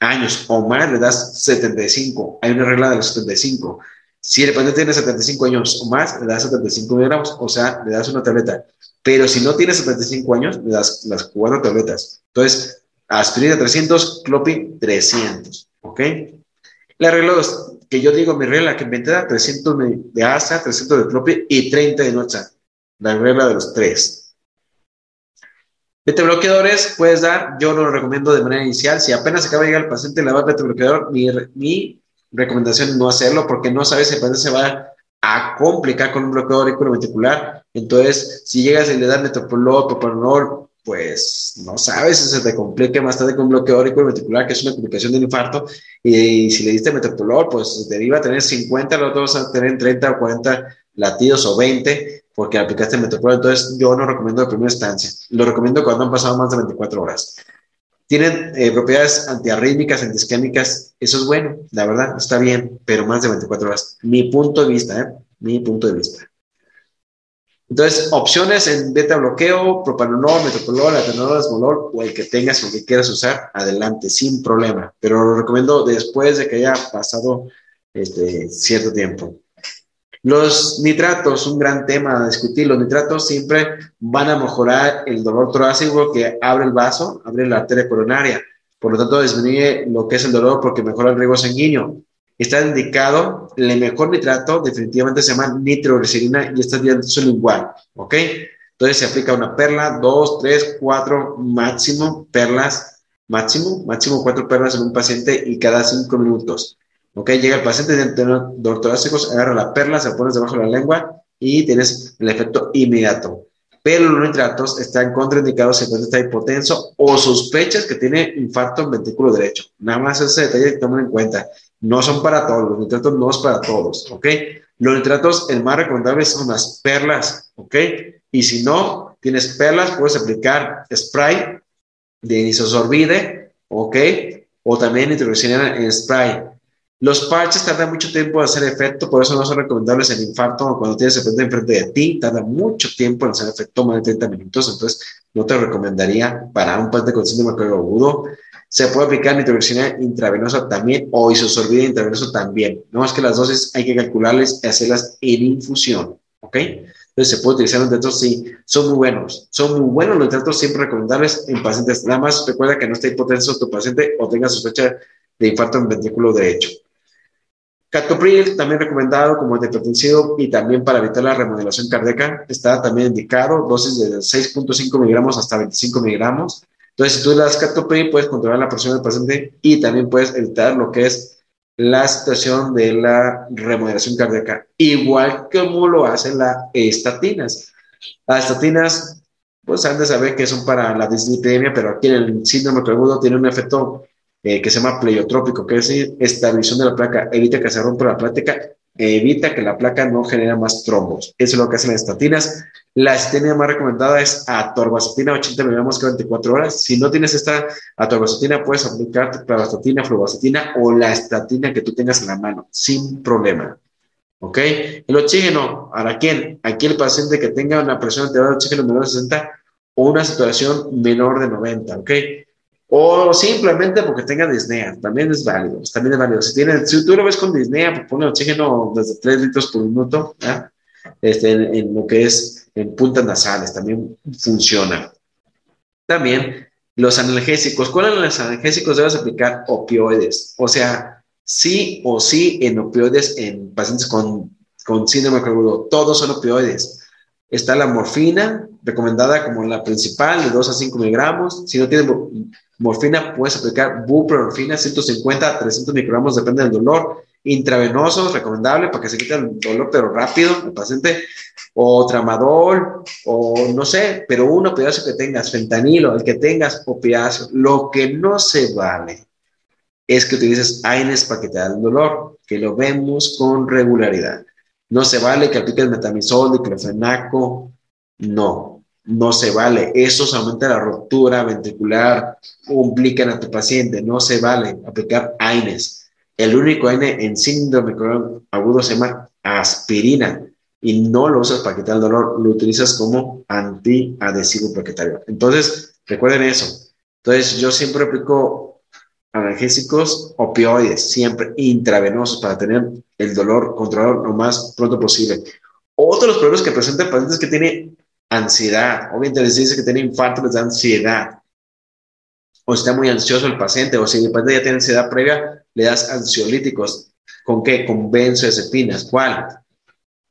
años o más, le das 75. Hay una regla de los 75. Si el paciente tiene 75 años o más, le das 75 miligramos, o sea, le das una tableta. Pero si no tiene 75 años, le das las cuatro tabletas. Entonces, aspirina 300, clopi 300. ¿Ok? La regla que yo digo, mi regla que inventé era 300 de asa, 300 de clopi y 30 de noche. La regla de los tres. Beta bloqueadores puedes dar, yo no lo recomiendo de manera inicial. Si apenas acaba de llegar el paciente le va a beta bloqueador, mi, mi recomendación es no hacerlo porque no sabes si el paciente se va a complicar con un bloqueador ventricular. Entonces, si llegas y le das metoprolol, propanolol, pues no sabes si se te complique más tarde con un bloqueador ventricular, que es una complicación del infarto. Y, si le diste metoprolol, pues deriva a tener 50, los otros a tener 30 o 40 latidos o 20 porque aplicaste metoprolol. Entonces, yo no recomiendo de primera instancia. Lo recomiendo cuando han pasado más de 24 horas. Tienen eh, propiedades antiarrítmicas, antisquémicas. Eso es bueno, la verdad, está bien, pero más de 24 horas. Mi punto de vista, ¿eh? Mi punto de vista. Entonces, opciones en beta bloqueo, propanolol, metoprolol, atenolol, esmolol o el que tengas o que quieras usar, adelante, sin problema. Pero lo recomiendo después de que haya pasado este, cierto tiempo. Los nitratos, un gran tema a discutir. Los nitratos siempre van a mejorar el dolor torácico que abre el vaso, abre la arteria coronaria. Por lo tanto, disminuye lo que es el dolor porque mejora el riego sanguíneo. Está indicado, el mejor nitrato definitivamente se llama nitroglicerina y estas días son igual, ¿ok? Entonces se aplica una perla, dos, tres, cuatro, máximo perlas, máximo, máximo cuatro perlas en un paciente y cada cinco minutos. Ok, llega el paciente de dolor torácico, agarra la perla, se pone debajo de la lengua y tienes el efecto inmediato. Pero los nitratos están contraindicados si el paciente está hipotenso o sospechas que tiene infarto en ventrículo derecho. Nada más ese detalle que tomen en cuenta. No son para todos, los nitratos no es para todos, ¿ok? Los nitratos, el más recomendable son las perlas, ¿ok? Y si no tienes perlas, puedes aplicar spray de isosorbide, ¿ok? O también nitroglicerina en spray. Los parches tardan mucho tiempo en hacer efecto, por eso no son recomendables en infarto cuando tienes el enfrente de ti, tarda mucho tiempo en hacer efecto, más de 30 minutos, entonces no te recomendaría para un paciente con síndrome agudo. Se puede aplicar nitroglicerina intravenosa también o isosorbida intravenosa también. No es que las dosis hay que calcularles y hacerlas en infusión, ¿ok? Entonces se puede utilizar los nitratos, sí, son muy buenos. Son muy buenos los nitratos, siempre recomendables en pacientes. Nada más recuerda que no esté hipotenso tu paciente o tenga sospecha de infarto en ventrículo derecho. Captopril, también recomendado como antihipertensivo y también para evitar la remodelación cardíaca, está también indicado, dosis de 6.5 miligramos hasta 25 miligramos. Entonces, si tú le das captopril, puedes controlar la presión del paciente y también puedes evitar lo que es la situación de la remodelación cardíaca, igual como lo hacen las estatinas. Las estatinas, pues han de saber que son para la dislipidemia, pero aquí en el síndrome agudo tiene un efecto eh, que se llama pleiotrópico, que es decir, estabilización de la placa, evita que se rompa la placa, evita que la placa no genere más trombos. Eso es lo que hacen las estatinas. La estatina más recomendada es atorvastatina, 80 miligramos cada 24 horas. Si no tienes esta atorvastatina, puedes aplicar pravastatina, fluvastatina o la estatina que tú tengas en la mano, sin problema. ¿Ok? El oxígeno, ¿para quién? Aquí el paciente que tenga una presión de oxígeno menor de 60 o una saturación menor de 90, ¿ok? O simplemente porque tenga disnea, también es válido, también es válido. Si, tiene, si tú lo ves con disnea, pues pone oxígeno desde 3 litros por minuto, este, en, lo que es en puntas nasales, también funciona. También los analgésicos, ¿cuáles son los analgésicos? Debes aplicar opioides, o sea, sí o sí en opioides en pacientes con, con síndrome agudo, todos son opioides. Está la morfina, recomendada como la principal, de 2 a 5 miligramos. Si no tiene morfina, puedes aplicar buprenorfina, 150 a 300 microgramos, depende del dolor. Intravenoso, recomendable para que se quite el dolor, pero rápido, el paciente. O tramadol, o no sé, pero un opiáceo que tengas, fentanilo, el que tengas opiáceo. Lo que no se vale es que utilices AINES para que te el dolor, que lo vemos con regularidad. No se vale que apliques metamisol, diclofenaco, no no se vale. Eso aumenta la ruptura ventricular, complican a tu paciente, no se vale aplicar AINES. El único AINE en síndrome agudo se llama aspirina y no lo usas para quitar el dolor, lo utilizas como antiadhesivo plaquetario. Entonces, recuerden eso. Entonces, yo siempre aplico analgésicos opioides, siempre intravenosos para tener el dolor controlado lo más pronto posible. Otros problemas que presentan pacientes que tienen ansiedad. Obviamente les dice que tiene infarto, les da ansiedad. O está muy ansioso el paciente, o si el paciente ya tiene ansiedad previa, le das ansiolíticos. ¿Con qué? Con benzodiazepinas. ¿Cuál?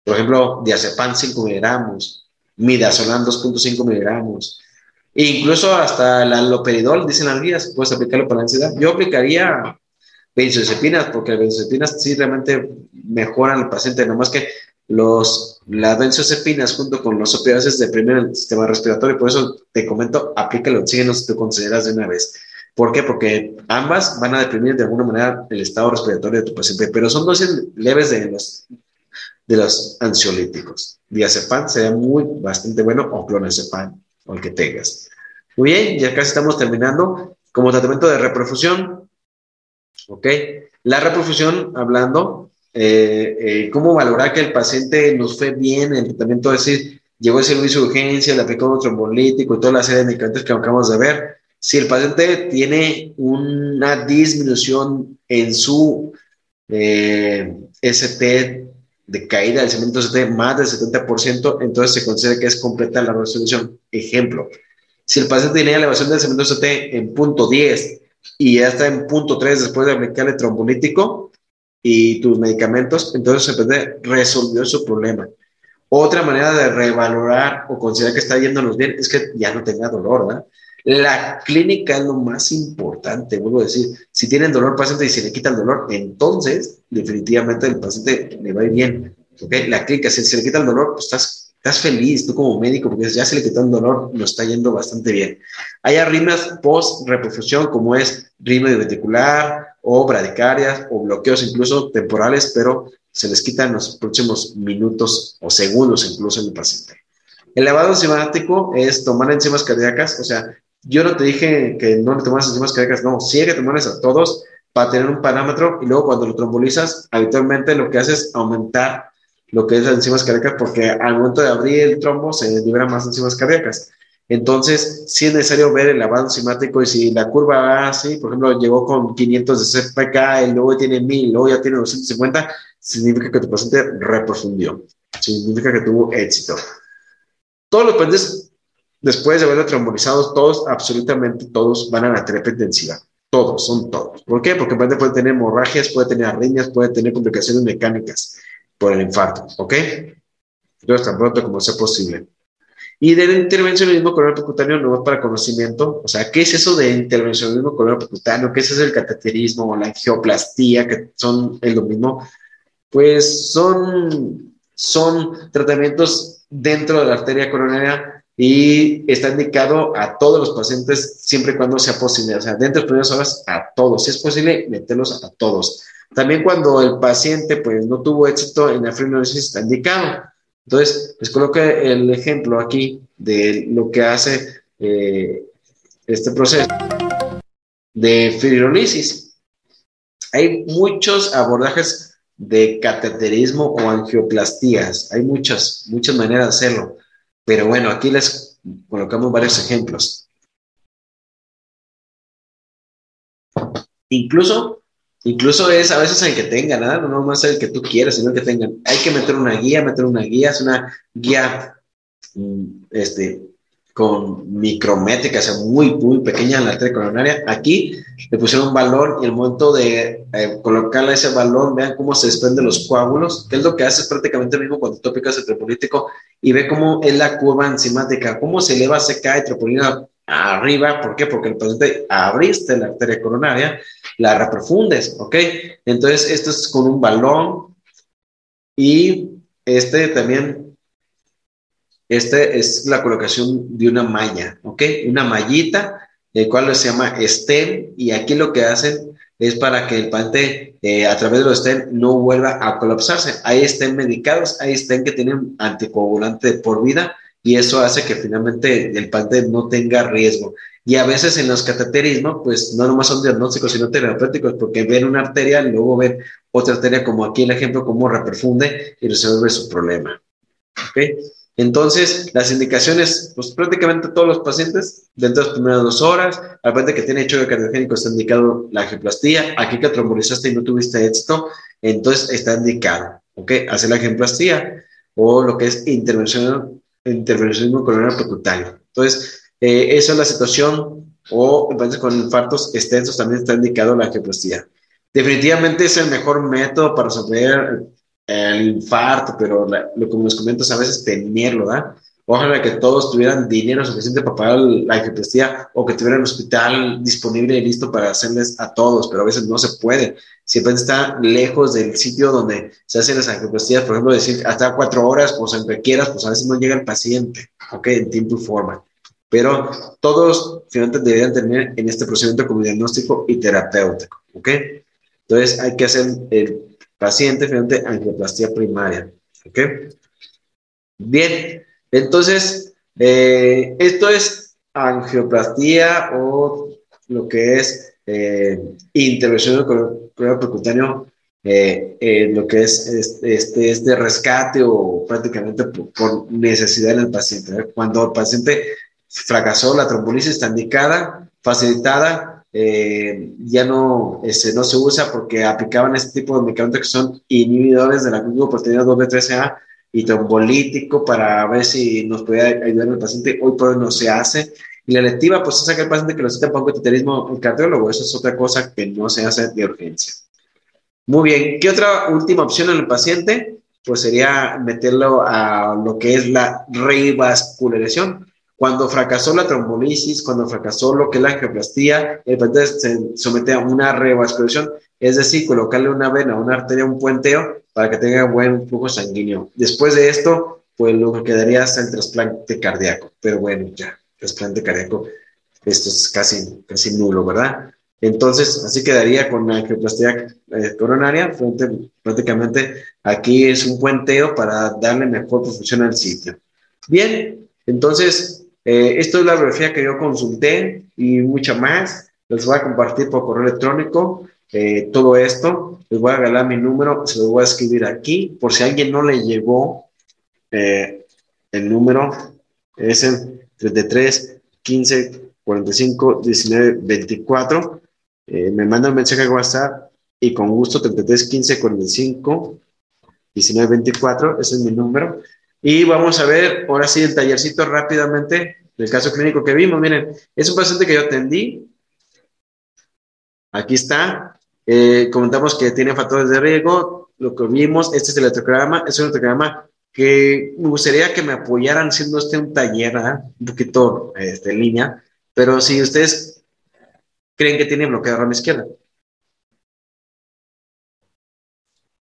Por ejemplo, diazepam 5 miligramos, midazolam 2.5 miligramos, E incluso hasta el aloperidol, dicen las guías, puedes aplicarlo para la ansiedad. Yo aplicaría benzodiazepinas, porque las benzodiazepinas sí realmente mejoran al paciente, nomás que los, las benzodiazepinas junto con los opioides deprimen el sistema respiratorio, por eso te comento, aplícalo, síguenos si tú consideras de una vez. ¿Por qué? Porque ambas van a deprimir de alguna manera el estado respiratorio de tu paciente, pero son dosis leves de los, de los ansiolíticos. Diazepam sería muy, bastante bueno, o clonazepam, o el que tengas. Muy bien, ya casi estamos terminando. Como tratamiento de reperfusión, ¿ok? La reperfusión, hablando, eh, eh, cómo valorar que el paciente nos fue bien el tratamiento, es decir, llegó el servicio de urgencia, le aplicó un trombolítico y toda la serie de medicamentos que acabamos de ver. Si el paciente tiene una disminución en su eh, ST de caída del cemento ST más del 70%, entonces se considera que es completa la resolución. Ejemplo, si el paciente tiene elevación del cemento ST en punto 10 y ya está en punto 3 después de aplicarle trombolítico y tus medicamentos, entonces se resolvió su problema. Otra manera de revalorar o considerar que está yéndonos bien es que ya no tenga dolor, ¿verdad? La clínica es lo más importante, vuelvo a decir, si tienen dolor paciente y se le quita el dolor, entonces definitivamente el paciente le va a ir bien. ¿okay? La clínica, si se le quita el dolor, pues estás, estás feliz tú como médico porque ya se le quitó el dolor, lo está yendo bastante bien. Hay arritmias post-reperfusión como es ritmo ventricular o bradicarias o bloqueos incluso temporales, pero se les quita en los próximos minutos o segundos incluso en el paciente. El enzimático es tomar enzimas cardíacas, o sea, yo no te dije que no le tomas enzimas cardíacas, no, sí hay que tomarles a todos para tener un parámetro y luego cuando lo trombolizas, habitualmente lo que hace es aumentar lo que es las enzimas cardíacas porque al momento de abrir el trombo se libera más enzimas cardíacas. Entonces, sí es necesario ver el lavado enzimático y si la curva va así, por ejemplo, llegó con 500 de CPK y luego tiene 1000, luego ya tiene 250, significa que tu paciente reprofundió, significa que tuvo éxito. Todos los pacientes después de haberlo trombolizado, todos, absolutamente todos, van a la terapia intensiva. Todos, son todos. ¿Por qué? Porque puede tener hemorragias, puede tener arritmias, puede tener complicaciones mecánicas por el infarto. ¿Ok? Entonces, tan pronto como sea posible. Y del intervencionismo coronario percutáneo no para conocimiento. O sea, ¿qué es eso de intervencionismo coronario percutáneo? ¿Qué es eso del cateterismo o la angioplastía, que son lo mismo? Pues son, son tratamientos dentro de la arteria coronaria y está indicado a todos los pacientes siempre y cuando sea posible, o sea, dentro de las primeras horas a todos, si es posible, meterlos a todos. También cuando el paciente pues no tuvo éxito en la fibrinosis está indicado. Entonces, les coloco el ejemplo aquí de lo que hace eh, este proceso de fibrinosis. Hay muchos abordajes de cateterismo o angioplastías, hay muchas, muchas maneras de hacerlo. Pero bueno, aquí les colocamos varios ejemplos. Incluso, incluso es a veces el que tenga, nada, no más el que tú quieras, sino el que tengan. Hay que meter una guía, meter una guía, es una guía mm, este, con micrométrica, o sea, muy, muy pequeña en la arteria coronaria. Aquí le pusieron un valor y el momento de eh, colocarle ese valor, vean cómo se desprenden los coágulos, que es lo que hace prácticamente lo mismo cuando tú aplicas el trepolítico y ve cómo es la curva enzimática, cómo se eleva, se cae tropolina arriba, ¿por qué? Porque el paciente abriste la arteria coronaria, la reprofundes, ¿ok? Entonces, esto es con un balón y este también este es la colocación de una malla, ¿ok? Una mallita, el cual se llama stem, y aquí lo que hacen es para que el paciente eh, a través de los stem no vuelva a colapsarse. Hay stem medicados, hay stem que tienen anticoagulante por vida, y eso hace que finalmente el paciente no tenga riesgo. Y a veces en los cateterismos, pues no nomás son diagnósticos, sino terapéuticos, porque ven una arteria, luego ven otra arteria, como aquí el ejemplo, cómo reperfunde y resuelve su problema. ¿Ok? Entonces, las indicaciones, pues prácticamente todos los pacientes, dentro de las primeras dos horas, al paciente que tiene choque cardiogénico está indicado la angioplastía, aquí que trombolizaste y no tuviste éxito, entonces está indicado, ¿ok? Hacer la angioplastía o lo que es intervención, intervencionismo coronario percutáneo. Entonces, eh, esa es la situación, o pacientes con infartos extensos también está indicado la angioplastía. Definitivamente es el mejor método para resolver el infarto, pero lo como nos comentas, a veces tenerlo, ¿verdad? Ojalá que todos tuvieran dinero suficiente para pagar la angioplastia o que tuvieran un hospital disponible y listo para hacerles a todos, pero a veces no se puede. Siempre está lejos del sitio donde se hacen las angioplastías, por ejemplo, decir hasta cuatro horas, pues en quieras, pues a veces no llega el paciente, ¿ok? En tiempo y forma. Pero todos finalmente deberían tener en este procedimiento como diagnóstico y terapéutico, ¿ok? Entonces hay que hacer el paciente finalmente angioplastia primaria, ¿ok? Bien, entonces, eh, esto es angioplastia o lo que es eh, intervención del cuerpo percutáneo, eh, lo que es este, este, rescate o prácticamente por, necesidad en el paciente. Cuando el paciente fracasó, la trombolisis está indicada, facilitada, ya no, este, no se usa porque aplicaban este tipo de medicamentos que son inhibidores de la glucoproteína W13A y trombolítico para ver si nos puede ayudar el paciente. Hoy por hoy no se hace. Y la electiva, pues es aquel paciente que lo necesita pancreatitismo el cardiólogo. Eso es otra cosa que no se hace de urgencia. Muy bien. ¿Qué otra última opción en el paciente? Pues sería meterlo a lo que es la revascularización. Cuando fracasó la trombolisis, cuando fracasó lo que es la angioplastía, el paciente se somete a una revascularización, es decir, colocarle una vena, una arteria, un puenteo para que tenga buen flujo sanguíneo. Después de esto, pues lo que quedaría es el trasplante cardíaco. Pero bueno, ya, trasplante cardíaco, esto es casi, casi nulo, ¿verdad? Entonces, así quedaría con la angioplastia eh, coronaria. prácticamente aquí es un puenteo para darle mejor función al sitio. Bien, entonces, eh, esto es la biografía que yo consulté y mucha más. Les voy a compartir por correo electrónico. Eh, todo esto. Les voy a regalar mi número, se lo voy a escribir aquí, por si alguien no le llegó eh, el número, es el 33 15 45 19 24. me manda un mensaje a WhatsApp y con gusto 33 15 45 19 24, ese es mi número. Y vamos a ver, ahora sí, el tallercito rápidamente del caso clínico que vimos. Miren, es un paciente que yo atendí. Aquí está, eh, comentamos que tiene factores de riesgo, lo que vimos, este es el electrograma, es un electrograma que me gustaría que me apoyaran siendo este un taller, un poquito este, en línea, pero si ustedes creen que tiene bloqueo de rama izquierda,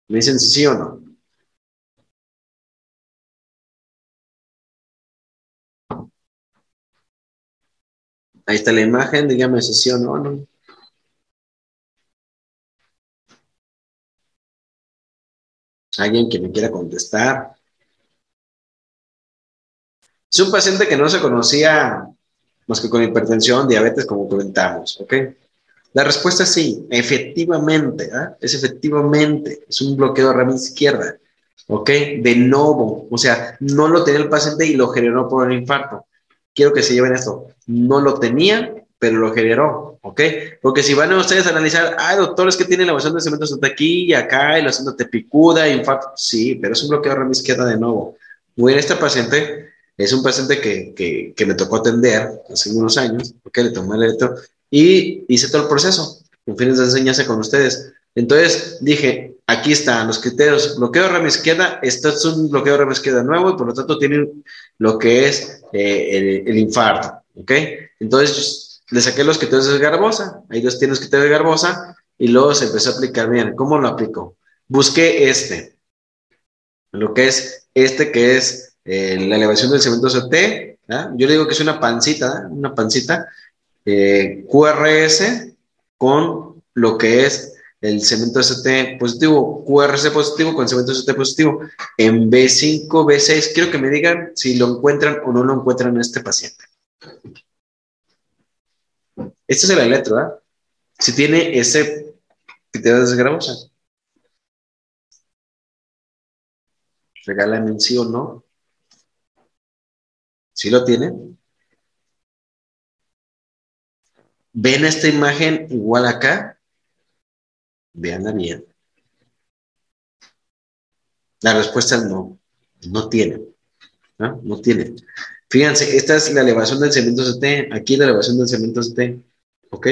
me dicen sí o no. Ahí está la imagen, dígame si sí o no. no. Alguien que me quiera contestar. Es un paciente que no se conocía más que con hipertensión, diabetes, como comentamos, ¿ok? La respuesta es sí, efectivamente, ¿ah? es efectivamente, es un bloqueo de rama izquierda, ¿ok? De nuevo, o sea, no lo tenía el paciente y lo generó por un infarto. Quiero que se lleven esto, no lo tenía, pero lo generó, ¿ok? Porque si van a ustedes a analizar, ah, doctor, es que tiene elevación de cementos hasta aquí y acá, y lo haciendo te picuda, infarto, sí, pero es un bloqueo de rama izquierda de nuevo. Muy bien, este paciente es un paciente que, que, me tocó atender hace unos años, ¿ok? Le tomé el electro y hice todo el proceso, en fines de enseñanza con ustedes. Entonces dije, aquí están los criterios, bloqueo de rama izquierda, esto es un bloqueo de rama izquierda nuevo y por lo tanto tienen lo que es eh, el, el infarto, ¿ok? Entonces le saqué los criterios de Garbosa, ahí los tiene los criterios de Garbosa, y luego se empezó a aplicar bien. ¿Cómo lo aplico? Busqué este, lo que es este que es eh, la elevación del cemento CT, yo le digo que es una pancita, una pancita, eh, QRS con lo que es el cemento ST positivo, QRS positivo con cemento ST positivo, en B5, B6. Quiero que me digan si lo encuentran o no lo encuentran en este paciente. Este es el electro, ¿verdad? Si tiene ese criterio de gramosa. Regálame un sí o no. ¿Sí lo tiene? ¿Ven esta imagen igual acá? Veanla bien. La respuesta es no. No tiene. ¿no? No tiene. Fíjense, esta es la elevación del cemento CT. Aquí la elevación del cemento CT. ¿Ok?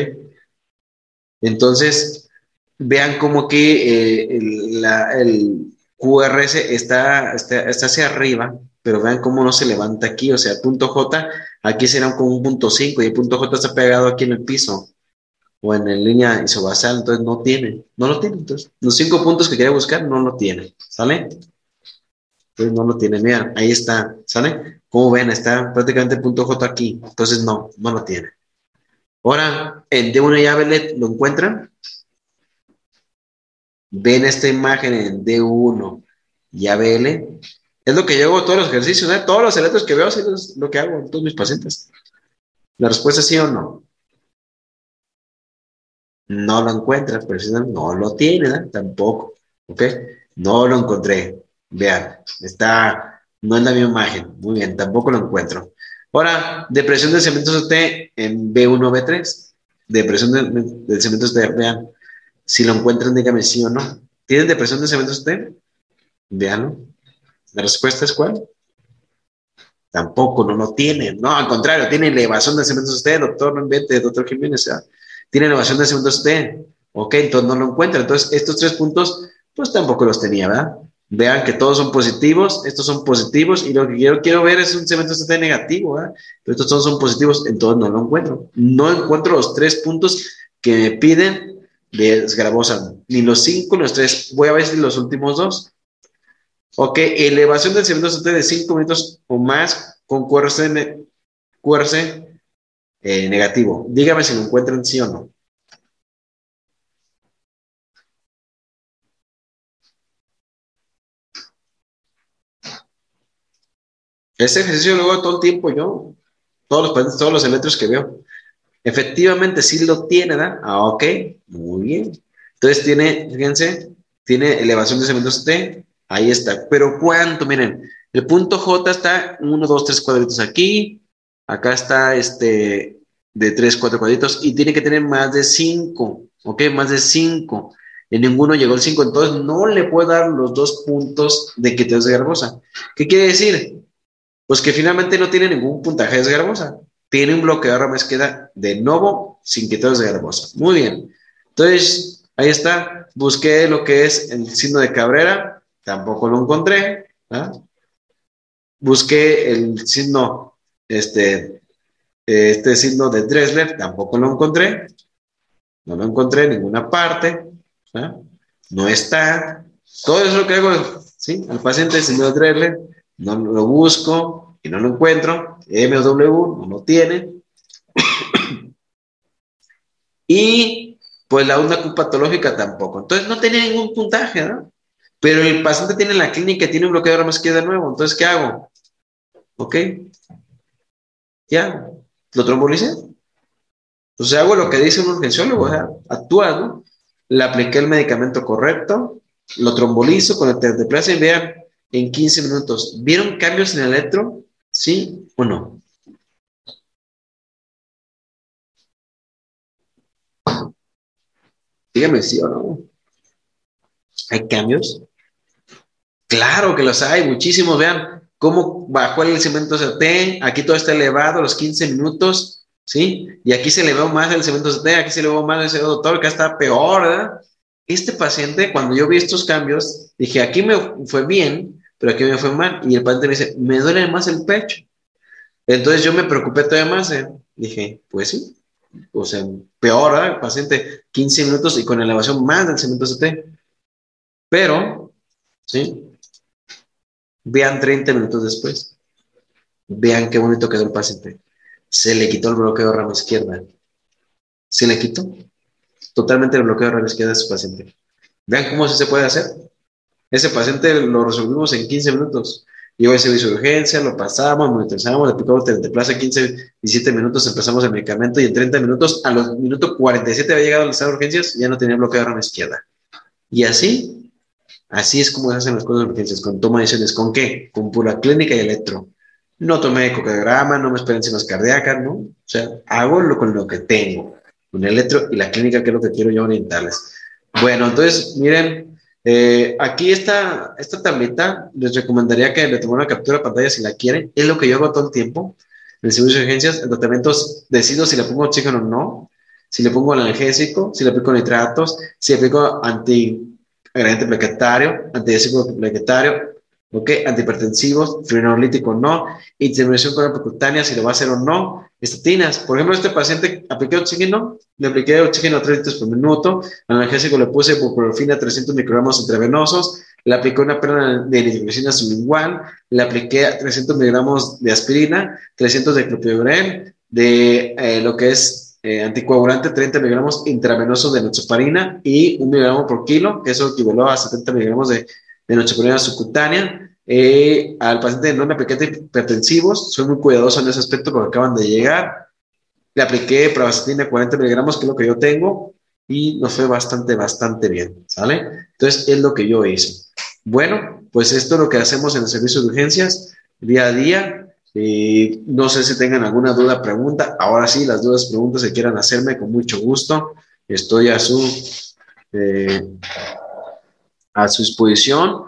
Entonces, vean cómo que eh, el, QRS está, está, hacia arriba, pero vean cómo no se levanta aquí, o sea, punto J, aquí será como un punto 5 y el punto J está pegado aquí en el piso o en la línea isobasal, entonces no tiene, no lo tiene, entonces los cinco puntos que quería buscar no lo tiene, ¿sale? Entonces no lo tiene, mira, ahí está, ¿sale? Como ven, está prácticamente punto J aquí, entonces no, no lo tiene. Ahora, en D1 y ABLET lo encuentran. Ven esta imagen en D1 y ABL. Es lo que yo hago todos los ejercicios, ¿eh? todos los electros que veo, es lo que hago en todos mis pacientes. La respuesta es sí o no. No lo encuentras, pero si no, no lo tiene, ¿eh? tampoco. ¿Ok? No lo encontré. Vean, está, no es la misma imagen. Muy bien, tampoco lo encuentro. Ahora, depresión de cementos T en B1 B3. Depresión de, de cementos T, vean. Si lo encuentran, dígame sí o no. ¿Tienen depresión de cementos T? Veanlo. ¿La respuesta es cuál? Tampoco, no lo tiene. No, al contrario, tiene elevación de cementos T, doctor, no invente, doctor Jiménez. Tiene elevación de cementos T. Ok, entonces no lo encuentra. Entonces, estos tres puntos, pues tampoco los tenía, ¿verdad? Vean que todos son positivos, estos son positivos, y lo que quiero, quiero ver es un cemento T negativo, ¿verdad? Pero estos todos son positivos, entonces no lo encuentro. No encuentro los tres puntos que me piden de esgrabosa, ni los cinco, ni los tres. Voy a ver si los últimos dos. Ok, elevación del cemento T de 5 minutos o más con QRC eh, negativo. Dígame si lo encuentran sí o no. Ese ejercicio lo hago todo el tiempo yo, todos los todos los electros que veo. Efectivamente, sí lo tiene, ¿verdad? Ah, ok, muy bien. Entonces tiene, fíjense, tiene elevación de cementos T, ahí está. Pero ¿cuánto? Miren, el punto J está 1, 2, 3 cuadritos aquí, acá está este de 3, 4 cuadritos y tiene que tener más de 5, ¿ok? Más de 5. En ninguno llegó el 5, entonces no le puedo dar los dos puntos de te es garbosa. ¿Qué quiere decir? Pues que finalmente no tiene ningún puntaje de garbosa. Tiene un bloqueo de rama izquierda de nuevo sin que de garbosa. Muy bien. Entonces, ahí está. Busqué lo que es el signo de Cabrera. Tampoco lo encontré. Busqué el signo, este, este signo de Dressler. Tampoco lo encontré. No lo encontré en ninguna parte. No está. Todo eso que hago, ¿sí? Al paciente, signo de Dressler no lo busco y no lo encuentro, MW no lo tiene. (clears throat) y pues la onda patológica tampoco. Entonces no tenía ningún puntaje, ¿no? Pero el paciente tiene la clínica tiene un bloqueo de rama izquierda nuevo. Entonces, ¿qué hago? ¿Ok? ¿Qué hago? ¿Lo trombolicé? Entonces hago lo que dice un urgenciólogo, o sea, actúa, ¿no? Le apliqué el medicamento correcto, lo trombolizo con el plaza y vean, en 15 minutos. ¿Vieron cambios en el electro? ¿Sí o no? Dígame sí o no. ¿Hay cambios? Claro que los hay, muchísimos. Vean cómo bajó el cemento CT. Aquí todo está elevado los 15 minutos. ¿Sí? Y aquí se elevó más el cemento CT, aquí se elevó más el doctor, que está peor, ¿verdad? Este paciente, cuando yo vi estos cambios, dije, aquí me fue bien, pero aquí me fue mal. Y el paciente me dice, me duele más el pecho. Entonces yo me preocupé todavía más. ¿eh? Dije, pues sí. O sea, peor, ¿eh? El paciente 15 minutos y con elevación más del cemento CT. Pero, ¿sí? Vean 30 minutos después. Vean qué bonito quedó el paciente. Se le quitó el bloqueo de rama izquierda. Se le quitó totalmente el bloqueo de rama izquierda a su paciente. Vean cómo se puede hacer. Ese paciente lo resolvimos en 15 minutos. Llegó a servicio de urgencia, lo pasamos, monitorizamos, le aplicamos plaza 15, 17 minutos, empezamos el medicamento y en 30 minutos, a los minutos 47 había llegado al estado de urgencias, ya no tenía bloqueo de rama izquierda. Y así, así es como se hacen las cosas de urgencias, con toma de decisiones. ¿Con qué? Con pura clínica y electro. No tomé ecocardiograma, no me esperen enzimas cardíacas, ¿no? O sea, hago lo con lo que tengo, con el electro y la clínica, que es lo que quiero yo orientarles. Bueno, entonces, miren, eh, aquí esta, esta tablita, les recomendaría que le tomen una captura de pantalla si la quieren. Es lo que yo hago todo el tiempo. En el servicio de urgencias, en tratamientos, decido si le pongo oxígeno o no, si le pongo analgésico, si le aplico nitratos, si le aplico antiagregante plaquetario, antiagrésico plaquetario, ¿ok? Antihipertensivos, frenolítico no, intervención percutánea, si lo va a hacer o no, estatinas. Por ejemplo, este paciente apliqué oxígeno, le apliqué oxígeno a 3 litros por minuto, analgésico le puse buprofina 300 microgramos intravenosos, le apliqué una perla de nitroglicina sublingual, le apliqué 300 miligramos de aspirina, 300 de clopidogrel, de eh, lo que es eh, anticoagulante, 30 miligramos intravenosos de nochoparina y un miligramo por kilo, que eso equivaló a 70 miligramos de, de nochoparina subcutánea. Eh, al paciente no le apliqué hipertensivos, soy muy cuidadoso en ese aspecto porque acaban de llegar. Le apliqué pravastatina 40 miligramos, que es lo que yo tengo, y nos fue bastante, bastante bien, ¿sale? Entonces, es lo que yo hice. Bueno, pues esto es lo que hacemos en el servicio de urgencias día a día. Eh, no sé si tengan alguna duda, pregunta. Ahora sí, las dudas, preguntas que quieran hacerme, con mucho gusto. Estoy a su, eh, a su disposición.